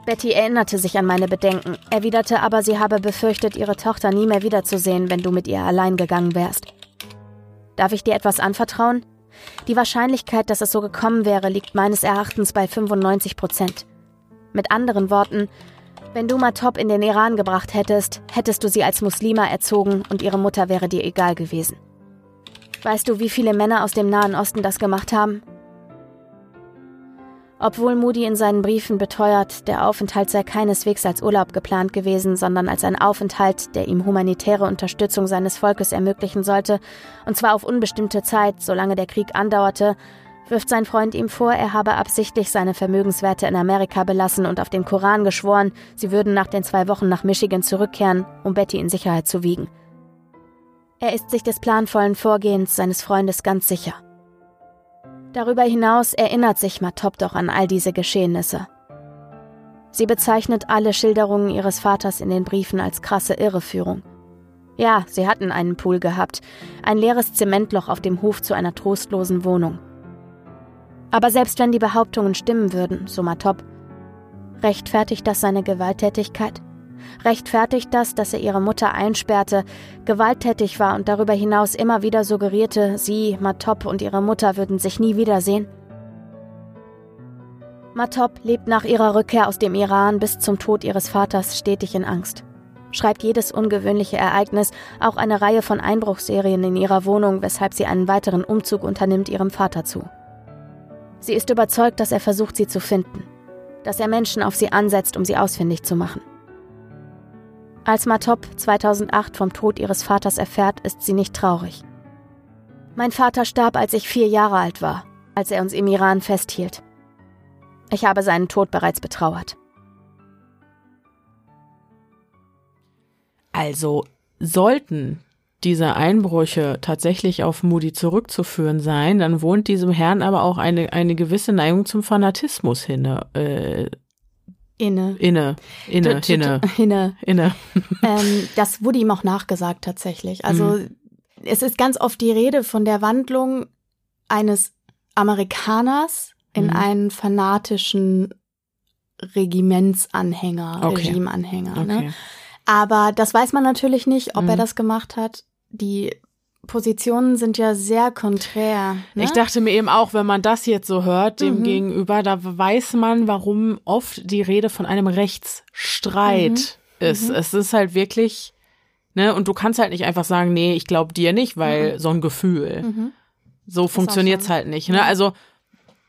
Betty erinnerte sich an meine Bedenken, erwiderte aber, sie habe befürchtet, ihre Tochter nie mehr wiederzusehen, wenn du mit ihr allein gegangen wärst. Darf ich dir etwas anvertrauen? Die Wahrscheinlichkeit, dass es so gekommen wäre, liegt meines Erachtens bei 95 Prozent. Mit anderen Worten, wenn du Matop in den Iran gebracht hättest, hättest du sie als Muslima erzogen und ihre Mutter wäre dir egal gewesen. Weißt du, wie viele Männer aus dem Nahen Osten das gemacht haben? Obwohl Moody in seinen Briefen beteuert, der Aufenthalt sei keineswegs als Urlaub geplant gewesen, sondern als ein Aufenthalt, der ihm humanitäre Unterstützung seines Volkes ermöglichen sollte, und zwar auf unbestimmte Zeit, solange der Krieg andauerte, wirft sein Freund ihm vor, er habe absichtlich seine Vermögenswerte in Amerika belassen und auf den Koran geschworen, sie würden nach den zwei Wochen nach Michigan zurückkehren, um Betty in Sicherheit zu wiegen. Er ist sich des planvollen Vorgehens seines Freundes ganz sicher. Darüber hinaus erinnert sich Matop doch an all diese Geschehnisse. Sie bezeichnet alle Schilderungen ihres Vaters in den Briefen als krasse Irreführung. Ja, sie hatten einen Pool gehabt, ein leeres Zementloch auf dem Hof zu einer trostlosen Wohnung. Aber selbst wenn die Behauptungen stimmen würden, so Matop, rechtfertigt das seine Gewalttätigkeit? rechtfertigt das, dass er ihre Mutter einsperrte, gewalttätig war und darüber hinaus immer wieder suggerierte, sie, Matop und ihre Mutter würden sich nie wiedersehen? Matop lebt nach ihrer Rückkehr aus dem Iran bis zum Tod ihres Vaters stetig in Angst. Schreibt jedes ungewöhnliche Ereignis, auch eine Reihe von Einbruchserien in ihrer Wohnung, weshalb sie einen weiteren Umzug unternimmt, ihrem Vater zu. Sie ist überzeugt, dass er versucht, sie zu finden, dass er Menschen auf sie ansetzt, um sie ausfindig zu machen. Als Matop 2008 vom Tod ihres Vaters erfährt, ist sie nicht traurig. Mein Vater starb, als ich vier Jahre alt war, als er uns im Iran festhielt. Ich habe seinen Tod bereits betrauert. Also sollten diese Einbrüche tatsächlich auf Moody zurückzuführen sein, dann wohnt diesem Herrn aber auch eine, eine gewisse Neigung zum Fanatismus hinne. Äh, Inne. Inne. Inne. Inne. Inne. Inne. ähm, das wurde ihm auch nachgesagt tatsächlich. Also mhm. es ist ganz oft die Rede von der Wandlung eines Amerikaners in mhm. einen fanatischen Regimentsanhänger, okay. Regimeanhänger. Ne? Okay. Ne? Aber das weiß man natürlich nicht, ob mhm. er das gemacht hat. Die Positionen sind ja sehr konträr. Ne? Ich dachte mir eben auch, wenn man das jetzt so hört, dem mhm. gegenüber, da weiß man, warum oft die Rede von einem Rechtsstreit mhm. ist. Mhm. Es ist halt wirklich, ne, und du kannst halt nicht einfach sagen, nee, ich glaube dir nicht, weil mhm. so ein Gefühl. Mhm. So funktioniert's halt nicht. Ne? Also,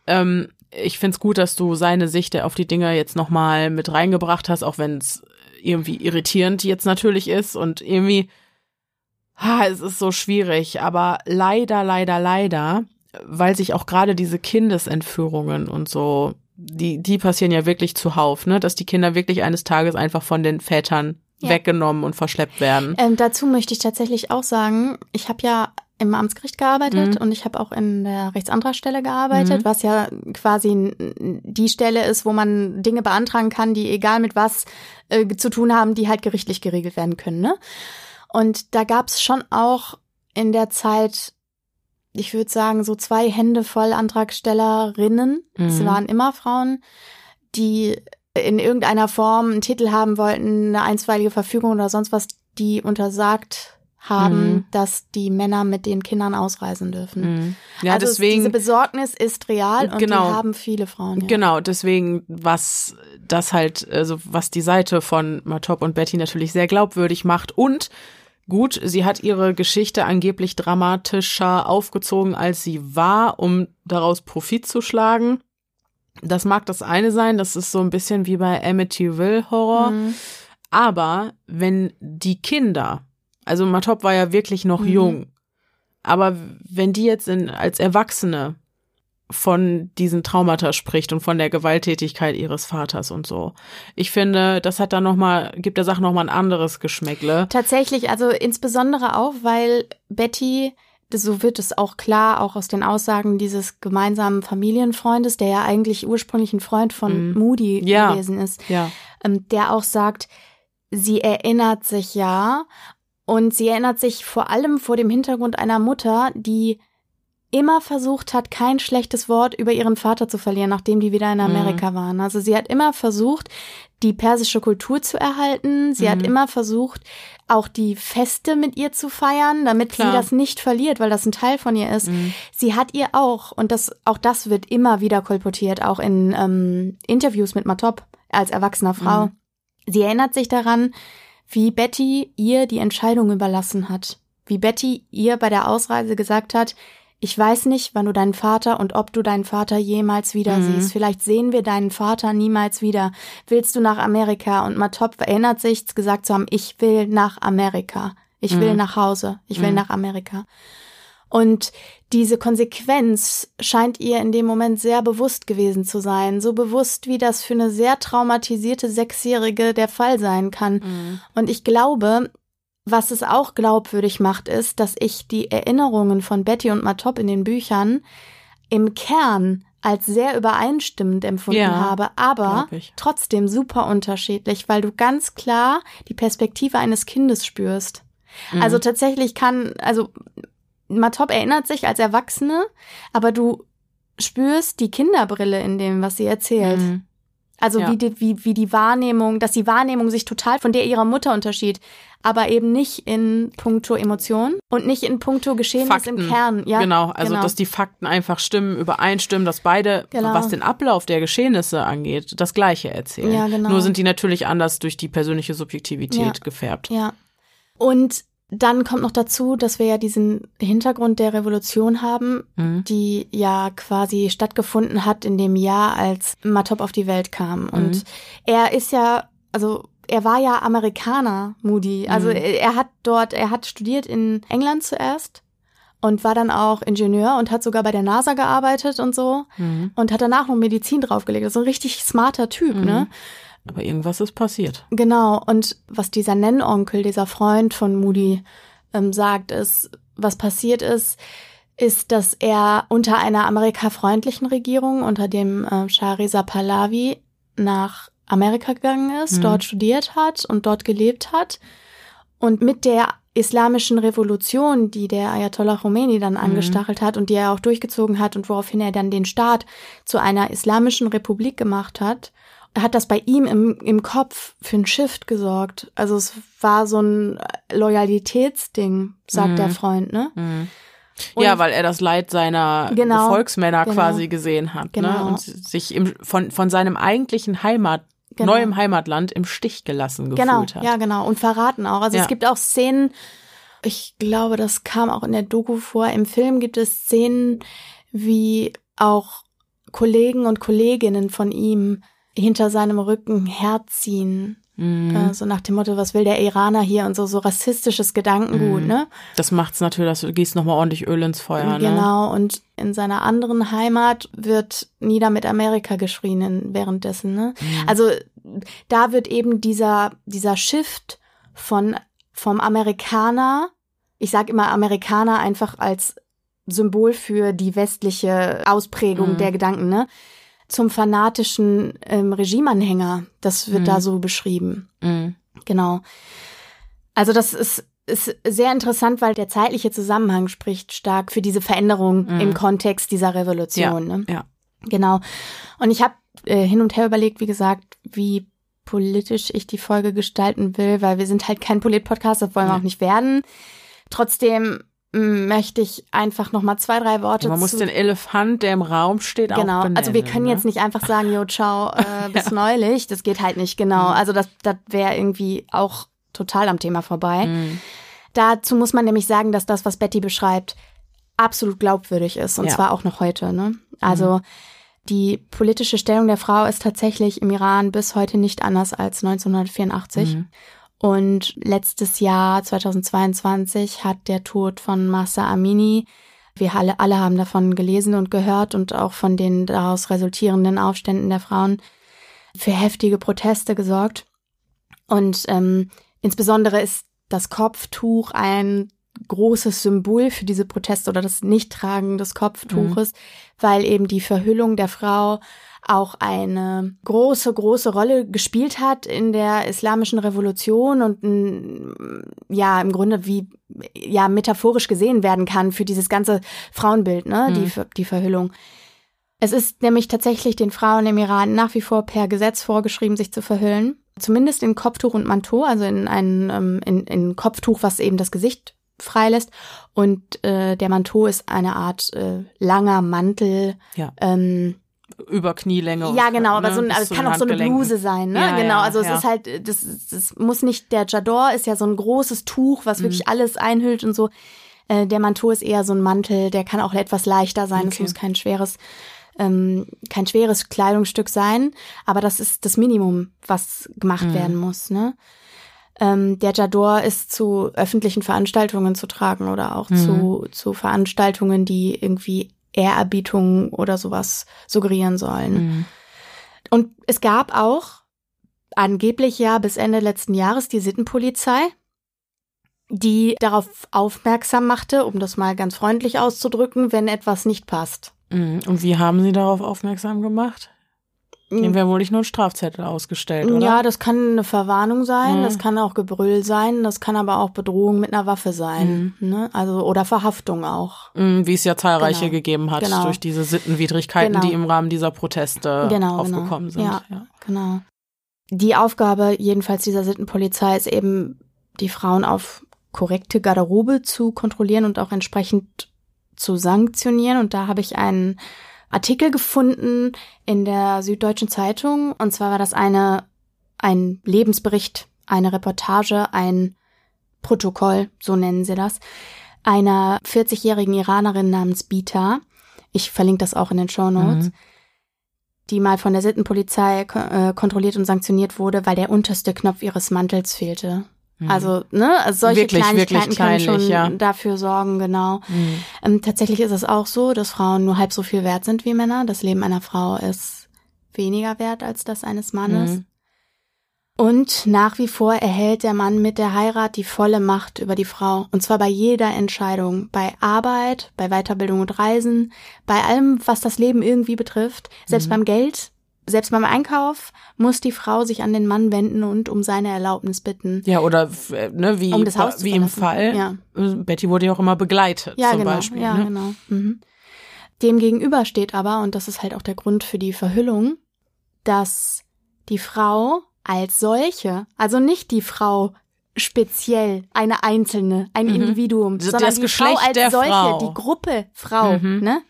ähm, ich find's gut, dass du seine Sicht auf die Dinge jetzt nochmal mit reingebracht hast, auch wenn es irgendwie irritierend jetzt natürlich ist und irgendwie ha, es ist so schwierig, aber leider, leider, leider, weil sich auch gerade diese Kindesentführungen und so, die, die passieren ja wirklich zuhauf, ne, dass die Kinder wirklich eines Tages einfach von den Vätern ja. weggenommen und verschleppt werden. Ähm, dazu möchte ich tatsächlich auch sagen, ich habe ja im Amtsgericht gearbeitet mhm. und ich habe auch in der Rechtsantragstelle gearbeitet, mhm. was ja quasi die Stelle ist, wo man Dinge beantragen kann, die egal mit was äh, zu tun haben, die halt gerichtlich geregelt werden können. Ne? Und da gab es schon auch in der Zeit, ich würde sagen, so zwei Hände voll Antragstellerinnen. Mhm. Es waren immer Frauen, die in irgendeiner Form einen Titel haben wollten, eine einstweilige Verfügung oder sonst was, die untersagt haben, mhm. dass die Männer mit den Kindern ausreisen dürfen. Mhm. Ja, also deswegen, diese Besorgnis ist real und genau, die haben viele Frauen. Ja. Genau, deswegen, was das halt, also was die Seite von Matop und Betty natürlich sehr glaubwürdig macht und Gut, sie hat ihre Geschichte angeblich dramatischer aufgezogen, als sie war, um daraus Profit zu schlagen. Das mag das eine sein, das ist so ein bisschen wie bei Amityville Horror. Mhm. Aber wenn die Kinder, also Matop war ja wirklich noch mhm. jung, aber wenn die jetzt in, als Erwachsene von diesen Traumata spricht und von der Gewalttätigkeit ihres Vaters und so. Ich finde, das hat dann noch mal gibt der Sache noch mal ein anderes Geschmäckle. Tatsächlich, also insbesondere auch, weil Betty so wird es auch klar, auch aus den Aussagen dieses gemeinsamen Familienfreundes, der ja eigentlich ursprünglich ein Freund von mhm. Moody ja. gewesen ist, ja. ähm, der auch sagt, sie erinnert sich ja und sie erinnert sich vor allem vor dem Hintergrund einer Mutter, die immer versucht hat, kein schlechtes Wort über ihren Vater zu verlieren, nachdem die wieder in Amerika mhm. waren. Also sie hat immer versucht, die persische Kultur zu erhalten. Sie mhm. hat immer versucht, auch die Feste mit ihr zu feiern, damit Klar. sie das nicht verliert, weil das ein Teil von ihr ist. Mhm. Sie hat ihr auch, und das, auch das wird immer wieder kolportiert, auch in ähm, Interviews mit Matop als erwachsener Frau. Mhm. Sie erinnert sich daran, wie Betty ihr die Entscheidung überlassen hat. Wie Betty ihr bei der Ausreise gesagt hat, ich weiß nicht, wann du deinen Vater und ob du deinen Vater jemals wieder mhm. siehst. Vielleicht sehen wir deinen Vater niemals wieder. Willst du nach Amerika? Und Matop erinnert sich, gesagt zu haben, ich will nach Amerika. Ich mhm. will nach Hause. Ich will mhm. nach Amerika. Und diese Konsequenz scheint ihr in dem Moment sehr bewusst gewesen zu sein. So bewusst, wie das für eine sehr traumatisierte Sechsjährige der Fall sein kann. Mhm. Und ich glaube, was es auch glaubwürdig macht, ist, dass ich die Erinnerungen von Betty und Matop in den Büchern im Kern als sehr übereinstimmend empfunden ja, habe, aber trotzdem super unterschiedlich, weil du ganz klar die Perspektive eines Kindes spürst. Mhm. Also tatsächlich kann, also Matop erinnert sich als Erwachsene, aber du spürst die Kinderbrille in dem, was sie erzählt. Mhm. Also ja. wie, die, wie, wie die Wahrnehmung, dass die Wahrnehmung sich total von der ihrer Mutter unterschied, aber eben nicht in puncto Emotion und nicht in puncto Geschehnis Fakten. im Kern. Ja, genau, also genau. dass die Fakten einfach stimmen, übereinstimmen, dass beide, genau. was den Ablauf der Geschehnisse angeht, das Gleiche erzählen. Ja, genau. Nur sind die natürlich anders durch die persönliche Subjektivität ja. gefärbt. Ja. Und dann kommt noch dazu, dass wir ja diesen Hintergrund der Revolution haben, mhm. die ja quasi stattgefunden hat in dem Jahr, als Matop auf die Welt kam. Und mhm. er ist ja, also er war ja Amerikaner, Moody. Also mhm. er hat dort, er hat studiert in England zuerst und war dann auch Ingenieur und hat sogar bei der NASA gearbeitet und so mhm. und hat danach noch Medizin draufgelegt. Ist ein richtig smarter Typ, ne? Aber irgendwas ist passiert. Genau. Und was dieser Nennonkel, dieser Freund von Moody ähm, sagt, ist, was passiert ist, ist, dass er unter einer amerikafreundlichen Regierung, unter dem äh, Shah Reza Pahlavi, nach Amerika gegangen ist, mhm. dort studiert hat und dort gelebt hat. Und mit der islamischen Revolution, die der Ayatollah Khomeini dann mhm. angestachelt mhm. hat und die er auch durchgezogen hat und woraufhin er dann den Staat zu einer islamischen Republik gemacht hat, hat das bei ihm im, im Kopf für ein Shift gesorgt. Also es war so ein Loyalitätsding, sagt mhm. der Freund, ne? Mhm. ja, weil er das Leid seiner genau, Volksmänner genau, quasi gesehen hat, ne? genau. ne? Und sich im, von, von seinem eigentlichen Heimat, genau. neuem Heimatland im Stich gelassen genau, gefühlt hat. Ja, genau. Und verraten auch. Also ja. es gibt auch Szenen, ich glaube, das kam auch in der Doku vor. Im Film gibt es Szenen, wie auch Kollegen und Kolleginnen von ihm hinter seinem Rücken herziehen. Äh, so nach dem Motto, was will der Iraner hier und so, so rassistisches Gedankengut, mhm. ne? Das macht's natürlich, du gießt nochmal ordentlich Öl ins Feuer, ne? Genau, und in seiner anderen Heimat wird nieder mit Amerika geschrien währenddessen, ne? Mhm. Also da wird eben dieser, dieser Shift von, vom Amerikaner, ich sag immer Amerikaner einfach als Symbol für die westliche Ausprägung mhm. der Gedanken, ne? Zum fanatischen ähm, Regimeanhänger. Das wird mhm. da so beschrieben. Mhm. Genau. Also das ist, ist sehr interessant, weil der zeitliche Zusammenhang spricht stark für diese Veränderung mhm. im Kontext dieser Revolution. Ja. Ne? ja. Genau. Und ich habe äh, hin und her überlegt, wie gesagt, wie politisch ich die Folge gestalten will, weil wir sind halt kein Polit-Podcast, das wollen wir auch nicht werden. Trotzdem möchte ich einfach noch mal zwei, drei Worte ja, Man muss den Elefant, der im Raum steht, genau. auch benennen. Also wir können ne? jetzt nicht einfach sagen, jo, ciao, äh, bis ja. neulich. Das geht halt nicht, genau. Mhm. Also das, das wäre irgendwie auch total am Thema vorbei. Mhm. Dazu muss man nämlich sagen, dass das, was Betty beschreibt, absolut glaubwürdig ist. Und ja. zwar auch noch heute. Ne? Also mhm die politische Stellung der Frau ist tatsächlich im Iran bis heute nicht anders als 1984. Mhm. Und letztes Jahr, 2022, hat der Tod von Massa Amini, wir alle, alle haben davon gelesen und gehört und auch von den daraus resultierenden Aufständen der Frauen für heftige Proteste gesorgt. Und ähm, insbesondere ist das Kopftuch ein großes Symbol für diese Proteste oder das Nichttragen des Kopftuches, mhm. weil eben die Verhüllung der Frau auch eine große, große Rolle gespielt hat in der islamischen Revolution und ja, im Grunde wie ja metaphorisch gesehen werden kann für dieses ganze Frauenbild, ne, mhm. die, die Verhüllung. Es ist nämlich tatsächlich den Frauen im Iran nach wie vor per Gesetz vorgeschrieben, sich zu verhüllen. Zumindest in Kopftuch und Manteau, also in ein ähm, in, in Kopftuch, was eben das Gesicht freilässt. Und äh, der Manteau ist eine Art äh, langer Mantel. Ja. Ähm, über Knielänge. Ja, genau, aber ne, so ein, also es kann auch so eine Bluse sein, ne? Ja, genau, ja, also es ja. ist halt, das, das muss nicht, der Jador ist ja so ein großes Tuch, was mhm. wirklich alles einhüllt und so. Äh, der Manteau ist eher so ein Mantel, der kann auch etwas leichter sein, es okay. muss kein schweres ähm, kein schweres Kleidungsstück sein, aber das ist das Minimum, was gemacht mhm. werden muss. Ne? Ähm, der Jador ist zu öffentlichen Veranstaltungen zu tragen oder auch mhm. zu, zu Veranstaltungen, die irgendwie Ehrerbietung oder sowas suggerieren sollen. Mhm. Und es gab auch angeblich ja bis Ende letzten Jahres die Sittenpolizei, die darauf aufmerksam machte, um das mal ganz freundlich auszudrücken, wenn etwas nicht passt. Mhm. Und wie haben Sie darauf aufmerksam gemacht? Dem wäre wohl nicht nur ein Strafzettel ausgestellt, oder? Ja, das kann eine Verwarnung sein, mhm. das kann auch Gebrüll sein, das kann aber auch Bedrohung mit einer Waffe sein, mhm. ne? Also oder Verhaftung auch. Mhm, wie es ja zahlreiche genau. gegeben hat genau. durch diese Sittenwidrigkeiten, genau. die im Rahmen dieser Proteste genau, genau. aufgekommen sind. Ja, ja, genau. Die Aufgabe jedenfalls dieser Sittenpolizei ist eben, die Frauen auf korrekte Garderobe zu kontrollieren und auch entsprechend zu sanktionieren. Und da habe ich einen Artikel gefunden in der Süddeutschen Zeitung. Und zwar war das eine, ein Lebensbericht, eine Reportage, ein Protokoll, so nennen sie das, einer 40-jährigen Iranerin namens Bita. Ich verlinke das auch in den Show Notes. Mhm. Die mal von der Sittenpolizei äh, kontrolliert und sanktioniert wurde, weil der unterste Knopf ihres Mantels fehlte. Mhm. Also, ne, also solche wirklich, Kleinigkeiten wirklich können schon ja. dafür sorgen, genau. Mhm. Ähm, tatsächlich ist es auch so, dass Frauen nur halb so viel wert sind wie Männer. Das Leben einer Frau ist weniger wert als das eines Mannes. Mhm. Und nach wie vor erhält der Mann mit der Heirat die volle Macht über die Frau. Und zwar bei jeder Entscheidung. Bei Arbeit, bei Weiterbildung und Reisen, bei allem, was das Leben irgendwie betrifft. Selbst mhm. beim Geld selbst beim Einkauf muss die Frau sich an den Mann wenden und um seine Erlaubnis bitten. Ja, oder ne, wie, um das Haus wie im Fall. Ja. Betty wurde ja auch immer begleitet, ja, zum genau, Beispiel. Ja, ne? genau. Mhm. Dem gegenüber steht aber, und das ist halt auch der Grund für die Verhüllung, dass die Frau als solche, also nicht die Frau speziell, eine einzelne, ein mhm. Individuum, das sondern die Geschlecht Frau als solche, Frau. die Gruppe Frau, mhm. ne?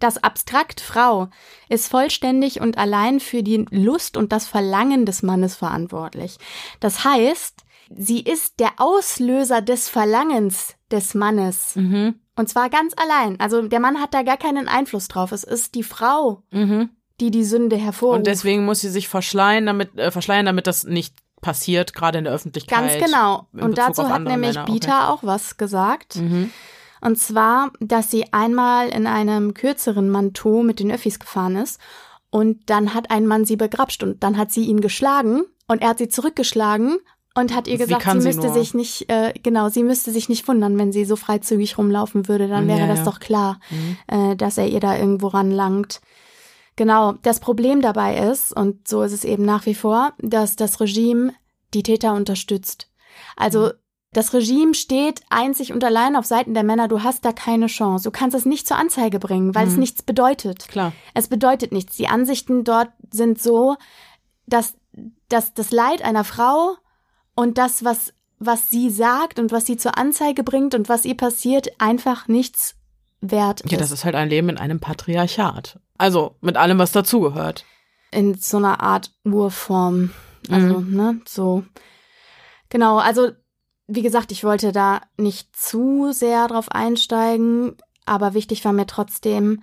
Das Abstrakt Frau ist vollständig und allein für die Lust und das Verlangen des Mannes verantwortlich. Das heißt, sie ist der Auslöser des Verlangens des Mannes. Mhm. Und zwar ganz allein. Also der Mann hat da gar keinen Einfluss drauf. Es ist die Frau, mhm. die die Sünde hervorruft. Und deswegen muss sie sich verschleiern, damit, äh, verschleiern, damit das nicht passiert, gerade in der Öffentlichkeit. Ganz genau. Und dazu hat nämlich Männer. Bieter okay. auch was gesagt. Mhm. Und zwar, dass sie einmal in einem kürzeren Manteau mit den Öffis gefahren ist und dann hat ein Mann sie begrapscht und dann hat sie ihn geschlagen und er hat sie zurückgeschlagen und hat ihr gesagt, sie, sie müsste nur. sich nicht, äh, genau, sie müsste sich nicht wundern, wenn sie so freizügig rumlaufen würde, dann wäre ja, das ja. doch klar, mhm. äh, dass er ihr da irgendwo ranlangt. Genau, das Problem dabei ist, und so ist es eben nach wie vor, dass das Regime die Täter unterstützt. Also mhm. Das Regime steht einzig und allein auf Seiten der Männer. Du hast da keine Chance. Du kannst es nicht zur Anzeige bringen, weil mhm. es nichts bedeutet. Klar. Es bedeutet nichts. Die Ansichten dort sind so, dass, dass das Leid einer Frau und das, was, was sie sagt und was sie zur Anzeige bringt und was ihr passiert, einfach nichts wert ist. Ja, das ist halt ein Leben in einem Patriarchat. Also mit allem, was dazugehört. In so einer Art Urform. Also, mhm. ne, so. Genau, also wie gesagt, ich wollte da nicht zu sehr drauf einsteigen, aber wichtig war mir trotzdem,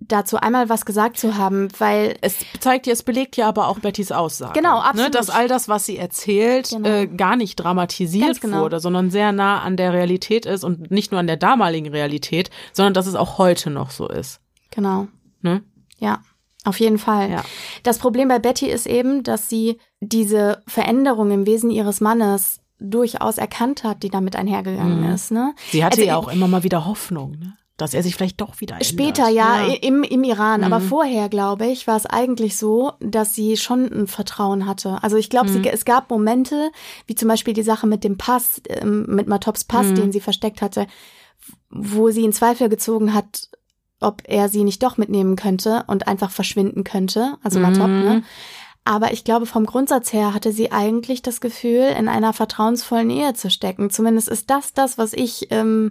dazu einmal was gesagt zu haben, weil es zeigt ja, es belegt ja aber auch Bettys Aussage. Genau, absolut. Ne, dass all das, was sie erzählt, Genau. äh, gar nicht dramatisiert genau. wurde, sondern sehr nah an der Realität ist und nicht nur an der damaligen Realität, sondern dass es auch heute noch so ist. genau, Ne? ja, auf jeden Fall. Ja. Das Problem bei Betty ist eben, dass sie diese Veränderung im Wesen ihres Mannes durchaus erkannt hat, die damit einhergegangen Mhm. ist. Ne? Sie hatte Also ja auch immer mal wieder Hoffnung, ne? dass er sich vielleicht doch wieder ändert. Später ja, ja. Im, im Iran, aber Mhm. vorher, glaube ich, war es eigentlich so, dass sie schon ein Vertrauen hatte. Also ich glaube, sie- es gab Momente, wie zum Beispiel die Sache mit dem Pass, ähm, mit Matops Pass, Mhm. den sie versteckt hatte, wo sie in Zweifel gezogen hat, ob er sie nicht doch mitnehmen könnte und einfach verschwinden könnte, also Matop, Mhm. ne? Aber ich glaube, vom Grundsatz her hatte sie eigentlich das Gefühl, in einer vertrauensvollen Ehe zu stecken. Zumindest ist das das, was ich ähm,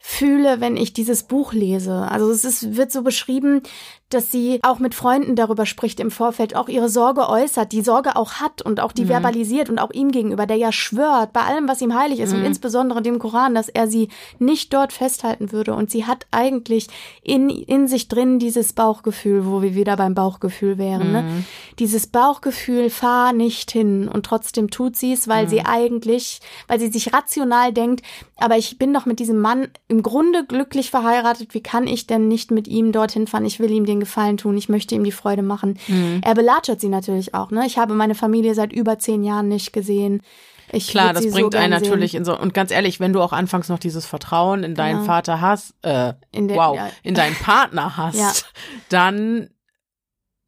fühle, wenn ich dieses Buch lese. Also es ist, wird so beschrieben, dass sie auch mit Freunden darüber spricht im Vorfeld, auch ihre Sorge äußert, die Sorge auch hat und auch die verbalisiert und auch ihm gegenüber, der ja schwört, bei allem, was ihm heilig ist und insbesondere dem Koran, dass er sie nicht dort festhalten würde. Und sie hat eigentlich in, in sich drin dieses Bauchgefühl, wo wir wieder beim Bauchgefühl wären. Ne? Dieses Bauchgefühl, fahr nicht hin und trotzdem tut sie es, weil sie eigentlich, weil sie sich rational denkt, aber ich bin doch mit diesem Mann im Grunde glücklich verheiratet. Wie kann ich denn nicht mit ihm dorthin fahren? Ich will ihm den Gefallen tun. Ich möchte ihm die Freude machen. Er belatschert sie natürlich auch. Ne? Ich habe meine Familie seit über zehn Jahren nicht gesehen. Ich Klar, das sie so bringt einen gern sehen. natürlich in so und ganz ehrlich, wenn du auch anfangs noch dieses Vertrauen in deinen Genau. Vater hast, äh, In der- wow, ja. in deinen Partner hast, Ja. dann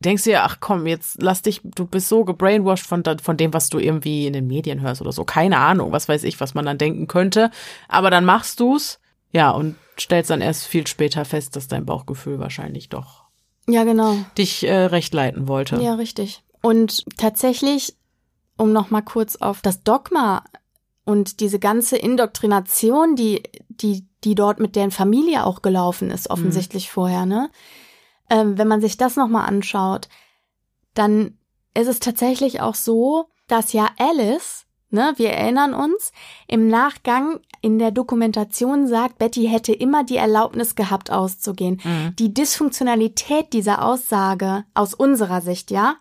denkst du ja, ach komm, jetzt lass dich, du bist so gebrainwashed von, von dem, was du irgendwie in den Medien hörst oder so. Keine Ahnung, was weiß ich, was man dann denken könnte. Aber dann machst du's, ja, und stellst dann erst viel später fest, dass dein Bauchgefühl wahrscheinlich doch Ja, genau. dich äh, recht leiten wollte. Ja, richtig. Und tatsächlich, um noch mal kurz auf das Dogma und diese ganze Indoktrination, die, die, die dort mit deren Familie auch gelaufen ist, offensichtlich vorher, ne? Ähm, wenn man sich das noch mal anschaut, dann ist es tatsächlich auch so, dass ja Alice, ne, wir erinnern uns, im Nachgang in der Dokumentation sagt, Betty hätte immer die Erlaubnis gehabt, auszugehen. Mhm. Die Dysfunktionalität dieser Aussage aus unserer Sicht, ja,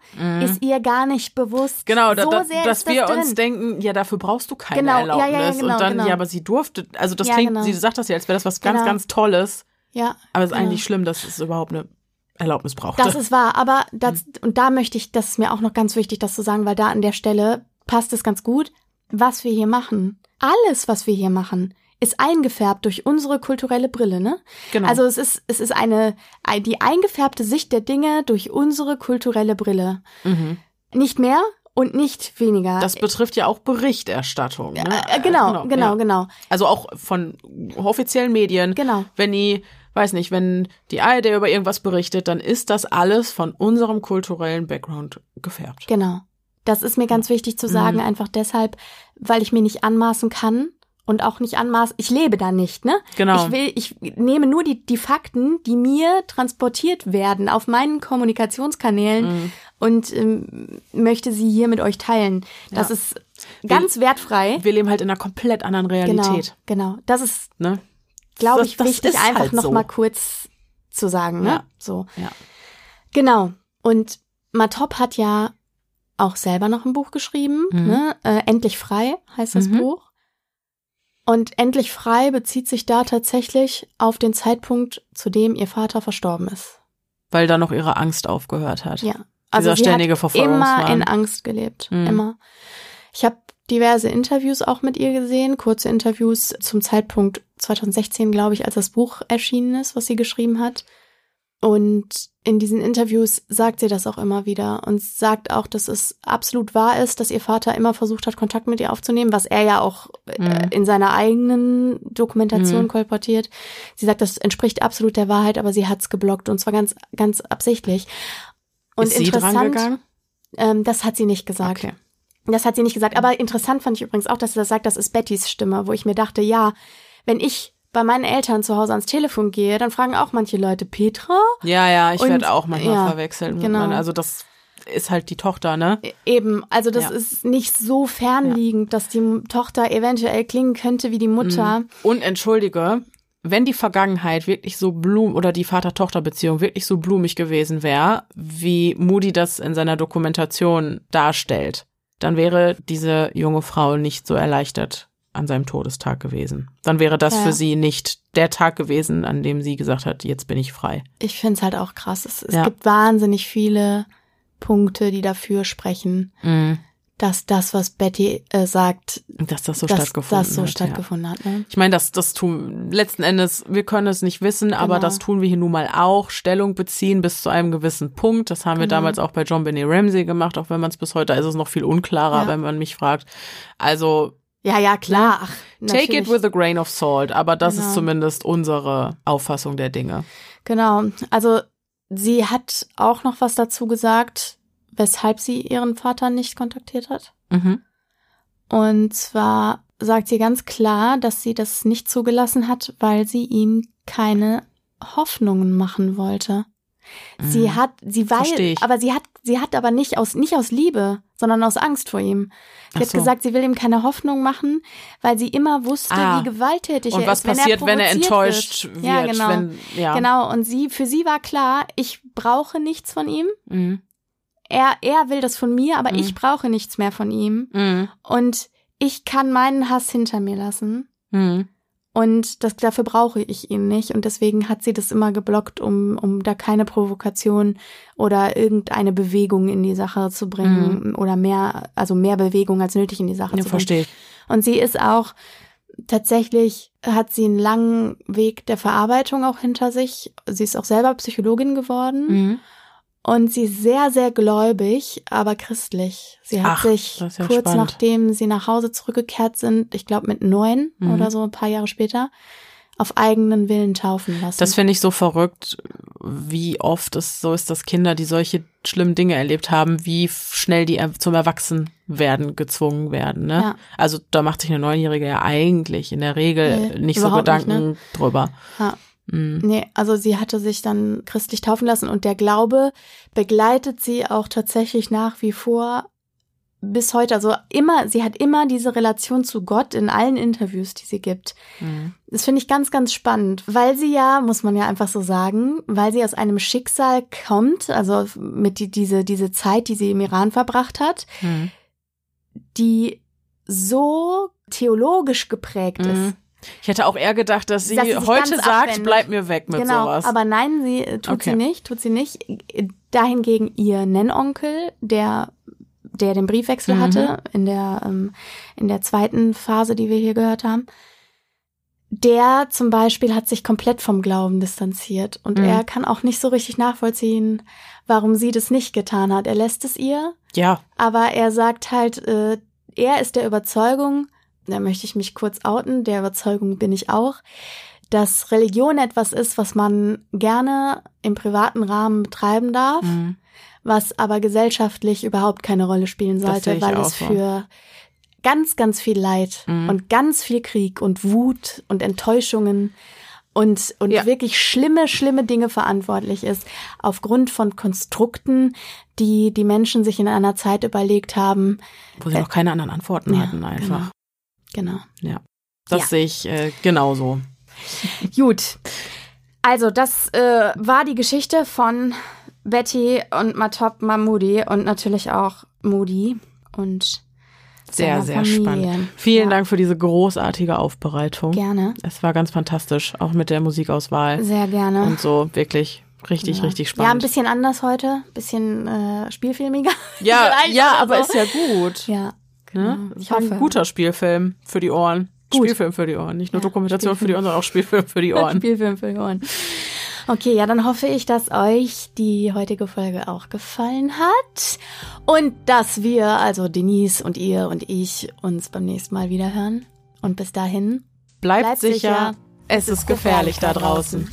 ist ihr gar nicht bewusst. Mhm. Genau, da, so da, dass das wir drin. uns denken, ja, dafür brauchst du keine Genau, ja, ja, Erlaubnis. ja, genau, und dann, genau. ja, aber sie durfte, also das Ja, klingt, genau. sie sagt das ja, als wäre das was ganz, Genau. ganz Tolles. Ja, Aber es ist Genau. eigentlich schlimm, dass es überhaupt eine Erlaubnis brauchte. das ist wahr. Aber das, Mhm. und da möchte ich, das ist mir auch noch ganz wichtig, das zu sagen, weil da an der Stelle passt es ganz gut, was wir hier machen. Alles, was wir hier machen, ist eingefärbt durch unsere kulturelle Brille, ne? genau. Also es ist, es ist eine, ein- die eingefärbte Sicht der Dinge durch unsere kulturelle Brille. mhm. Nicht mehr und nicht weniger. das betrifft ja auch Berichterstattung. Ne? äh, genau, genau, ja. genau, Also auch von offiziellen Medien. genau. Wenn die, weiß nicht, wenn die ARD über irgendwas berichtet, dann ist das alles von unserem kulturellen Background gefärbt. Genau. Das ist mir ganz wichtig zu sagen, Mhm. einfach deshalb, weil ich mir nicht anmaßen kann und auch nicht anmaßen, ich lebe da nicht, ne? Genau. Ich will, ich nehme nur die, die Fakten, die mir transportiert werden auf meinen Kommunikationskanälen Mhm. und ähm, möchte sie hier mit euch teilen. Das Ja. ist ganz wertfrei. Wir leben halt in einer komplett anderen Genau, Realität. genau. Das ist, Ne? glaube ich, das wichtig, einfach halt noch so. mal kurz zu sagen, ne? Ja. So. Ja. Genau. Und Matop hat ja auch selber noch ein Buch geschrieben, Mhm. ne? Äh, Endlich frei heißt das Mhm. Buch. Und Endlich frei bezieht sich da tatsächlich auf den Zeitpunkt, zu dem ihr Vater verstorben ist. Weil da noch ihre Angst aufgehört hat. Ja. Also Dieser sie ständige hat immer in Angst gelebt. Mhm. Immer. Ich habe diverse Interviews auch mit ihr gesehen, kurze Interviews zum Zeitpunkt 2016, glaube ich, als das Buch erschienen ist, was sie geschrieben hat. Und in diesen Interviews sagt sie das auch immer wieder und sagt auch, dass es absolut wahr ist, dass ihr Vater immer versucht hat, Kontakt mit ihr aufzunehmen, was er ja auch äh, Mhm. in seiner eigenen Dokumentation Mhm. kolportiert. Sie sagt, das entspricht absolut der Wahrheit, aber sie hat's geblockt und zwar ganz, ganz absichtlich. Und ist sie interessant, dran gegangen? ähm, das hat sie nicht gesagt. Okay. Das hat sie nicht gesagt. Aber interessant fand ich übrigens auch, dass sie das sagt, das ist Bettys Stimme, wo ich mir dachte, ja, wenn ich bei meinen Eltern zu Hause ans Telefon gehe, dann fragen auch manche Leute, Petra? Ja, ja, ich werde auch manchmal ja, verwechselt. genau. meinen- Also das ist halt die Tochter, ne? E- Eben, also das Ja. ist nicht so fernliegend, dass die Tochter eventuell klingen könnte wie die Mutter. Und entschuldige, wenn die Vergangenheit wirklich so blum oder die Vater-Tochter-Beziehung wirklich so blumig gewesen wäre, wie Moody das in seiner Dokumentation darstellt, dann wäre diese junge Frau nicht so erleichtert an seinem Todestag gewesen. Dann wäre das Ja. für sie nicht der Tag gewesen, an dem sie gesagt hat, jetzt bin ich frei. Ich finde es halt auch krass. Es, es Ja. gibt wahnsinnig viele Punkte, die dafür sprechen, Mhm. dass das, was Betty äh, sagt, Dass das so dass stattgefunden das so hat. ja. stattgefunden hat. Ne? Ich meine, das, das tun, letzten Endes, wir können es nicht wissen, aber Genau. das tun wir hier nun mal auch. Stellung beziehen bis zu einem gewissen Punkt. Das haben wir Genau. damals auch bei John Benet Ramsey gemacht, auch wenn man es bis heute, ist es noch viel unklarer, Ja. wenn man mich fragt. Also, Ja, ja, klar. Ach, take it with a grain of salt, aber das Genau. ist zumindest unsere Auffassung der Dinge. Genau. Also sie hat auch noch was dazu gesagt, weshalb sie ihren Vater nicht kontaktiert hat. Mhm. Und zwar sagt sie ganz klar, dass sie das nicht zugelassen hat, weil sie ihm keine Hoffnungen machen wollte. Sie Mhm. hat, sie weiß, aber sie hat, sie hat aber nicht aus, nicht aus Liebe, sondern aus Angst vor ihm. Sie Ach hat so. gesagt, sie will ihm keine Hoffnung machen, weil sie immer wusste, Ah. wie gewalttätig Und er was ist, wenn passiert, er wenn er enttäuscht wird. wird? Ja, genau. Wenn, ja. Genau, und sie, für sie war klar, ich brauche nichts von ihm. Mhm. Er, er will das von mir, aber Mhm. ich brauche nichts mehr von ihm. Mhm. Und ich kann meinen Hass hinter mir lassen. Mhm. Und das, dafür brauche ich ihn nicht. Und deswegen hat sie das immer geblockt, um, um da keine Provokation oder irgendeine Bewegung in die Sache zu bringen. Oder mehr, also mehr Bewegung als nötig in die Sache Ja, zu bringen. verstehe. Und sie ist auch tatsächlich hat sie einen langen Weg der Verarbeitung auch hinter sich. Sie ist auch selber Psychologin geworden Mhm. Und sie ist sehr, sehr gläubig, aber christlich. Sie hat Ach, sich ja kurz spannend. nachdem sie nach Hause zurückgekehrt sind, ich glaube mit neun Mhm. oder so ein paar Jahre später, auf eigenen Willen taufen lassen. Das finde ich so verrückt, wie oft es so ist, dass Kinder, die solche schlimmen Dinge erlebt haben, wie schnell die zum Erwachsenwerden gezwungen werden. Ne? Ja. Also da macht sich eine Neunjährige ja eigentlich in der Regel Nee, nicht so überhaupt nicht, Gedanken ne? drüber. Ja. Mhm. Nee, also sie hatte sich dann christlich taufen lassen und der Glaube begleitet sie auch tatsächlich nach wie vor bis heute. Also immer, sie hat immer diese Relation zu Gott in allen Interviews, die sie gibt. Mhm. Das finde ich ganz, ganz spannend, weil sie ja, muss man ja einfach so sagen, weil sie aus einem Schicksal kommt, also mit die, diese, diese Zeit, die sie im Iran verbracht hat, Mhm. die so theologisch geprägt ist. Ich hätte auch eher gedacht, dass sie, Dass sie heute sagt, abwendet. bleib mir weg mit genau, sowas. aber nein, sie tut Okay. sie nicht, tut sie nicht. Dahingegen ihr Nennonkel, der der den Briefwechsel Mhm. hatte in der ähm, in der zweiten Phase, die wir hier gehört haben, der zum Beispiel hat sich komplett vom Glauben distanziert und Mhm. er kann auch nicht so richtig nachvollziehen, warum sie das nicht getan hat. Er lässt es ihr, ja, aber er sagt halt, äh, er ist der Überzeugung, da möchte ich mich kurz outen, der Überzeugung bin ich auch, dass Religion etwas ist, was man gerne im privaten Rahmen betreiben darf, mhm. was aber gesellschaftlich überhaupt keine Rolle spielen sollte, weil es für ganz, ganz viel Leid Mhm. und ganz viel Krieg und Wut und Enttäuschungen und, und Ja. wirklich schlimme, schlimme Dinge verantwortlich ist, aufgrund von Konstrukten, die die Menschen sich in einer Zeit überlegt haben. wo sie noch keine anderen Antworten ja, hatten einfach. Genau. Das Ja. sehe ich äh, genauso. Gut. Also, das äh, war die Geschichte von Betty und Matop Mahmoudi und natürlich auch Moody und Sehr, sehr Familie. spannend. Vielen Ja. Dank für diese großartige Aufbereitung. Gerne. Es war ganz fantastisch, auch mit der Musikauswahl. Sehr gerne. Und so wirklich richtig, ja. richtig Ja, ein spannend. bisschen anders heute, bisschen äh, spielfilmiger. Ja, ja, aber so. ist ja gut. Ja. Ne? genau. Es Ich war ein hoffe. guter Spielfilm für die Ohren. Gut. Spielfilm für die Ohren. Nicht nur Ja, Dokumentation für die Spielfilm. Ohren, sondern auch Spielfilm für die Ohren. Spielfilm für die Ohren. Okay, ja, dann hoffe ich, dass euch die heutige Folge auch gefallen hat und dass wir, also Denise und ihr und ich, uns beim nächsten Mal wieder hören. Und bis dahin, Bleibt, Bleibt sicher, sicher. es ist gefährlich da draußen.